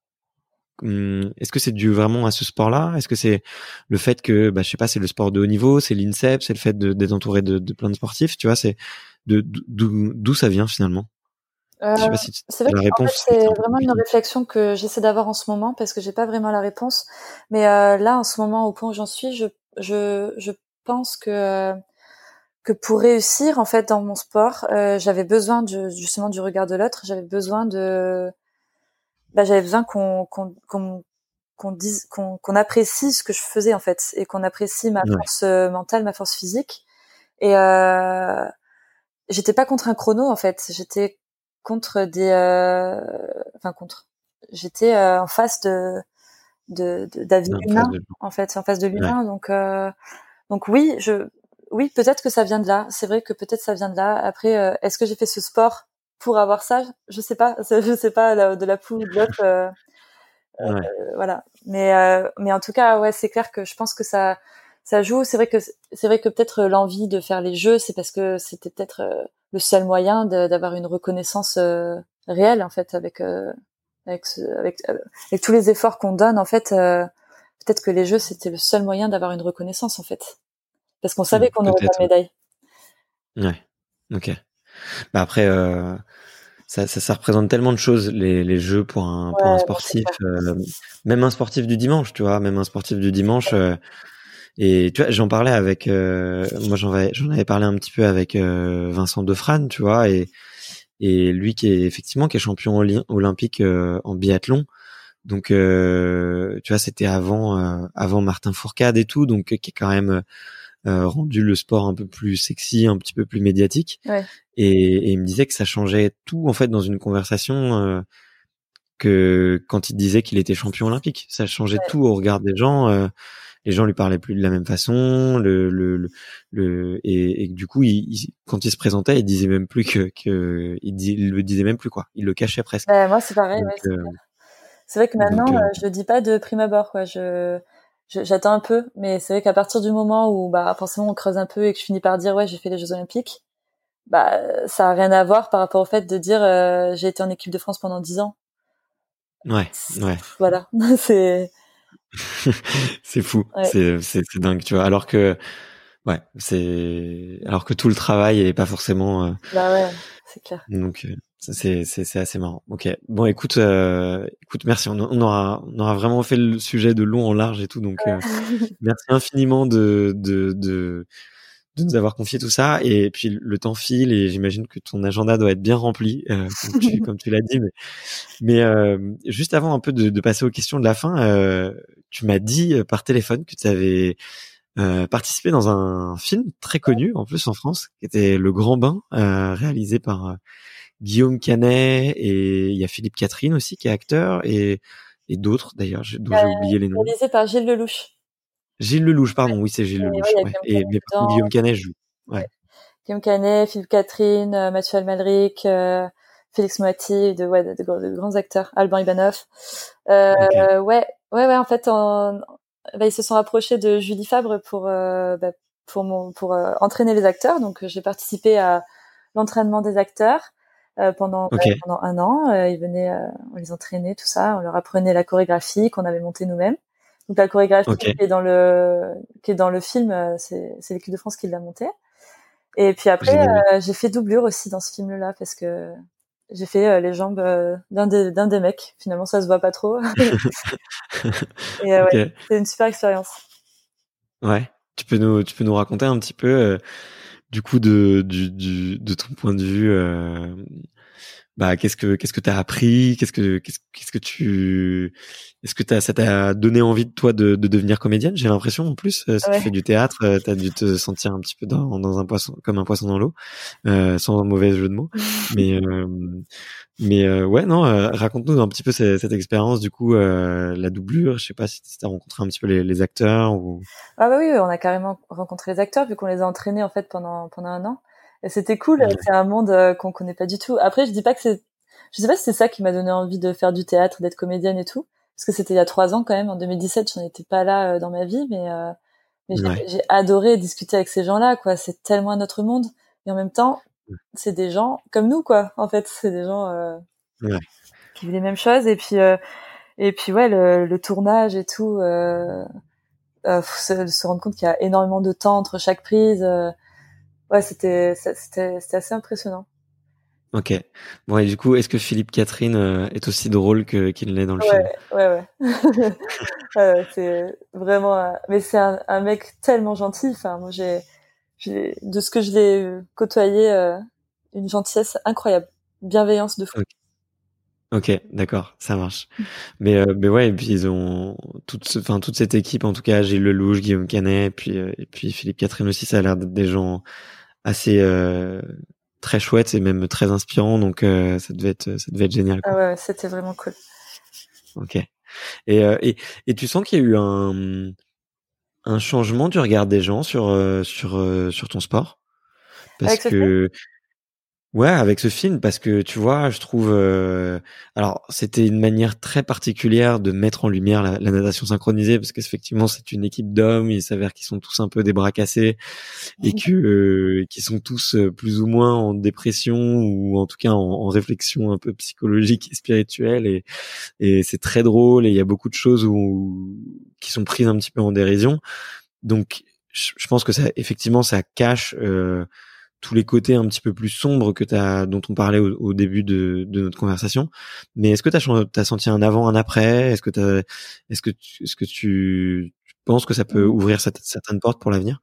hum, est-ce que c'est dû vraiment à ce sport-là? Est-ce que c'est le fait que, bah, je sais pas, c'est le sport de haut niveau, c'est l'INSEP, c'est le fait d'être entouré de, de plein de sportifs, tu vois C'est d'où ça vient finalement? Euh, c'est vrai que c'est vraiment une réflexion que j'essaie d'avoir en ce moment parce que j'ai pas vraiment la réponse. Mais euh, là, en ce moment, au point où j'en suis, je, je, je pense que que pour réussir en fait dans mon sport, euh, j'avais besoin du, justement du regard de l'autre. J'avais besoin de, bah, j'avais besoin qu'on qu'on qu'on qu'on dise qu'on qu'on apprécie ce que je faisais en fait et qu'on apprécie ma force euh, mentale, ma force physique. Et euh, j'étais pas contre un chrono en fait. J'étais contre des, euh, enfin contre. J'étais euh, en face de de humain en fait, en face de l'humain. Donc euh, donc oui, je oui peut-être que ça vient de là. C'est vrai que peut-être ça vient de là. Après, est-ce que j'ai fait ce sport pour avoir ça? Je sais pas. Je sais pas de la poule ou de l'autre. Ouais. voilà. Mais mais en tout cas, ouais, c'est clair que je pense que ça ça joue. C'est vrai que c'est vrai que peut-être l'envie de faire les jeux, c'est parce que c'était peut-être le seul moyen d'avoir une reconnaissance euh, réelle en fait avec euh, avec, avec, euh, avec tous les efforts qu'on donne en fait peut-être que les jeux c'était le seul moyen d'avoir une reconnaissance en fait. Parce qu'on savait mmh, qu'on aurait pas de médaille. Ouais ok. Bah après ça, ça, ça, représente tellement de choses les, les jeux pour un, pour un sportif même un sportif du dimanche tu vois même un sportif du dimanche et tu vois, j'en parlais avec, euh, moi j'en avais, j'en avais parlé un petit peu avec euh, Vincent Defrane, tu vois, et et lui qui est effectivement qui est champion olympique euh, en biathlon. Donc tu vois, c'était avant avant Martin Fourcade et tout, donc qui est quand même rendu le sport un peu plus sexy, un petit peu plus médiatique. Ouais. Et, et, il me disait que ça changeait tout en fait dans une conversation que quand il disait qu'il était champion olympique, ça changeait tout au regard des gens les gens lui parlaient plus de la même façon, le, le, le, et, et, du coup, il, quand il se présentait, il disait même plus que, que il, le disait même plus quoi, il le cachait presque. moi, c'est pareil. ouais, c'est, euh, vrai que maintenant, euh, euh, je le dis pas de prime abord, quoi. Je, j'attends un peu, mais c'est vrai qu'à partir du moment où bah forcément on creuse un peu et que je finis par dire ouais j'ai fait les Jeux Olympiques, bah ça a rien à voir par rapport au fait de dire euh, j'ai été en équipe de France pendant dix ans. Ouais, ouais. Voilà, c'est. c'est fou, c'est c'est dingue, tu vois. Alors que ouais, c'est alors que tout le travail est pas forcément. Euh... Bah ouais, c'est clair. Donc euh, c'est c'est assez marrant. Ok. Bon, écoute, euh, écoute, merci. On, on, aura on aura vraiment fait le sujet de long en large et tout. Donc euh, merci infiniment de de de de nous avoir confié tout ça. Et puis le temps file et j'imagine que ton agenda doit être bien rempli, euh, comme tu, comme tu l'as dit. Mais, mais euh, juste avant un peu de, de, passer aux questions de la fin, euh, tu m'as dit euh, par téléphone que tu avais euh, participé dans un film très connu en plus en France, qui était Le Grand Bain, réalisé par Guillaume Canet et il y a Philippe Catherine aussi qui est acteur et, et d'autres d'ailleurs dont j'ai oublié les noms. Réalisé par Gilles Lelouch. Gilles Lelouch, pardon, oui c'est Gilles Lelouch. Ouais, Et mais Guillaume Canet joue. Ouais. Guillaume Canet, Philippe Catherine, euh, Mathieu Almalric, euh, Félix Moati, de, ouais, de, de, grands acteurs, Alban Ivanov. Euh, okay. Ouais, ouais, ouais. En fait, on, bah, ils se sont rapprochés de Julie Fabre pour euh, bah, pour mon, pour entraîner les acteurs. Donc j'ai participé à l'entraînement des acteurs. Euh, pendant okay. pendant un an. Euh, ils venaient, on les entraînait, tout ça. On leur apprenait la chorégraphie qu'on avait montée nous-mêmes. Donc la chorégraphie okay. qui est dans le qui est dans le film, c'est c'est l'équipe de France qui l'a montée. Et puis après, euh, j'ai fait doublure aussi dans ce film-là parce que j'ai fait euh, les jambes d'un des d'un des mecs. Finalement, ça se voit pas trop. Et okay. ouais, c'est une super expérience. Ouais, tu peux nous tu peux nous raconter un petit peu du coup de du, du de ton point de vue euh, bah qu'est-ce que qu'est-ce que t'as appris? Qu'est-ce que qu'est-ce, que tu est-ce que t'as ça t'a donné envie de toi de, de devenir comédienne? J'ai l'impression en plus euh, si ouais. tu fais du théâtre euh, t'as dû te sentir un petit peu dans, dans un poisson comme un poisson dans l'eau euh, sans un mauvais jeu de mots. Mais euh, mais euh, ouais non raconte-nous un petit peu cette, cette expérience du coup la doublure. Je sais pas si t'as rencontré un petit peu les, les acteurs ou ah bah oui on a carrément rencontré les acteurs vu qu'on les a entraînés en fait pendant pendant un an et c'était cool. Ouais. C'est un monde euh, qu'on connaît pas du tout. Après, je dis pas que c'est, je sais pas si c'est ça qui m'a donné envie de faire du théâtre, d'être comédienne et tout, parce que c'était il y a trois ans quand même. En 2017, j'en étais pas là euh, dans ma vie, mais, euh, mais ouais. j'ai adoré discuter avec ces gens-là. Quoi, c'est tellement notre monde, et en même temps, c'est des gens comme nous, quoi. En fait, c'est des gens ouais. qui vivent les mêmes choses. Et puis, et puis ouais, le, le tournage et tout. Euh, se, se, rendre compte qu'il y a énormément de temps entre chaque prise ouais, c'était c'était c'était assez impressionnant. Ok. Bon et du coup, est-ce que Philippe Catherine euh, est aussi drôle que qu'il l'est dans le ouais, film? Ouais, ouais, ouais. c'est vraiment. Mais c'est un, un, mec tellement gentil. Enfin, moi, j'ai, j'ai de ce que je l'ai côtoyé, euh, une gentillesse incroyable, bienveillance de fou. Okay. Ok, d'accord, ça marche. Mais euh, mais ouais, et puis ils ont toute, enfin toute cette équipe, en tout cas, Gilles Lelouch, Guillaume Canet, et puis euh, et puis Philippe Catherine aussi, ça a l'air d'être des gens assez euh, très chouettes et même très inspirants, donc euh, ça devait être ça devait être génial. Quoi. Ah ouais, c'était vraiment cool. Ok. Et euh, et et tu sens qu'il y a eu un un changement du regard des gens sur sur sur ton sport? Parce Avec que Ouais, avec ce film, parce que tu vois, je trouve. Euh... Alors, c'était une manière très particulière de mettre en lumière la, la natation synchronisée, parce qu'effectivement, c'est une équipe d'hommes. Il s'avère qu'ils sont tous un peu des bras cassés et que euh, qu'ils sont tous plus ou moins en dépression ou en tout cas en, en réflexion un peu psychologique et spirituelle. Et, et c'est très drôle. Et il y a beaucoup de choses où, qui sont prises un petit peu en dérision. Donc, je, je pense que ça, effectivement, ça cache. Euh, tous les côtés un petit peu plus sombres que t'as, dont on parlait au, au début de, de, notre conversation. Mais est-ce que tu as, senti un avant, un après? Est-ce que t'as, est-ce que tu, est-ce que tu, tu penses que ça peut ouvrir cette, certaines portes pour l'avenir?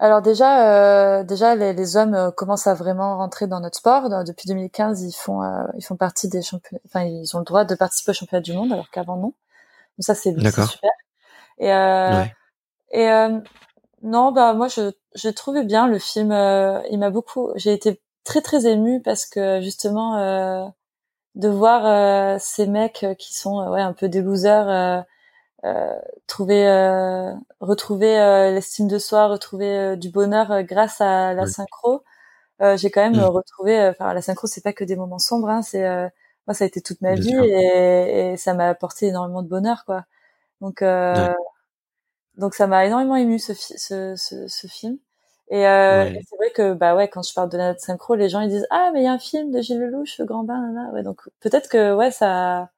Alors déjà, euh, déjà les, les, hommes commencent à vraiment rentrer dans notre sport. Depuis 2015, ils font, euh, ils font partie des championnats. Enfin, ils ont le droit de participer au championnat du monde, alors qu'avant non. Donc ça, c'est super. Et, euh, ouais. et euh, non, bah moi je j'ai trouvé bien le film. Euh, il m'a beaucoup. J'ai été très très émue parce que justement euh, de voir euh, ces mecs qui sont ouais un peu des losers trouver retrouver l'estime de soi, retrouver du bonheur grâce à la oui. synchro. j'ai quand même mmh. retrouvé. Enfin la synchro c'est pas que des moments sombres. Hein, c'est moi ça a été toute ma bien vie et, et, ça m'a apporté énormément de bonheur quoi. Donc ouais donc ça m'a énormément ému ce, ce, ce, ce, film. Et, euh, c'est vrai que bah ouais, quand je parle de la synchro, les gens ils disent ah mais il y a un film de Gilles Lelouch, le Grand Bain, là. Ouais, donc peut-être que ouais ça,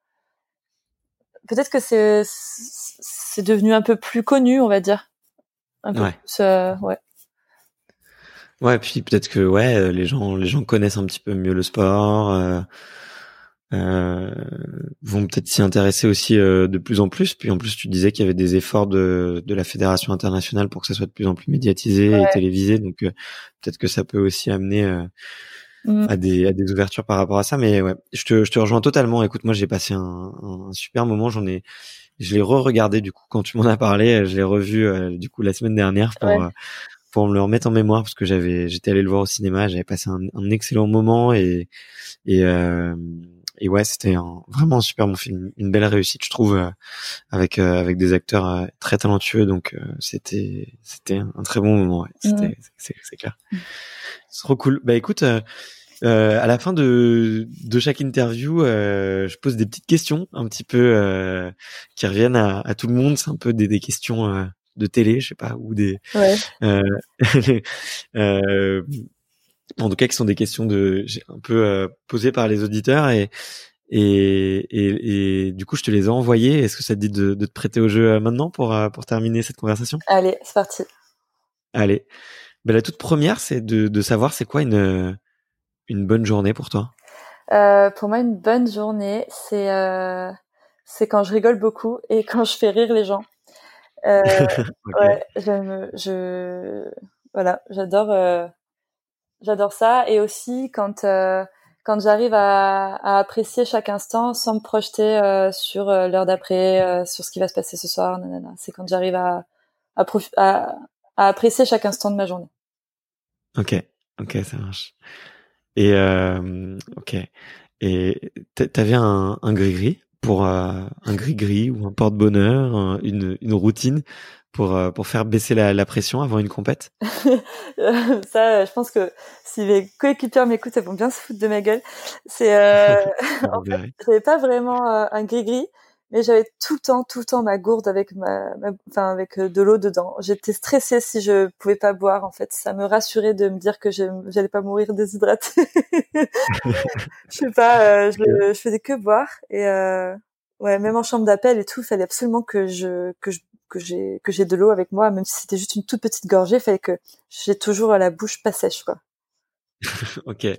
peut-être que c'est c'est devenu un peu plus connu, on va dire. Un peu ouais. plus, euh, ouais. Ouais, puis peut-être que ouais, euh, les gens les gens connaissent un petit peu mieux le sport. Euh, euh, vont peut-être s'y intéresser aussi euh, de plus en plus. Puis en plus, tu disais qu'il y avait des efforts de, de la fédération internationale pour que ça soit de plus en plus médiatisé et télévisé. Donc euh, peut-être que ça peut aussi amener mm. à des à des ouvertures par rapport à ça. Mais ouais, je te je te rejoins totalement. Écoute, moi j'ai passé un, un, super moment. J'en ai je l'ai re-regardé du coup quand tu m'en as parlé. Je l'ai revu du coup la semaine dernière pour pour me le remettre en mémoire parce que j'avais j'étais allé le voir au cinéma. J'avais passé un, un excellent moment et et euh, et ouais, c'était vraiment un super bon film, une belle réussite, je trouve, euh, avec euh, avec des acteurs euh, très talentueux. Donc c'était c'était un, très bon moment. Ouais. C'était c'est clair. C'est trop cool. Bah écoute. Euh, à la fin de, de chaque interview, euh, je pose des petites questions un petit peu euh, qui reviennent à, à, tout le monde. C'est un peu des, des questions de télé, je sais pas, ou des ouais. en tout cas qui sont des questions de un peu euh, posées par les auditeurs et, et, et, et du coup je te les ai envoyées. Est-ce que ça te dit de, de te prêter au jeu euh, maintenant pour euh, pour terminer cette conversation? Allez, c'est parti. Allez, ben, la toute première c'est de, de savoir c'est quoi une une bonne journée pour toi? Euh, pour moi, une bonne journée, c'est euh, c'est quand je rigole beaucoup et quand je fais rire les gens. Euh, okay. Ouais, je voilà, j'adore J'adore ça et aussi quand euh, quand j'arrive à, apprécier chaque instant sans me projeter euh, sur euh, l'heure d'après, sur ce qui va se passer ce soir. C'est quand j'arrive à, apprécier chaque instant de ma journée. Ok, ok, ça marche. Et ok. Et t'avais un, un gris-gris pour un gris-gris ou un porte-bonheur, une, une routine pour euh, pour faire baisser la, la pression avant une compète Ça, je pense que si mes coéquipiers m'écoutent, elles vont bien se foutre de ma gueule. C'est, euh... en fait, j'avais pas vraiment euh, un gris-gris, mais j'avais tout le temps, tout le temps ma gourde avec ma, enfin avec euh, de l'eau dedans. J'étais stressée si je pouvais pas boire. En fait, ça me rassurait de me dire que j'allais pas mourir déshydratée. je sais pas, je, je, faisais que boire et ouais, même en chambre d'appel et tout, il fallait absolument que je que je que j'ai que j'ai de l'eau avec moi, même si c'était juste une toute petite gorgée, fallait que j'ai toujours la bouche pas sèche, quoi. ok, tu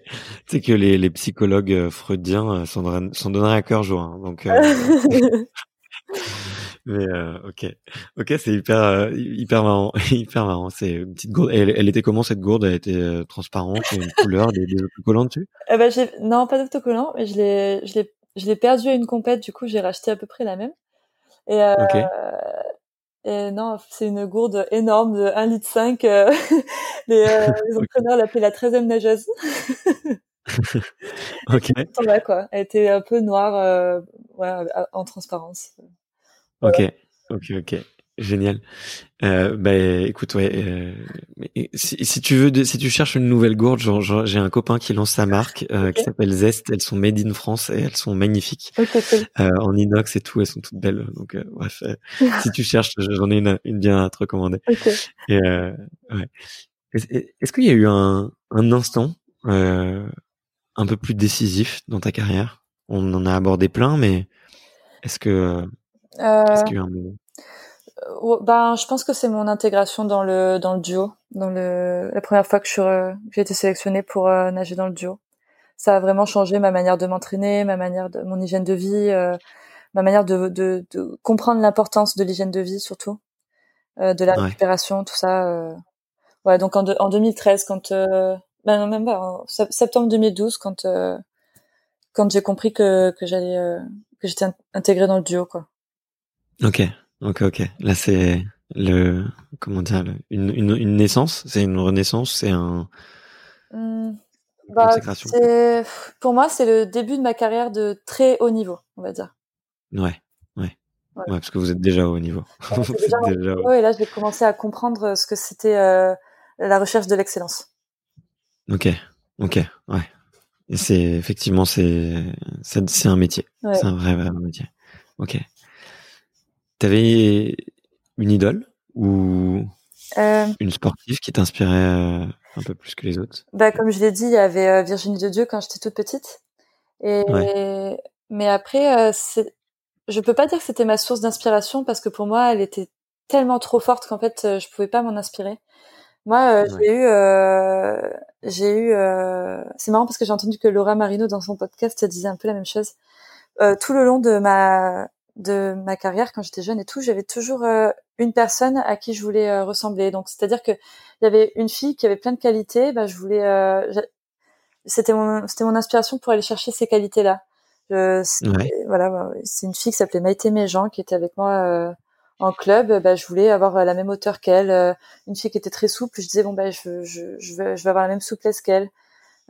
sais que les, les psychologues euh, freudiens euh, s'en donneraient, à cœur joie, hein, donc. Euh... Mais euh, ok, ok, c'est hyper hyper marrant, hyper marrant. C'est une petite gourde. Elle, elle, était comment cette gourde? Elle était transparente, une couleur, des, des autocollants dessus? Eh ben, Non, pas d'autocollants, mais je l'ai je l'ai je l'ai perdu à une compète. Du coup, j'ai racheté à peu près la même. Et, euh, et non, c'est une gourde énorme de 1 litre 5. Euh, les, euh, les entraîneurs l'appelaient la 13e nageuse. ok. Là, quoi. Elle était un peu noire, euh, ouais, en transparence. Ok, ok, ok. Génial. Euh, bah, écoute, ouais. Euh, si, si, tu veux, si tu cherches une nouvelle gourde, j'ai un copain qui lance sa marque euh, qui s'appelle Zest. Elles sont made in France et elles sont magnifiques. Euh, en inox et tout, elles sont toutes belles. Donc euh, bref, euh, si tu cherches, j'en ai une, une, bien à te recommander. Et, ouais. Est-ce qu'il y a eu un, un instant un peu plus décisif dans ta carrière? On en a abordé plein, mais est-ce que est-ce qu'il y a eu un moment? Ben, je pense que c'est mon intégration dans le dans le duo, dans le la première fois que je j'ai été sélectionnée pour euh, nager dans le duo. Ça a vraiment changé ma manière de m'entraîner, ma manière de mon hygiène de vie, euh, ma manière de, de, de comprendre l'importance de l'hygiène de vie surtout, euh, de la récupération, tout ça. Ouais, donc en, en 2013, quand ben non, même pas, en septembre 2012, quand quand j'ai compris que que j'allais que j'étais intégrée dans le duo, quoi. Ok. Ok, ok. Là, c'est le comment dire une, une, une naissance, c'est une renaissance, c'est un. Mmh, bah, pour moi, c'est le début de ma carrière de très haut niveau, on va dire. Ouais, ouais. Ouais, parce que vous êtes déjà au haut niveau. Ouais, déjà et là, j'ai commencé à comprendre ce que c'était euh, la recherche de l'excellence. Ok, ok, ouais. Et c'est effectivement c'est c'est un métier, c'est un vrai, vrai métier. Ok. T'avais une idole ou une sportive qui t'inspirait un peu plus que les autres? Bah, Comme je l'ai dit, il y avait Virginie de Dieu quand j'étais toute petite. Et, Mais après, c'est je peux pas dire que c'était ma source d'inspiration parce que pour moi, elle était tellement trop forte qu'en fait, je pouvais pas m'en inspirer. Moi, j'ai eu, euh, j'ai eu. Euh... C'est marrant parce que j'ai entendu que Laura Marino dans son podcast disait un peu la même chose. Euh, tout le long de ma de ma carrière, quand j'étais jeune et tout, j'avais toujours une personne à qui je voulais ressembler. Donc, c'est-à-dire que il y avait une fille qui avait plein de qualités. Bah, je voulais. C'était mon c'était mon inspiration pour aller chercher ces qualités-là. Voilà, c'est une fille qui s'appelait Maïté Méjean qui était avec moi en club, bah, je voulais avoir euh, la même hauteur qu'elle. Euh, une fille qui était très souple, je disais bon bah je, je, je, veux, je veux avoir la même souplesse qu'elle.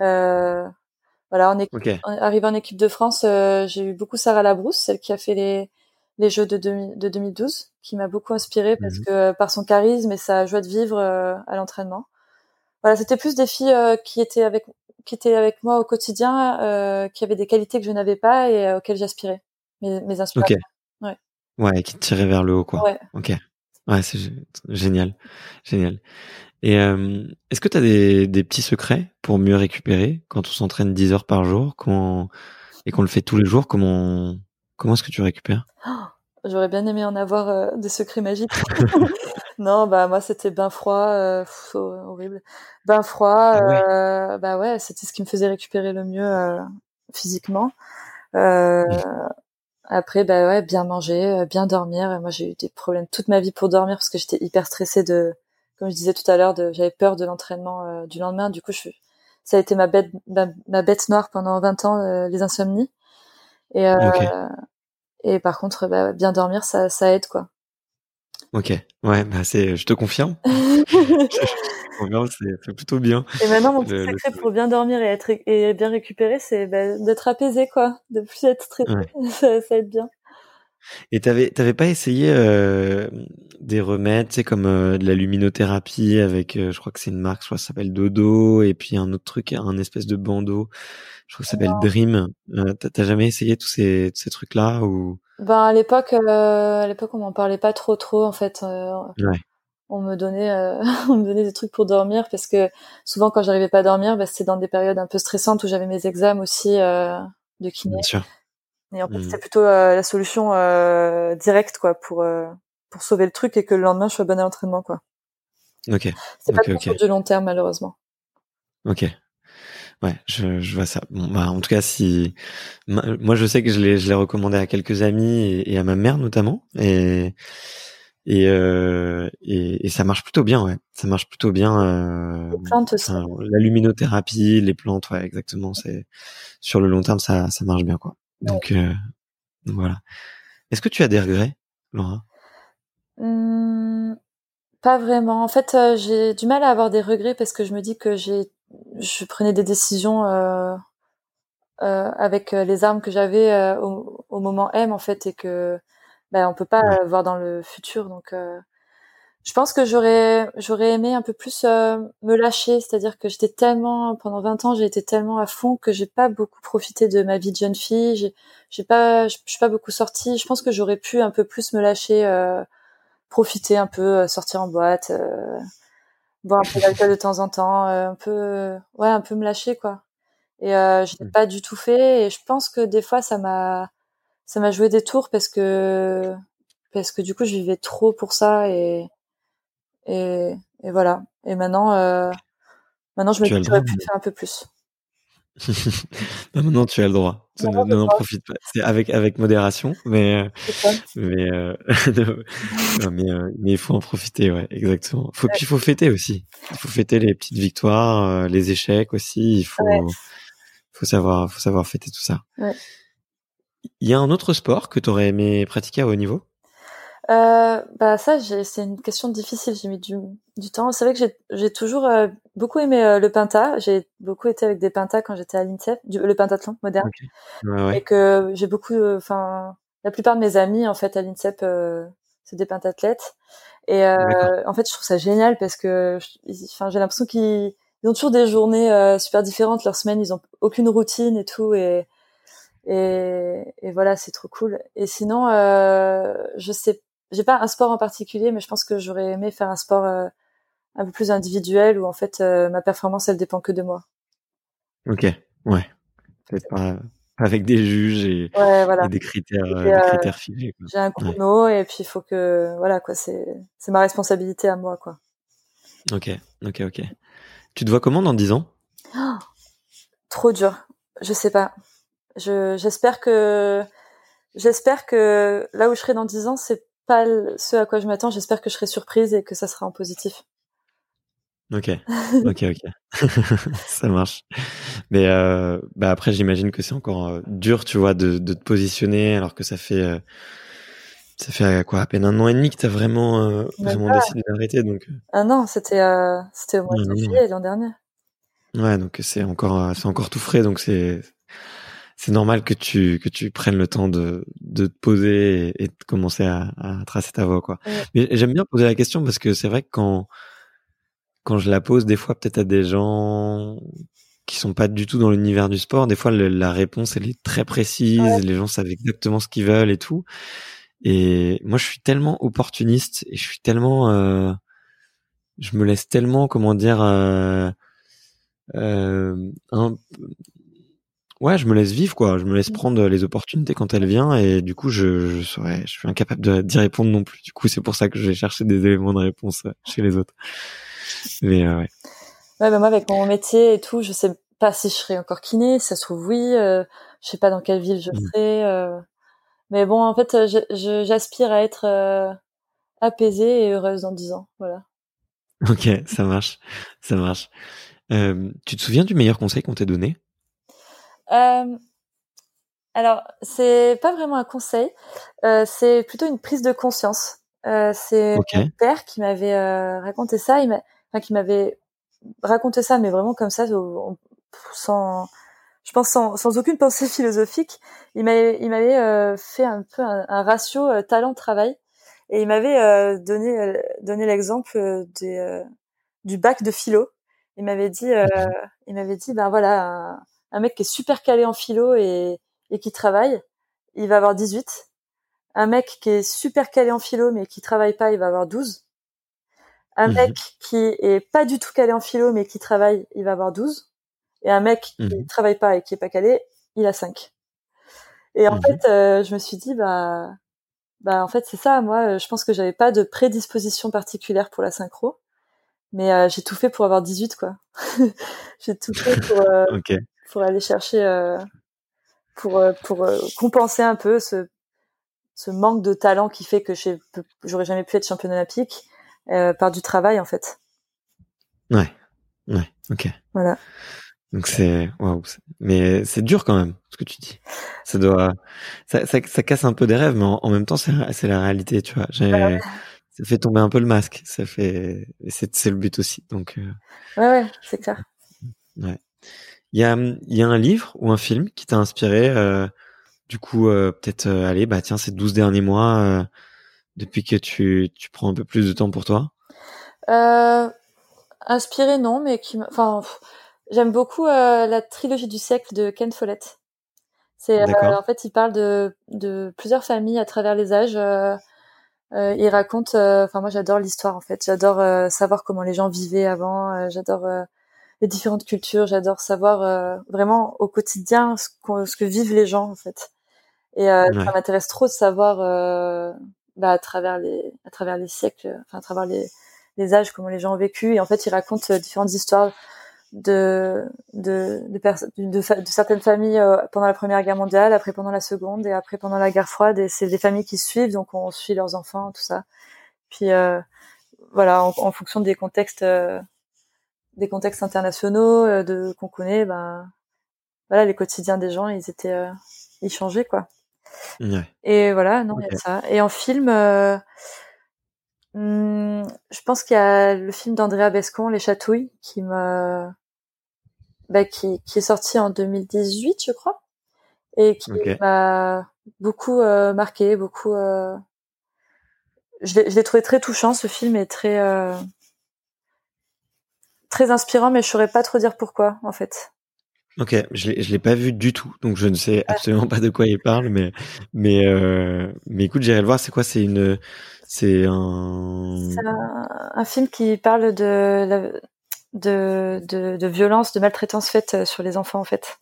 Euh, voilà, en équipe, arrivé en équipe de France, euh, j'ai eu beaucoup Sarah Labrousse, celle qui a fait les les Jeux de, de 2012, qui m'a beaucoup inspirée parce mhm. que par son charisme et sa joie de vivre à l'entraînement. Voilà, c'était plus des filles qui étaient avec qui étaient avec moi au quotidien, qui avaient des qualités que je n'avais pas et auxquelles j'aspirais. Mes, mes inspirations. Ouais, qui te tirait vers le haut, quoi. Ouais. Ok. Ouais, c'est génial, génial. Et euh, est-ce que tu as des, des, petits secrets pour mieux récupérer quand on s'entraîne 10 heures par jour comment, et qu'on le fait tous les jours Comment, comment est-ce que tu récupères? Oh, J'aurais bien aimé en avoir euh, des secrets magiques. non, bah moi c'était bain froid, euh, horrible. Bain froid, ah ouais. bah ouais, c'était ce qui me faisait récupérer le mieux physiquement. Euh, après, bah ouais, bien manger, euh, bien dormir. moi, j'ai eu des problèmes toute ma vie pour dormir parce que j'étais hyper stressée de, comme je disais tout à l'heure, j'avais peur de l'entraînement euh, du lendemain. Du coup, je, ça a été ma bête, ma, bête noire pendant 20 ans, euh, les insomnies. Et, et par contre, bah, bien dormir, ça, ça aide, quoi. Ok, ouais, bah c'est, je te confirme. c'est plutôt bien. Et maintenant, mon petit secret pour bien dormir et être et bien récupérer, c'est bah, d'être apaisé, quoi, de plus être stressé. ça, ça, aide bien. Et t'avais t'avais pas essayé euh, des remèdes, tu sais, comme euh, de la luminothérapie avec, euh, je crois que c'est une marque, je crois que ça s'appelle Dodo, et puis un autre truc, un espèce de bandeau, je crois que ça s'appelle Dream. T'as jamais essayé tous ces, tous ces trucs-là ou? Ben à l'époque, à l'époque, on m'en parlait pas trop trop en fait. ouais on me donnait on me donnait des trucs pour dormir parce que souvent quand j'arrivais pas à dormir bah, c'était dans des périodes un peu stressantes où j'avais mes examens aussi de kiné Bien sûr. Et en fait mmh. c'était plutôt euh, la solution directe quoi pour pour sauver le truc et que le lendemain je sois bonne à l'entraînement quoi ok c'est pas okay. du long terme malheureusement ok Ouais, je, je vois ça. Bon, bah, en tout cas, si moi, je sais que je l'ai, je l'ai recommandé à quelques amis et, et, à ma mère notamment, et et, euh, et, et, ça marche plutôt bien, ouais. Ça marche plutôt bien. Euh, les plantes aussi. la luminothérapie, les plantes, ouais, exactement. C'est sur le long terme, ça, ça marche bien, quoi. Donc, euh, voilà. Est-ce que tu as des regrets, Laura? Mmh, Pas vraiment. En fait, euh, j'ai du mal à avoir des regrets parce que je me dis que j'ai, je prenais des décisions euh, avec les armes que j'avais au, au, moment M, en fait, et que ben on peut pas voir dans le futur. Donc, je pense que j'aurais j'aurais aimé un peu plus euh, me lâcher, c'est-à-dire que j'étais tellement pendant 20 ans, j'ai été tellement à fond que j'ai pas beaucoup profité de ma vie de jeune fille. J'ai j'ai pas je suis pas beaucoup sortie. Je pense que j'aurais pu un peu plus me lâcher, profiter un peu, sortir en boîte, boire un peu d'alcool de temps en temps, un peu ouais un peu me lâcher quoi. Et euh, je l'ai pas du tout fait. Et je pense que des fois ça m'a ça m'a joué des tours parce que parce que du coup je vivais trop pour ça et et, et voilà. Et maintenant euh, maintenant je me dis que j'aurais pu faire un peu plus. Bah, maintenant tu as le droit. Non, non, profite pas. C'est avec avec modération mais mais euh, mais euh, mais il faut en profiter ouais exactement. Faut puis il faut fêter aussi. Il faut fêter les petites victoires les échecs aussi. Il faut faut savoir faut savoir fêter tout ça. Ouais. Il y a un autre sport que tu aurais aimé pratiquer à haut niveau? Euh, bah ça c'est une question difficile j'ai mis du, du temps. C'est vrai que j'ai toujours euh, beaucoup aimé euh, le pentat j'ai beaucoup été avec des pentas quand j'étais à l'INSEP le pentathlon moderne. Et que j'ai beaucoup euh, enfin la plupart de mes amis en fait à l'INSEP c'est des pentathlètes et en fait je trouve ça génial parce que enfin j'ai l'impression qu'ils ont toujours des journées super différentes. Leur semaine ils ont aucune routine et tout. Et et, et voilà, c'est trop cool. Et sinon, euh, je sais j'ai pas un sport en particulier, mais je pense que j'aurais aimé faire un sport euh, un peu plus individuel où en fait euh, ma performance elle dépend que de moi. Ok, ouais. Pas avec des juges et, des critères, des euh, critères figés. J'ai un chrono et puis il faut que voilà quoi, c'est c'est ma responsabilité à moi quoi. Ok, ok, ok. Tu te vois comment dans 10 ans? Trop dur. Je sais pas. Je j'espère que j'espère que là où je serai dans 10 ans, c'est pas ce à quoi je m'attends. J'espère que je serai surprise et que ça sera en positif. Ok, ok, ok, ça marche. Mais euh, bah après, j'imagine que c'est encore euh, dur, tu vois, de, de, te positionner alors que ça fait euh, ça fait quoi à peine un an et demi que t'as vraiment vraiment décidé d'arrêter, donc. Un an, c'était c'était au mois de juillet l'an dernier. Ouais, donc c'est encore c'est encore tout frais, donc c'est c'est normal que tu que tu prennes le temps de de te poser et, de commencer à, à, tracer ta voie, quoi. Mais j'aime bien poser la question parce que c'est vrai que quand quand je la pose des fois peut-être à des gens qui sont pas du tout dans l'univers du sport, des fois la réponse elle est très précise, les gens savent exactement ce qu'ils veulent et tout. Et moi je suis tellement opportuniste et je suis tellement euh, je me laisse tellement comment dire euh, euh, un, ouais, je me laisse vivre quoi, je me laisse mmh. prendre les opportunités quand elles viennent et du coup je je, serais, je suis incapable d'y répondre non plus. Du coup c'est pour ça que je vais chercher des éléments de réponse chez les autres. Mais euh, ouais. Ouais, bah moi avec mon métier et tout, je sais pas si je serai encore kiné, ça se trouve oui, euh, je sais pas dans quelle ville je mmh. serai. Euh, mais bon, en fait, j'aspire à être euh, apaisée et heureuse dans dix ans, voilà. Ok, ça marche, ça marche. Euh, tu te souviens du meilleur conseil qu'on t'ait donné? Euh, Alors, c'est pas vraiment un conseil, euh, c'est plutôt une prise de conscience. Euh, c'est mon père qui m'avait euh, raconté ça, il enfin, qui m'avait raconté ça, mais vraiment comme ça, sans, je pense sans, sans aucune pensée philosophique. Il m'avait, il m'avait euh, fait un peu un, ratio euh, talent-travail, et il m'avait donné donné l'exemple des du bac de philo. Il m'avait dit, il m'avait dit, ben voilà, un, un, mec qui est super calé en philo et, et qui travaille, il va avoir 18 un mec qui est super calé en philo mais qui travaille pas, il va avoir 12. Un mhm. mec qui est pas du tout calé en philo mais qui travaille, il va avoir 12. Et un mec qui mhm. travaille pas et qui est pas calé, il a 5. Et en mhm. fait, euh, je me suis dit bah bah en fait c'est ça moi je pense que j'avais pas de prédisposition particulière pour la synchro mais euh, j'ai tout fait pour avoir 18 quoi j'ai tout fait pour euh, pour aller chercher pour pour compenser un peu ce ce manque de talent qui fait que j'aurais jamais pu être championne olympique euh, par du travail en fait. Ouais, ouais, ok. Voilà. Donc c'est waouh, mais c'est dur quand même ce que tu dis. Ça doit, ça, ça, ça casse un peu des rêves, mais en, même temps c'est la réalité, tu vois. J'ai, ça fait tomber un peu le masque, ça fait, c'est c'est le but aussi. Donc euh... ouais, ouais, c'est clair. Ouais. Il y a y a un livre ou un film qui t'a inspiré. Euh, du coup, euh, peut-être euh, allez, bah tiens, ces 12 derniers mois, euh, depuis que tu, tu prends un peu plus de temps pour toi? Inspiré, non, mais qui enfin, j'aime beaucoup la trilogie du siècle de Ken Follett. C'est en fait, il parle de, de plusieurs familles à travers les âges. il raconte, enfin moi j'adore l'histoire en fait. J'adore savoir comment les gens vivaient avant. j'adore les différentes cultures. J'adore savoir vraiment au quotidien ce, ce, que vivent les gens en fait. Et euh, ça m'intéresse trop de savoir euh, bah, à travers les à travers les siècles, enfin à travers les les âges, comment les gens ont vécu. Et en fait, ils racontent euh, différentes histoires de de de, de, de, certaines familles euh, pendant la Première Guerre mondiale, après pendant la Seconde et après pendant la guerre froide. Et c'est des familles qui suivent, donc on suit leurs enfants, tout ça. Puis euh, voilà, en, en, fonction des contextes des contextes internationaux de qu'on connaît, ben voilà, les quotidiens des gens, ils étaient ils changeaient quoi. Et voilà, non, il y a ça. Et en film, euh, hmm, je pense qu'il y a le film d'Andrea Bescon, Les Chatouilles, qui me, bah, qui, qui est sorti en 2018, je crois, et qui m'a beaucoup euh, marqué, beaucoup. Euh... Je l'ai trouvé très touchant. Ce film est très très inspirant, mais je saurais pas trop dire pourquoi, en fait. Ok, je l'ai, l'ai pas vu du tout, donc je ne sais absolument pas de quoi il parle, mais mais euh, mais écoute, j'irai le voir. C'est quoi? C'est une, c'est un... un... film qui parle de de, de, de violence, de maltraitance faite euh, sur les enfants en fait,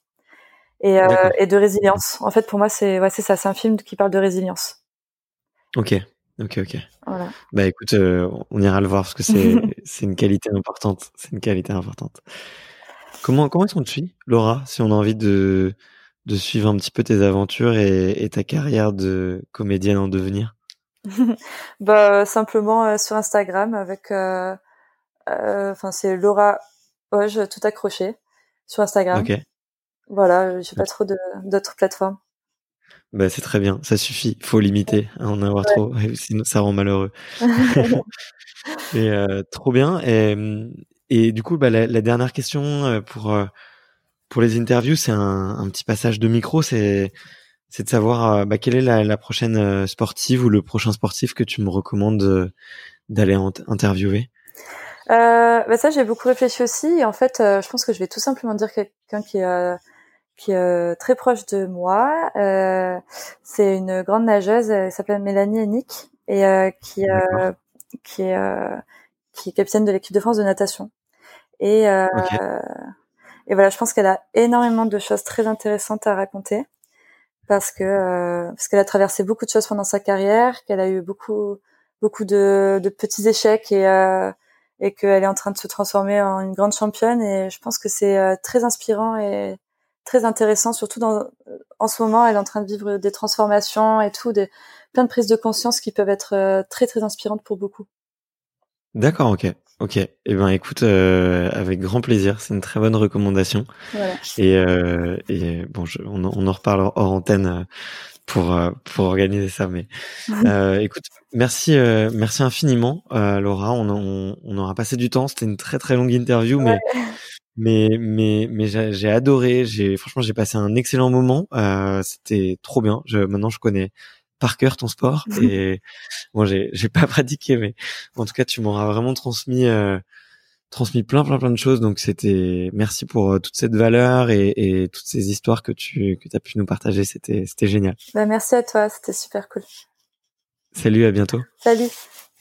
et euh, et de résilience. En fait, pour moi, c'est ouais, c'est ça. C'est un film qui parle de résilience. Ok, ok, ok. Voilà. Bah écoute, euh, on ira le voir parce que c'est c'est une qualité importante. C'est une qualité importante. Comment, comment est-ce qu'on te suit, Laura, si on a envie de, de suivre un petit peu tes aventures et, ta carrière de comédienne en devenir? Bah simplement euh, sur Instagram avec, euh, euh, enfin c'est Laura Hoge tout accroché sur Instagram. Ok. Voilà, j'ai pas trop d'autres plateformes. Bah c'est très bien, ça suffit. Faut limiter, à en avoir trop, sinon ça rend malheureux. et trop bien. Et et du coup, bah, la, la, dernière question euh, pour euh, pour les interviews, c'est un, un, petit passage de micro. C'est c'est de savoir euh, bah, quelle est la, la, prochaine sportive ou le prochain sportif que tu me recommandes d'aller interviewer? Euh, bah ça, j'ai beaucoup réfléchi aussi. Et en fait, je pense que je vais tout simplement dire quelqu'un qui est qui est très proche de moi. Euh, c'est une grande nageuse. Elle s'appelle Mélanie Hennick et qui qui est qui est capitaine de l'équipe de France de natation. Et, euh, et voilà, je pense qu'elle a énormément de choses très intéressantes à raconter parce que euh, parce qu'elle a traversé beaucoup de choses pendant sa carrière, qu'elle a eu beaucoup beaucoup de, de petits échecs et euh, et qu'elle est en train de se transformer en une grande championne. Et je pense que c'est euh, très inspirant et très intéressant, surtout dans en ce moment, elle est en train de vivre des transformations et tout, des plein de prises de conscience qui peuvent être euh, très très inspirantes pour beaucoup. D'accord, ok. Ok, eh ben écoute, euh, avec grand plaisir, c'est une très bonne recommandation. Voilà. Et, euh, et bon, je, on, on, en reparle hors antenne euh, pour euh, pour organiser ça. Mais euh, écoute, merci euh, merci infiniment, Laura. On, on, on, aura passé du temps. C'était une très très longue interview, mais mais mais mais j'ai adoré. J'ai franchement j'ai passé un excellent moment. C'était trop bien. Je, maintenant je connais par cœur ton sport et moi j'ai j'ai pas pratiqué mais en tout cas tu m'auras vraiment transmis euh, transmis plein plein plein de choses donc c'était merci pour euh, toute cette valeur et, et, toutes ces histoires que tu que as pu nous partager c'était c'était génial. Bah, merci à toi c'était super cool. Salut à bientôt. Salut.